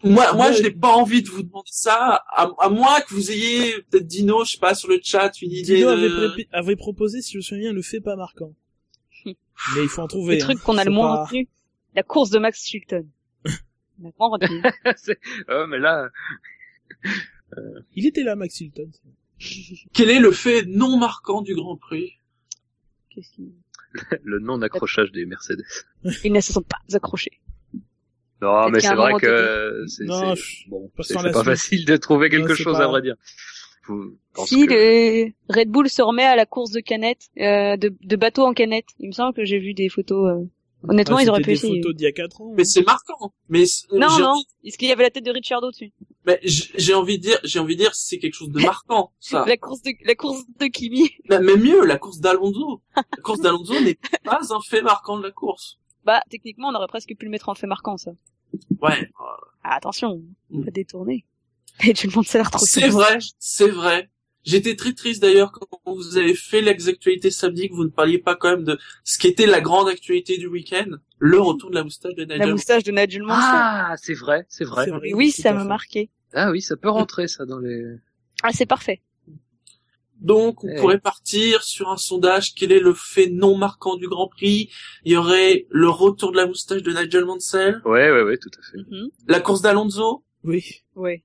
moi moi je n'ai pas envie de vous demander ça à, à moins que vous ayez peut-être Dino je sais pas sur le chat une idée Dino de... avait, avait proposé, si je me souviens bien, le fait pas marquant. Mais il faut en trouver. Le hein. truc qu'on a le moins pas- retenu, la course de Max Chilton. Oh, mais là, Il était là, Max Hilton. quel est le fait non marquant du Grand Prix? Qu'est-ce qu'il- le non-accrochage des Mercedes. Ils ne se sont pas accrochés. Non, mais c'est vrai que c'est Non, c'est- je- bon, pas c'est sans c'est la pas suite. facile de trouver quelque Non, chose pas- à vrai dire. Si que- le Red Bull se remet à la course de canette, euh, de, de bateau en canette. Il me semble que j'ai vu des photos. euh, Honnêtement, Ah, ils auraient pu des essayer. photos d'il y a 4 ans. mais hein. c'est marquant mais Non, non. envie- Est-ce qu'il y avait la tête de Richardo dessus mais j'ai envie de dire j'ai envie de dire c'est quelque chose de marquant ça La course de la course de Kimi. mais mais mieux la course d'Alonso la course d'Alonso n'est pas un fait marquant de la course Bah, techniquement, on aurait presque pu le mettre en fait marquant, ça. ouais Ah, attention, Mm. pas détourner. Et tout le monde s'est l'air trop C'est vrai, c'est vrai. J'étais très triste d'ailleurs quand vous avez fait l'ex-actualité samedi que vous ne parliez pas quand même de ce qui était la grande actualité du week-end, le retour de la moustache de La Nigel. moustache de Nigel Mansell. Ah, c'est vrai, c'est vrai. Oui, ça m'a marqué. Ah oui, ça peut rentrer ça dans les. Ah, c'est parfait. Donc on Eh. pourrait partir sur un sondage quel est le fait non marquant du Grand Prix? Il y aurait le retour de la moustache de Nigel Mansell, Ouais, ouais, ouais, tout à fait. Mhm. la course d'Alonso? Oui. Ouais.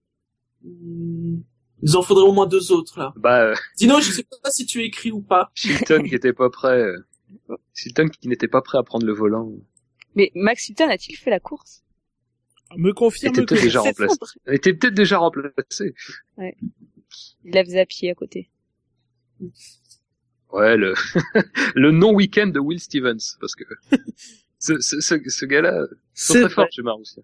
Hmm, Il en faudrait au moins deux autres là. Bah, euh, Dino, je sais pas si tu écris ou pas. Chilton qui était pas prêt. euh, Chilton qui n'était pas prêt à prendre le volant. Mais Max Hilton a-t-il fait la course? Me confirme Était que peut-être déjà remplacé. Il était peut-être déjà remplacé. Il la faisait à pied à côté. Ouais, le, le non-week-end de Will Stevens, parce que ce, ce, ce, ce gars-là, sont C'est très fort vrai. chez Marussia.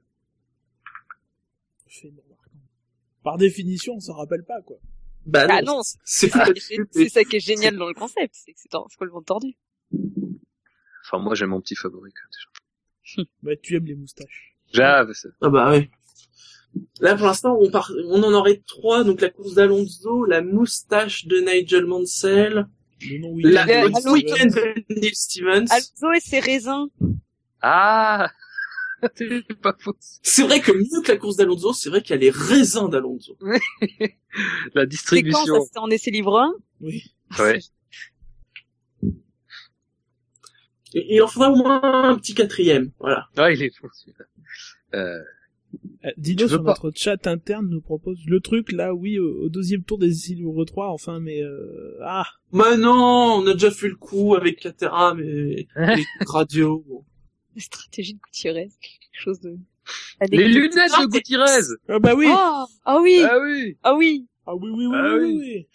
Par définition, on s'en rappelle pas, quoi. Bah Ah non, non, c'est ça qui est génial dans le concept, c'est que c'est en- c'est complètement tordu. Enfin, moi, j'ai mon petit favori, même, déjà. Bah, tu aimes les moustaches. J'avais ça. Ah bah oui. Là pour l'instant on, part... on en aurait trois, donc la course d'Alonso, la moustache de Nigel Mansell, Le week-end de Neil Stevens. Alonso et ses raisins. Ah! c'est pas faux. C'est vrai que mieux que la course d'Alonso, c'est vrai qu'il y a les raisins d'Alonso. La C'est quand distribution. ça c'était en essai libre 1 Oui. Ouais. Et il en faudra au moins un petit quatrième, voilà. Ah, il est fou, celui-là. Euh, Euh, Dino sur pas notre chat interne nous propose le truc là, oui, au, au deuxième tour des Silver 3, enfin, mais euh, ah, Mais non, on a déjà fait le coup avec Caterham et, et radio. La stratégie de Gutiérrez, quelque chose de... les lunettes de Gutiérrez! ah bah oui, Ah, ah oui, Ah oui! ah oui. ah oui oui oui Ah oui, oui.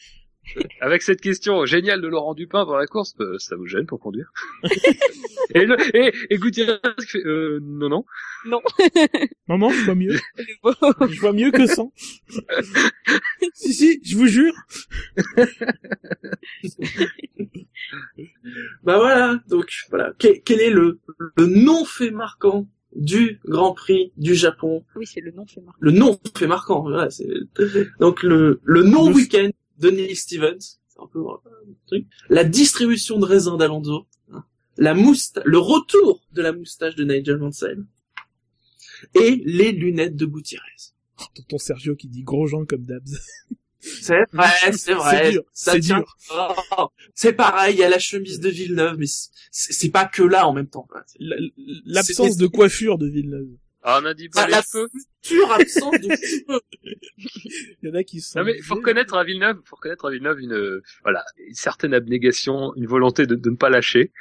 Avec cette question géniale de Laurent Dupin pour la course, euh, ça vous gêne pour conduire et, le, et, et Gutiérrez qui fait euh, non non. Maman, je vois mieux, je vois mieux que sans. si si, je vous jure. Bah voilà, donc voilà. Quel, quel est le, le non-fait marquant du Grand Prix du Japon? Oui, c'est le nom fait marquer. Le non-fait marquant, voilà. c'est Donc le, le non-week-end de Neil Stevens, c'est un peu euh, truc. La distribution de raisins d'Alonso, hein. la le retour de la moustache de Nigel Mansell et les lunettes de Gutiérrez. Tonton Sergio qui dit gros gens comme Dabs. C'est vrai, c'est vrai. c'est tient-. Oh, c'est pareil, il y a la chemise de Villeneuve, mais c'est- pas que là en même temps. La- L'absence de coiffure de Villeneuve. Ah, on a dit pas Ah, les la cheveux. future absence de cheveux. Il y en a qui sont Non mais faut reconnaître à Villeneuve, faut reconnaître à Villeneuve une euh, voilà une certaine abnégation, une volonté de, de ne pas lâcher.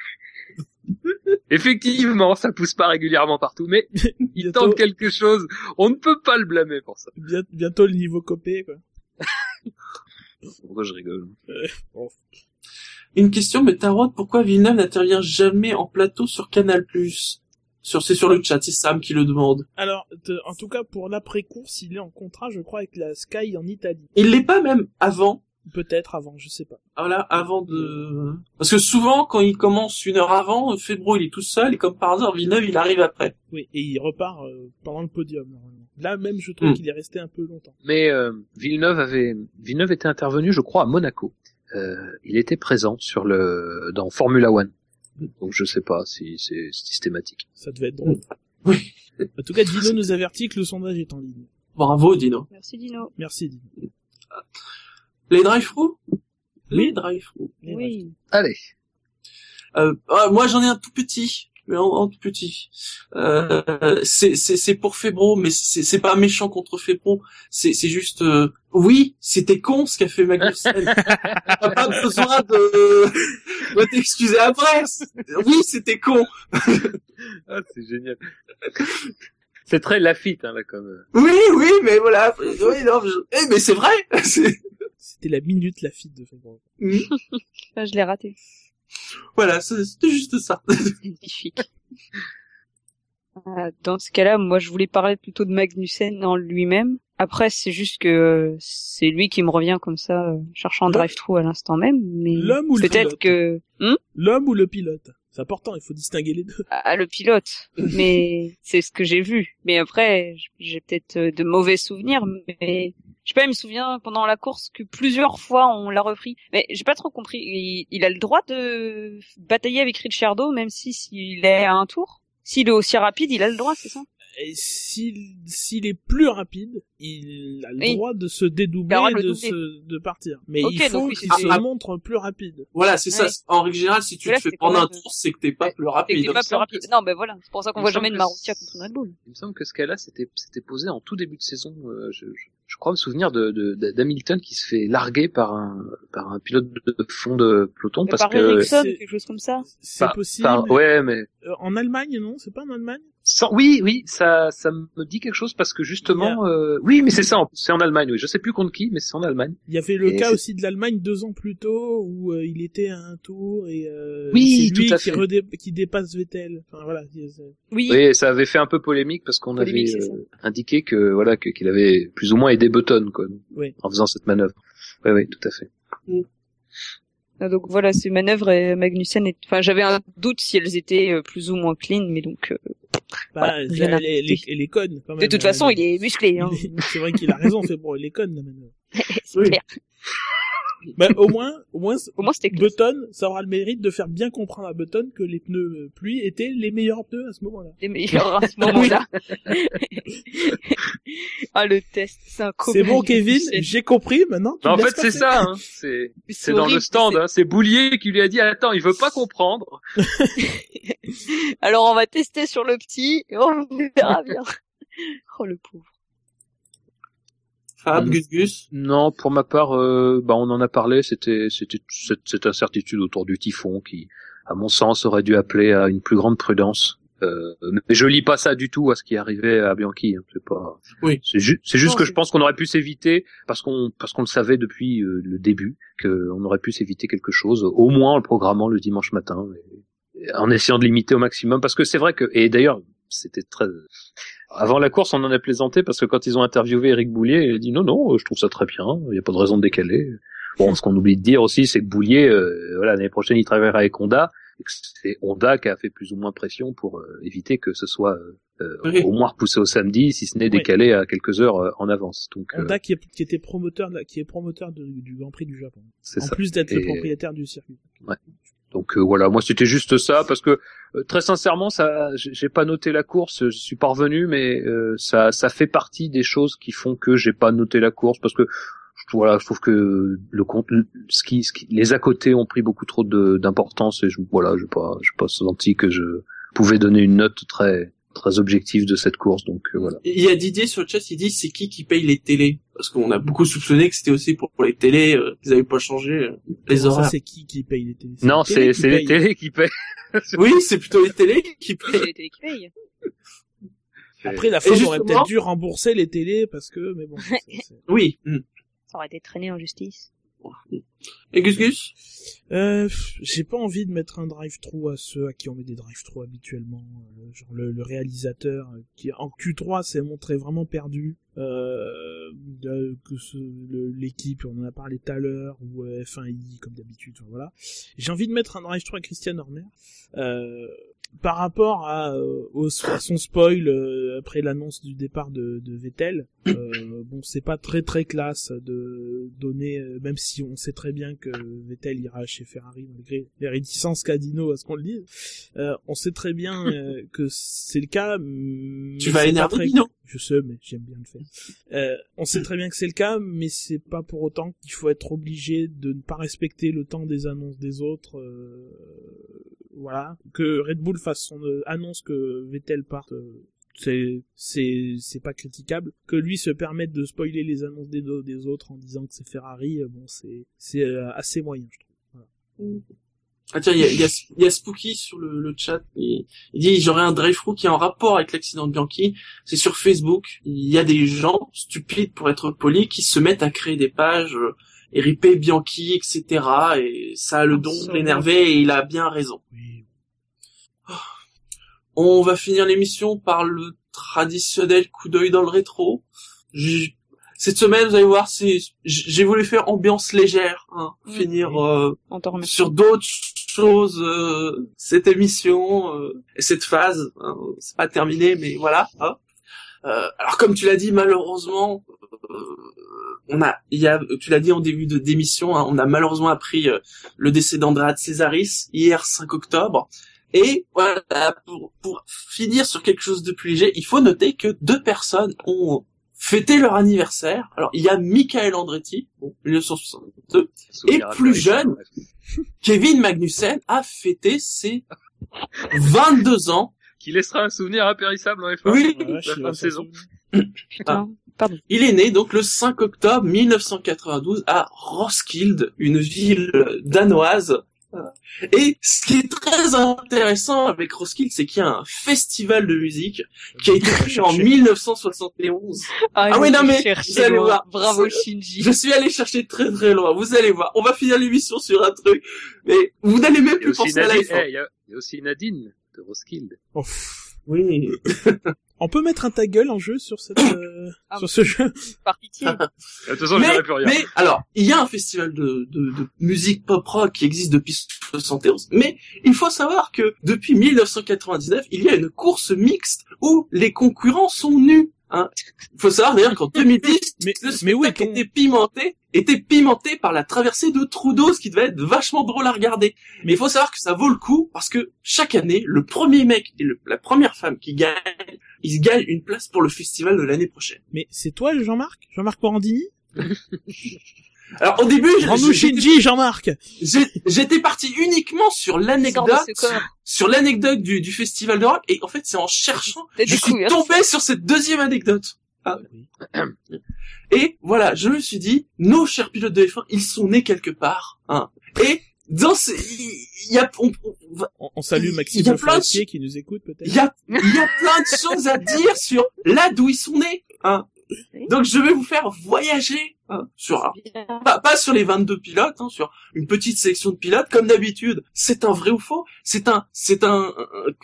Effectivement, ça pousse pas régulièrement partout, mais il Bientôt- tente quelque chose. On ne peut pas le blâmer pour ça. Bien- bientôt le niveau copé, quoi. Pourquoi je rigole Une question, mais Tarot, pourquoi Villeneuve n'intervient jamais en plateau sur Canal+. Sur, c'est sur le chat, c'est Sam qui le demande. Alors, en tout cas, pour l'après-course, il est en contrat, je crois, avec la Sky en Italie. Il l'est pas même avant. Peut-être avant, je sais pas. Voilà, avant de... Parce que souvent, quand il commence une heure avant, Febro, il est tout seul, et comme par hasard, Villeneuve, il arrive après. Oui, et il repart euh, pendant le podium, normalement. Là, même, je trouve Hmm. qu'il est resté un peu longtemps. Mais euh, Villeneuve avait Villeneuve était intervenu, je crois, à Monaco. Euh, il était présent sur le dans Formula One. Donc je sais pas si c'est systématique. Ça devait être drôle. Oui. En tout cas, Dino nous avertit que le sondage est en ligne. Bravo, Dino. Merci Dino. Merci, Dino. Les drive-thru Les Oui. drive-thru. Oui. Allez. Euh, ah, moi, j'en ai un tout petit. Mais en, en tout petit. Euh, c'est, c'est, c'est pour Febro, mais c'est, c'est pas méchant contre Febro. C'est, c'est juste, euh, oui, c'était con ce qu'a fait Magnussen. T'as pas besoin de, de t'excuser après. Oui, c'était con. Ah, c'est génial. c'est très Lafitte hein, là comme. euh. Oui, oui, mais voilà. Oui, non, je- eh, mais c'est vrai. C'est- C'était la minute la fille de Febro. Ah, je l'ai raté. Voilà, c'est- c'était juste ça. Magnifique. Euh, Dans ce cas-là, moi, je voulais parler plutôt de Magnussen en lui-même. Après, c'est juste que euh, c'est lui qui me revient comme ça, euh, cherchant drive-through à l'instant même. Mais L'homme ou le peut-être pilote que Hmm? L'homme ou le pilote? C'est important, il faut distinguer les deux. ah, le pilote. Mais c'est ce que j'ai vu. Mais après, j'ai peut-être de mauvais souvenirs. Mais je sais pas, il me souvient pendant la course que plusieurs fois on l'a repris. Mais j'ai pas trop compris. Il, il a le droit de batailler avec Ricciardo, même si s'il est à un tour? S'il est aussi rapide, il a le droit, c'est ça? Et s'il s'il est plus rapide, il a le Oui. droit de se dédoubler, droit de se, de partir. Mais il faut oui, qu'il se Ah, montre plus rapide. Voilà, c'est ça. En règle générale, si tu là, te fais prendre un tour, c'est que t'es pas Ouais. plus C'est rapide. que t'es pas plus rapide. Non, ben voilà. C'est pour ça qu'on Il voit jamais de Marussia contre Red Bull. Il me semble que ce cas-là c'était c'était posé en tout début de saison. euh, je, je, je crois me souvenir de de- de- d'Hamilton qui se fait larguer par un par un pilote de fond de peloton Mais parce par que Ericsson, quelque chose comme ça. C'est par- possible. par- ouais mais Euh, en Allemagne, non? C'est pas en Allemagne? Sans- oui, oui, ça, ça me dit quelque chose parce que justement, euh, oui, mais c'est ça, c'est en Allemagne. Oui, je sais plus contre qui, mais c'est en Allemagne. Il y avait le Et cas c'est- aussi de l'Allemagne deux ans plus tôt où euh, il était à un tour et euh, Oui, c'est lui tout à qui, fait. redé- qui dépasse Vettel. Enfin voilà. Oui. Oui, ça avait fait un peu polémique parce qu'on avait euh, indiqué que voilà que- qu'il avait plus ou moins aidé Button quoi, Oui. en faisant cette manœuvre. Oui, oui, tout à fait. Ah, Donc voilà, ces manœuvres et Magnussen. est- Enfin, j'avais un doute si elles étaient euh, plus ou moins clean, mais donc euh, Bah, Voilà, elle, rien elle, est- elle est- rajouter. elle est conne quand même. de toute Euh, façon, il est musclé. Hein. il est- C'est vrai qu'il a raison, c'est bon, elle est conne la manœuvre. C'est Oui. clair. Mais au moins, au moins, Au moins. Button, ça aura le mérite de faire bien comprendre à Button que les pneus euh, pluie étaient les meilleurs pneus à ce moment-là. les meilleurs à ce moment-là. ah, le test, c'est un C'est bon. Kevin, j'ai compris, maintenant. tu Non, en fait, c'est ça. Hein. C'est c'est dans le stand. Hein. C'est Boulier qui lui a dit attends, il veut pas comprendre. Alors, on va tester sur le petit et on verra bien. Oh, le pauvre. Fab. Gus Gus. Non, pour ma part, euh, bah, on en a parlé. C'était cette, cette incertitude autour du typhon qui, à mon sens, aurait dû appeler à une plus grande prudence. Euh, mais je lis pas ça du tout à ce qui arrivait à Bianchi. Hein. C'est pas. Oui. C'est ju- c'est juste Non, que je pense qu'on aurait pu s'éviter parce qu'on parce qu'on le savait depuis euh, le début qu'on aurait pu s'éviter quelque chose, au moins en le programmant le dimanche matin, et- et en essayant de limiter au maximum. Parce que c'est vrai que et d'ailleurs c'était très avant la course, on en a plaisanté parce que quand ils ont interviewé Eric Boulier, il a dit non non, je trouve ça très bien, il n'y a pas de raison de décaler. Bon, ce qu'on oublie de dire aussi, c'est que Boulier, euh, voilà, l'année prochaine, il travaillera avec Honda. et que C'est Honda qui a fait plus ou moins pression pour euh, éviter que ce soit euh, Oui. au moins repoussé au samedi, si ce n'est décalé à quelques heures euh, en avance. Donc euh, Honda qui, est- qui était promoteur, qui est promoteur de- du Grand Prix du Japon. c'est En ça. plus d'être le propriétaire du circuit. Donc euh, voilà, moi c'était juste ça parce que euh, très sincèrement, ça, j'ai pas noté la course, je suis pas revenu, mais euh, ça, ça fait partie des choses qui font que j'ai pas noté la course parce que je voilà, je trouve que le compte, ce qui, ce qui, les à côté ont pris beaucoup trop d'importance et je, voilà, je pas, j'ai pas senti que je pouvais donner une note très, très objective de cette course, donc euh, voilà. Il y a Didier sur le chat, il dit c'est qui qui paye les télés? Parce qu'on a beaucoup soupçonné que c'était aussi pour, pour les télés, euh, qu'ils avaient pas changé euh, les horaires. c'est qui qui paye les télés? Non, les télés c'est, c'est les payent. télés qui paient. Oui, c'est plutôt les télés qui C'est payent. les télé qui payent. Après, la Ford aurait peut-être dû rembourser les télés parce que, mais bon. Oui. Ça aurait été traîné en justice. Et Gus Gus? Euh, j'ai pas envie de mettre un drive-through à ceux à qui on met des drive-through habituellement. euh, genre le, le réalisateur euh, qui en Q3 s'est montré vraiment perdu. Euh, que le- l'équipe, on en a parlé tout à l'heure, ou euh, F1i comme d'habitude. voilà. J'ai envie de mettre un drive-through à Christian Horner. Euh, par rapport à, euh, au, à son spoil euh, après l'annonce du départ de, de Vettel, euh, bon c'est pas très très classe de donner, même si on sait très bien que Vettel ira chez Ferrari malgré les réticences qu'a Dino à ce qu'on le dise, euh, on sait très bien que c'est le cas. Tu vas énerver très- Dino je sais, mais j'aime bien le faire. Euh, on sait très bien que c'est le cas, mais c'est pas pour autant qu'il faut être obligé de ne pas respecter le temps des annonces des autres. euh, voilà, que Red Bull fasse son euh, annonce que Vettel parte, euh, c'est c'est c'est pas critiquable. Que lui se permette de spoiler les annonces des, des autres en disant que c'est Ferrari, euh, bon c'est c'est assez moyen, je trouve. Ah tiens, il y a, y, a, y a Spooky sur le, le chat. Il, il dit j'aurais un drive-through qui est en rapport avec l'accident de Bianchi. C'est sur Facebook. Il y a des gens stupides, pour être poli, qui se mettent à créer des pages euh, et riper Bianchi, etc. Et ça a le don de l'énerver et il a bien raison. Oui. On va finir l'émission par le traditionnel coup d'œil dans le rétro. J- Cette semaine, vous allez voir, c'est j'ai voulu faire ambiance légère, hein, finir euh, sur d'autres choses euh, cette émission euh, et cette phase. hein, c'est pas terminé, mais voilà. hein. Euh, alors comme tu l'as dit, malheureusement, euh, on a, il y a, tu l'as dit en début de d'émission, hein, on a malheureusement appris euh, le décès d'Andrea Césaris hier 5 octobre. Et voilà, pour, pour finir sur quelque chose de plus léger, il faut noter que deux personnes ont fêté leur anniversaire. Alors il y a Michael Andretti, bon, 1962, Souvenir plus jeune. Kevin Magnussen a fêté ses 22 ans. Qui laissera un souvenir impérissable en F1. Oui, Ah, vache, la fin de saison. souvenir. Putain. il est né donc le 5 octobre 1992 à Roskilde, une ville danoise. Et ce qui est très intéressant avec Roskilde, c'est qu'il y a un festival de musique qui a été créé en chercher. 1971. Ah, Ah oui, non, mais vous allez loin. voir. Bravo Shinji. Je suis allé chercher très très loin, vous allez voir. On va finir l'émission sur un truc, mais vous n'allez même plus penser à Nadine, l'iPhone. eh, il y a, il y a aussi Nadine de Roskilde. Oh. Oui. On peut mettre un ta gueule en jeu sur cette euh, Ah. sur ce jeu. Par pitié. De toute façon, je mais, plus rien. mais alors, il y a un festival de, de, de musique pop rock qui existe depuis 71, mais il faut savoir que depuis 1999, il y a une course mixte où les concurrents sont nus. Hein. Il faut savoir d'ailleurs qu'en 2010, Mais- le mais ton- était pimenté, était pimenté par la traversée de Trudeau, ce qui devait être vachement drôle à regarder. Mais il faut savoir que ça vaut le coup parce que chaque année, le premier mec et le- la première femme qui gagnent, ils gagnent une place pour le festival de l'année prochaine. Mais c'est toi, Jean-Marc? Jean-Marc Morandini? Alors au début, j'ai- Shinji, Jean-Marc J'étais parti uniquement sur l'anecdote, sur l'anecdote du, du festival de rock, et en fait, c'est en cherchant, je suis découvert. tombé sur cette deuxième anecdote. Ah. Et voilà, je me suis dit, nos chers pilotes de F1, ils sont nés quelque part, hein. Et dans ces, il y a, on- on on, on salue Il Maxime y a plein de qui nous écoute peut-être. il y a, il y a plein de choses à dire sur là d'où ils sont nés, hein. Donc je vais vous faire voyager, hein, sur un pas, pas sur les 22 pilotes, hein, sur une petite sélection de pilotes, comme d'habitude. C'est un vrai ou faux C'est un, c'est un,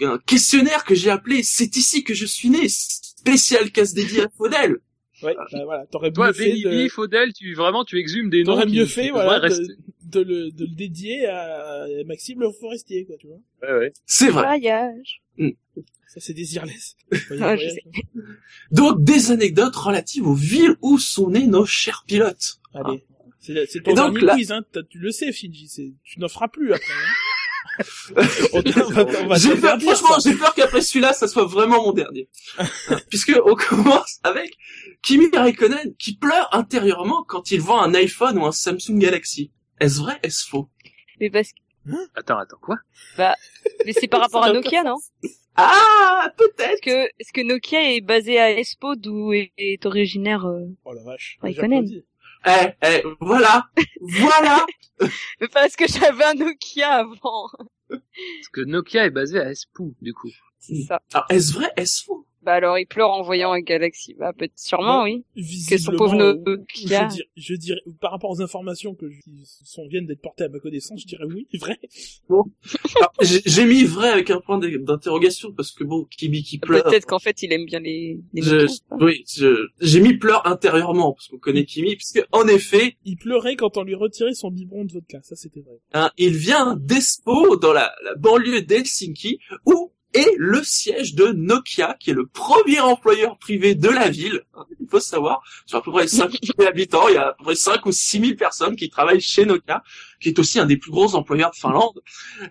un- un questionnaire que j'ai appelé "C'est ici que je suis né", spécial casse dédié à Faudel. Ouais, bah voilà, t'aurais mieux fait Benny, de, Faudel, tu, vraiment, tu exhumes des noms t'aurais mieux fait, voilà, de, de le, de le dédier à Maxime Le Forestier, quoi, tu vois. Ouais, ouais. C'est vrai. Voyage. Ça, c'est Désirless. Ah, je sais. Donc des anecdotes relatives aux villes où sont nés nos chers pilotes. Allez. C'est, c'est ton dernier là- quiz, hein. t'as- Tu le sais. C'est, tu n'en feras plus après, hein. J'ai peur, franchement, j'ai peur qu'après celui-là, ça soit vraiment mon dernier. Puisque on commence avec Kimi Raikkonen qui pleure intérieurement quand il voit un iPhone ou un Samsung Galaxy. Est-ce vrai, est-ce faux? Mais parce que, Attends, attends, quoi? Mais c'est par rapport à Nokia, non? Ah, peut-être. Est-ce que, est-ce que Nokia est basé à Espoo, d'où est, est originaire, euh... Oh la vache. Raikkonen. Eh, eh, voilà, voilà. mais Parce que j'avais un Nokia avant. Parce que Nokia est basé à Espoo, du coup. C'est ça. Alors, est-ce vrai, est-ce faux? Bah alors, il pleure en voyant un Galaxy. Bah, peut-être sûrement, oui. Que son Visiblement, pauvre euh. Je dirais, je dirais, par rapport aux informations que je, qui sont, viennent d'être portées à ma connaissance, je dirais oui, vrai. Alors, J'ai j'ai mis vrai avec un point d'interrogation parce que bon, Kimi qui pleure. Peut-être qu'en fait, il aime bien les, les Je- Nokia. oui, je- j'ai mis pleure intérieurement parce qu'on connaît Kimi, puisque en effet, Il pleurait quand on lui retirait son biberon de vodka, ça c'était vrai. hein, il vient d'Espoo dans la, la banlieue d'Helsinki où est le siège de Nokia, qui est le premier employeur privé de la ville. hein, Il faut savoir, sur à peu près 5 000 habitants, il y a à peu près 5 ou 6 000 personnes qui travaillent chez Nokia, qui est aussi un des plus gros employeurs de Finlande.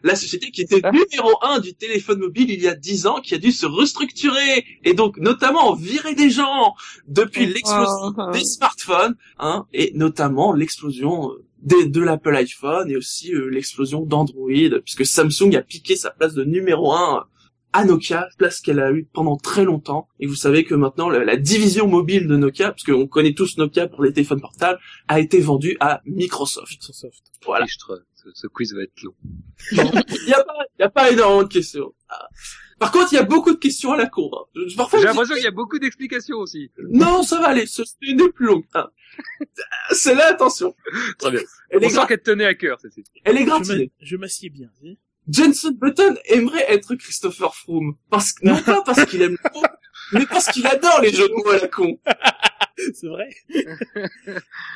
La société qui était Ah. numéro un du téléphone mobile il y a 10 ans, qui a dû se restructurer et donc notamment virer des gens depuis l'explosion Oh. des smartphones, hein, et notamment l'explosion euh, de l'Apple iPhone et aussi euh, l'explosion d'Android, puisque Samsung a piqué sa place de numéro un à Nokia, place qu'elle a eue pendant très longtemps. Et vous savez que maintenant la, la division mobile de Nokia, parce qu'on connaît tous Nokia pour les téléphones portables, a été vendue à Microsoft. Microsoft. Voilà. Ce, ce quiz va être long. Il y a pas, il y a pas énormément de questions. Ah. Par contre, il y a beaucoup de questions à la cour. hein. J'ai l'impression qu'il y a beaucoup d'explications aussi. non, ça va aller. Ce c'est une des plus longues. hein. C'est là, attention. Très bien. Elle On est, sent gra- qu'elle te tenait à cœur, celle-ci. elle est m'a- je m'assieds bien. Jenson Button aimerait être Christopher Froome. Parce que, non pas parce qu'il aime le con, mais parce qu'il adore les jeux de mots à la con. C'est vrai.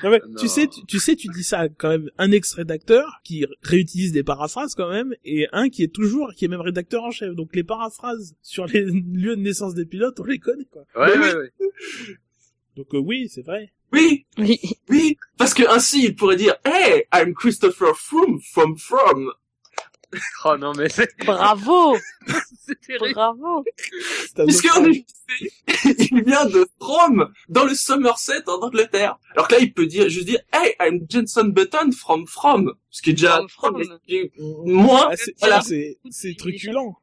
non, mais, Non. tu sais, tu, tu sais, tu dis ça quand même un ex-rédacteur qui réutilise des paraphrases quand même, et un qui est toujours, qui est même rédacteur en chef. Donc les paraphrases sur les lieux de naissance des pilotes, on les connaît quoi. Ouais, ouais, ouais. Donc euh, oui, c'est vrai. Oui, Oui. oui. Parce que ainsi, il pourrait dire, Hey, I'm Christopher Froome from From. Oh non, mais c'est Bravo! Bravo! Puisque en il vient de From, dans le Somerset, en Angleterre. Alors que là, il peut dire, juste dire, Hey, I'm Jenson Button from From. Ce qui est déjà, From moins, Ah, c'est voilà. c'est- c'est truculent.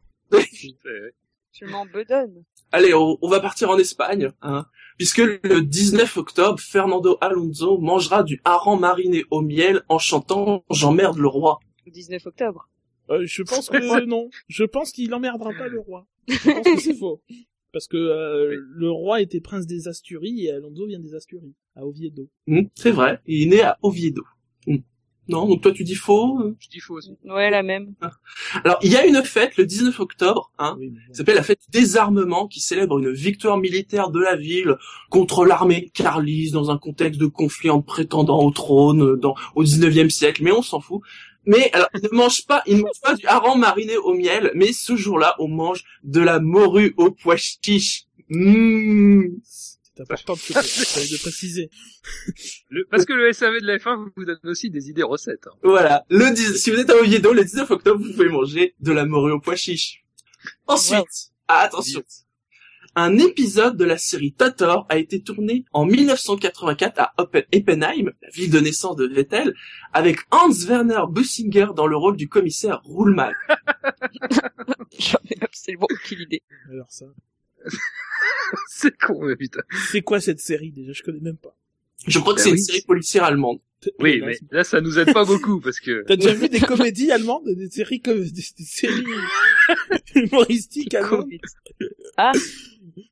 Tu m'en bedonnes. Allez, on, on va partir en Espagne, hein, puisque le 19 octobre, Fernando Alonso mangera du hareng mariné au miel en chantant J'emmerde le roi. Le 19 octobre. Euh, je pense que non. Je pense qu'il emmerdera pas le roi. Je pense que c'est faux. Parce que euh, le roi était prince des Asturies et Alonso vient des Asturies, à Oviedo. Hmm, c'est vrai, il est né à Oviedo. Hmm. Non, donc toi tu dis faux. hein. Je dis faux aussi. Ouais, la même. Alors, il y a une fête le 19 octobre, hein, Oui, qui s'appelle la fête du désarmement, qui célèbre une victoire militaire de la ville contre l'armée carliste dans un contexte de conflit entre prétendants au trône euh, dans, au 19e siècle, mais on s'en fout. Mais alors, ils ne mangent pas, ils ne mangent pas du hareng mariné au miel, mais ce jour-là, on mange de la morue au pois chiche. Mmh. C'est important de, de préciser. Le- parce que le SAV de la F1 vous donne aussi des idées recettes. hein. Voilà. Le 10 si vous êtes à Oviedo, le 19 octobre, vous pouvez manger de la morue au pois chiche. Ensuite, Wow. ah, attention. Un épisode de la série Tator a été tourné en 1984 à Oppenheim, la ville de naissance de Vettel, avec Hans Werner Bussinger dans le rôle du commissaire Ruhlmann. J'en ai absolument aucune idée. Alors ça. C'est con, mais putain. C'est quoi cette série déjà? Je connais même pas. Je crois que Ben c'est oui. une série policière allemande. Oui, mais là, ça nous aide pas beaucoup parce que. T'as déjà vu des comédies allemandes, des séries comme des, des séries humoristiques allemandes? Ah,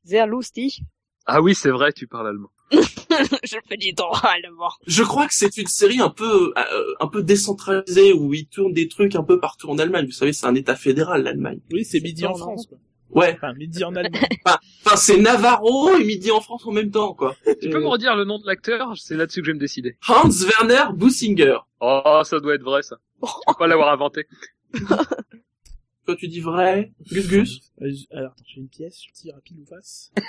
sehr lustig. Ah oui, c'est vrai, tu parles allemand. Je fais du droit allemand. Je crois que c'est une série un peu, euh, un peu décentralisée où ils tournent des trucs un peu partout en Allemagne. Vous savez, c'est un état fédéral, l'Allemagne. Oui, c'est midi en. France. Quoi. Ouais. Enfin, midi en Allemagne. Enfin, c'est Navarro et Midi en France en même temps, quoi. Tu peux me redire le nom de l'acteur? C'est là-dessus que je vais me décider. Hans Werner Bussinger. Oh, ça doit être vrai, ça. Je peux pas l'avoir inventé. Toi, tu dis vrai Gus Gus Euh, Alors, attends, j'ai une pièce, je tire à pile ou face.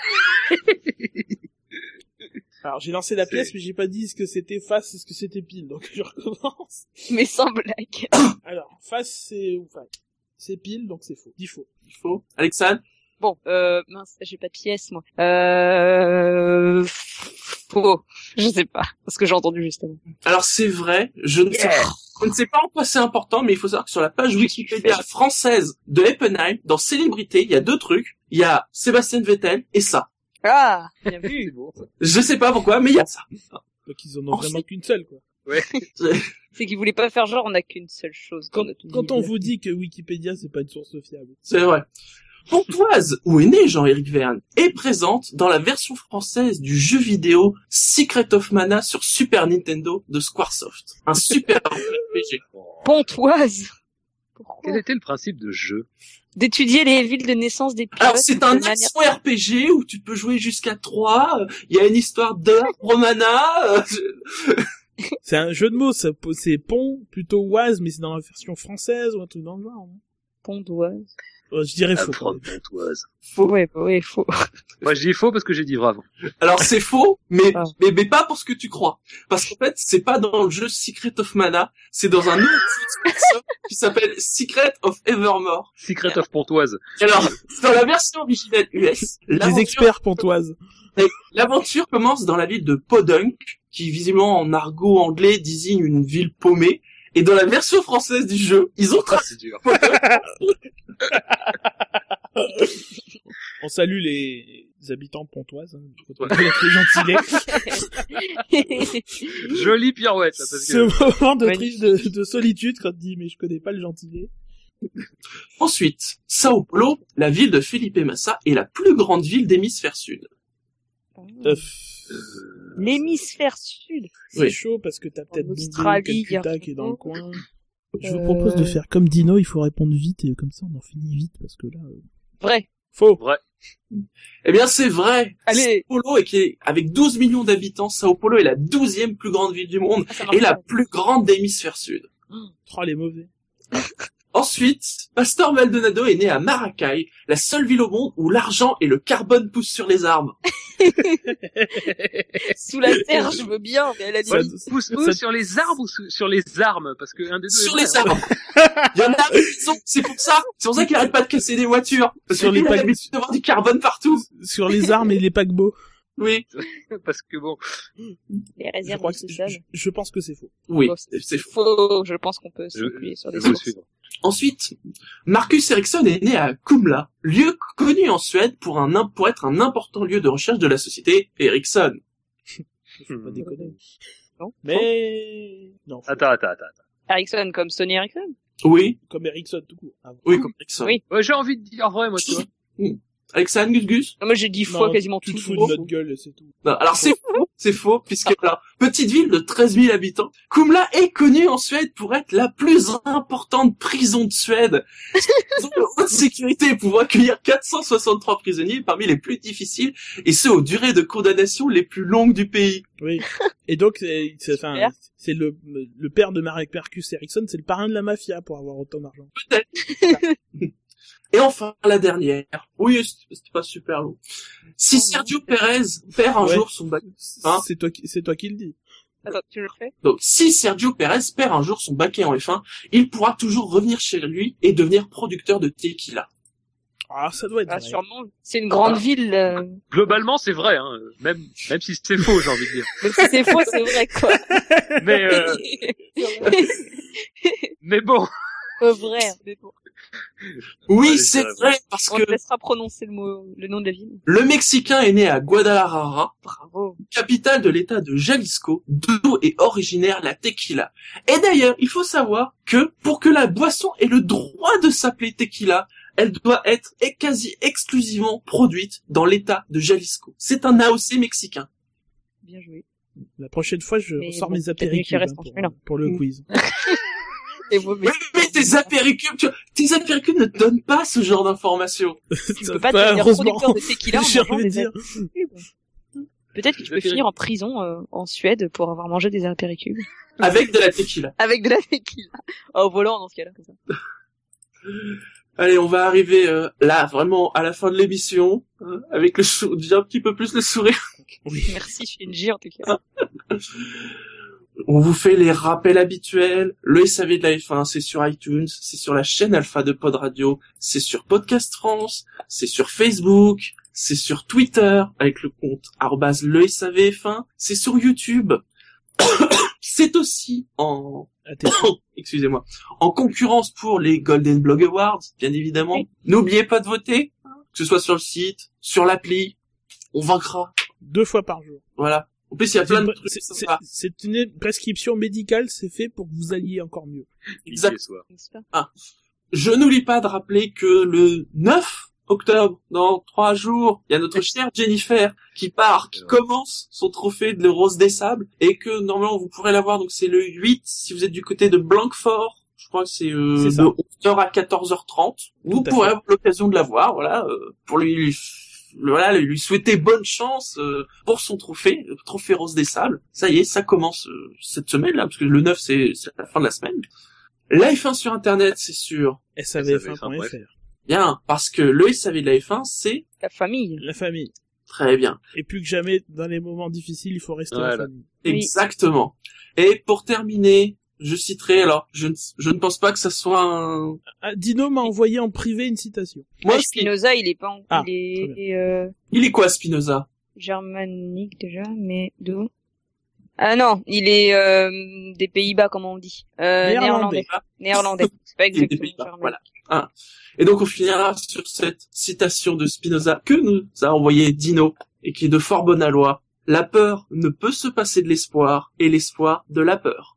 Alors, j'ai lancé la pièce, mais j'ai pas dit ce que c'était face et ce que c'était pile, donc je recommence. Mais sans blague. Alors, face, c'est ou face C'est pile, donc c'est faux. Dis faux. Il faut. Alexandre Bon, euh, mince, j'ai pas de pièce, moi. Euh... Faux. Je sais pas. Parce que j'ai entendu justement. Alors c'est vrai, je ne sais pas. Je ne sais pas en quoi c'est important, mais il faut savoir que sur la page Wikipédia française de Eppenheim, dans Célébrité, il y a deux trucs. Il y a Sébastien Vettel et ça. Ah, bien vu. Je sais pas pourquoi, mais il y a ça. Donc ils en ont Ensuite- vraiment qu'une seule, quoi. C'est qu'ils voulaient pas faire genre on a qu'une seule chose. Quand, quand on vous dit que Wikipédia, c'est pas une source fiable. C'est vrai. Pontoise, où est né Jean-Éric Verne, est présente dans la version française du jeu vidéo Secret of Mana sur Super Nintendo de Squaresoft. Un super RPG. Pontoise. Pourquoi? Quel était le principe de jeu? D'étudier les villes de naissance des pilotes. Alors c'est un manière- action RPG où tu peux jouer jusqu'à 3, il y a une histoire de Romana, euh, C'est un jeu de mots, ça, c'est pont, plutôt oise, mais c'est dans la version française ou un truc dans le genre. Pontoise. Euh, je dirais faux. Faux. Ouais, ouais, faux. Moi, je dis faux parce que j'ai dit vrai avant. Alors c'est faux, mais, Ah. mais mais pas pour ce que tu crois. Parce qu'en fait, c'est pas dans le jeu Secret of Mana, c'est dans un autre qui s'appelle Secret of Evermore. Secret of Pontoise. Alors, dans la version originale US, Les experts pontoises. l'aventure commence dans la ville de Podunk, qui visiblement en argot anglais désigne une ville paumée. Et dans la version française du jeu, ils ont Ah, tracé c'est dur. On salue les habitants pontoises. Hein. Les. Jolie pirouette, là, parce Ce que... moment de, de, de solitude quand on dit mais je connais pas le gentilé. Ensuite, Sao Paulo, la ville de Felipe Massa, est la plus grande ville d'hémisphère sud. Euh, L'hémisphère sud. c'est Oui. chaud parce que t'as peut-être Calcutta qui est dans le coin. Je vous Euh, propose de faire comme Dino, il faut répondre vite et comme ça on en finit vite parce que là... euh, Vrai. Faux Eh bien, c'est vrai. Allez. Sao Paulo est qui est, avec 12 millions d'habitants, Sao Paulo est la douzième plus grande ville du monde Ah, et la plus grande d'hémisphère sud. Oh les mauvais. Ensuite, Pastor Maldonado est né à Maracay, la seule ville au monde où l'argent et le carbone poussent sur les arbres. Sous la terre, je veux bien, mais elle a dit Ça- Pousse ça- sur les arbres ou sous- sur les armes? Parce que un des deux Sur est les arbres. Il y en a c'est pour ça, c'est pour ça qu'ils arrêtent pas de casser des voitures. Parce Sur les l'habitude d'avoir du carbone partout. Sur les armes et les paquebots. Oui, Parce que bon, les Je, réserves de que je, je pense que c'est faux. oui, Bon, c'est- faux. Je pense qu'on peut je, s'appuyer sur je des veux sources. suivre. Ensuite, Marcus Ericsson est né à Kumla, lieu connu en Suède pour un, pour être un important lieu de recherche de la société Ericsson. Faut pas Hmm. déconner. Non. Mais... Non. Attends, attends, attends. attends. Ericsson comme Sony Ericsson? Oui, Comme Ericsson tout court. Ah, oui, comme Ericsson. Oui. Ouais, j'ai envie de dire vrai, moi, tu vois? Alexandre Gus Gus Non, Moi, j'ai dit fois quasiment tu tout. te fous donc de notre gueule, c'est tout. Non, alors c'est faux, c'est faux, puisque alors, petite ville de 13 000 habitants, Kumla est connue en Suède pour être la plus importante prison de Suède. Ils ont de haute sécurité pour accueillir 463 prisonniers parmi les plus difficiles, et ceux aux durées de condamnation les plus longues du pays. Oui. Et donc, c'est, c'est, enfin, Super. c'est le, le père de Marek Percus Ericsson, c'est le parrain de la mafia pour avoir autant d'argent. Et enfin, la dernière. Oui, c'est- c'était pas super long. Si Sergio Perez perd un Ouais. jour son bac, Hein c'est toi qui, c'est toi qui le dis. Attends, tu le fais donc si Sergio Perez perd un jour son baquet en F1, il pourra toujours revenir chez lui et devenir producteur de tequila. Ah, ça doit être Ah, vrai. sûrement. C'est une grande Ah. ville. euh, Globalement, c'est vrai, hein. Même, même si c'est faux, j'ai envie de dire. Même si c'est faux, c'est vrai, quoi. Mais, euh, mais bon. Pas vrai. Oui, c'est vrai, parce On que te laissera prononcer le mot, le nom de la ville. le Mexicain est né à Guadalajara, Bravo. capitale de l'état de Jalisco, d'où est originaire la tequila. Et d'ailleurs, il faut savoir que pour que la boisson ait le droit de s'appeler tequila, elle doit être et quasi exclusivement produite dans l'état de Jalisco. C'est un AOC mexicain. Bien joué. La prochaine fois, je Mais sors bon, mes reste hein, en pour, chemin. pour le Mm. quiz. Mais mais tes apéricubes, tu vois, tes apéricubes ne te donnent pas ce genre d'informations. tu peux pas devenir producteur de tequila en J'ai mangeant envie de des dire. Peut-être que tu peux finir en prison euh, en Suède pour avoir mangé des apéricubes. Avec de la tequila. Avec de la tequila. Oh, volant dans ce cas-là. comme ça. Allez, on va arriver euh, là, vraiment, à la fin de l'émission, hein, avec le sou- déjà un petit peu plus le sourire. Oui. Merci, Shinji, en tout cas. On vous fait les rappels habituels. Le SAV de la F1, c'est sur iTunes, c'est sur la chaîne Alpha de Pod Radio, c'est sur Podcast France, c'est sur Facebook, c'est sur Twitter avec le compte arrobase le SAVF1, c'est sur YouTube. c'est aussi en excusez-moi, en concurrence pour les Golden Blog Awards, bien évidemment. N'oubliez pas de voter, que ce soit sur le site, sur l'appli. On vaincra. Deux fois par jour. Voilà. En plus, il y a plein de trucs. C'est une prescription médicale, c'est fait pour que vous alliez encore mieux. Exact. Ah. Je n'oublie pas de rappeler que le 9 octobre, dans trois jours, il y a notre chère Jennifer qui part, qui commence son trophée de Rose des Sables, et que normalement vous pourrez l'avoir, donc c'est le 8 si vous êtes du côté de Blanquefort. Je crois que c'est euh, de 11h à 14h30. Vous pourrez avoir l'occasion de la voir, voilà, euh, pour lui, voilà, lui souhaiter bonne chance euh, pour son trophée, le trophée Rose des Sables. Ça y est, ça commence euh, cette semaine là, parce que le 9 c'est la fin de la semaine. Live 1 sur internet, c'est sûr. savf1.fr. Bien, parce que le SAV de la F1, c'est... La famille. La famille. Très bien. Et plus que jamais, dans les moments difficiles, il faut rester la famille. Exactement. Et pour terminer, je citerai, alors, je ne, je ne pense pas que ça soit un... Ah, Dino m'a envoyé en privé une citation. Moi, Spinoza, il est pas en... Ah, il est... Euh... Il est quoi, Spinoza? Germanique, déjà, mais d'où? Ah non, il est euh, des Pays-Bas, comment on dit euh, Néerlandais. Néerlandais. C'est pas exactement Voilà. Ah. Et donc on finira sur cette citation de Spinoza que nous a envoyé Dino et qui est de fort bonne aloi. La peur ne peut se passer de l'espoir et l'espoir de la peur.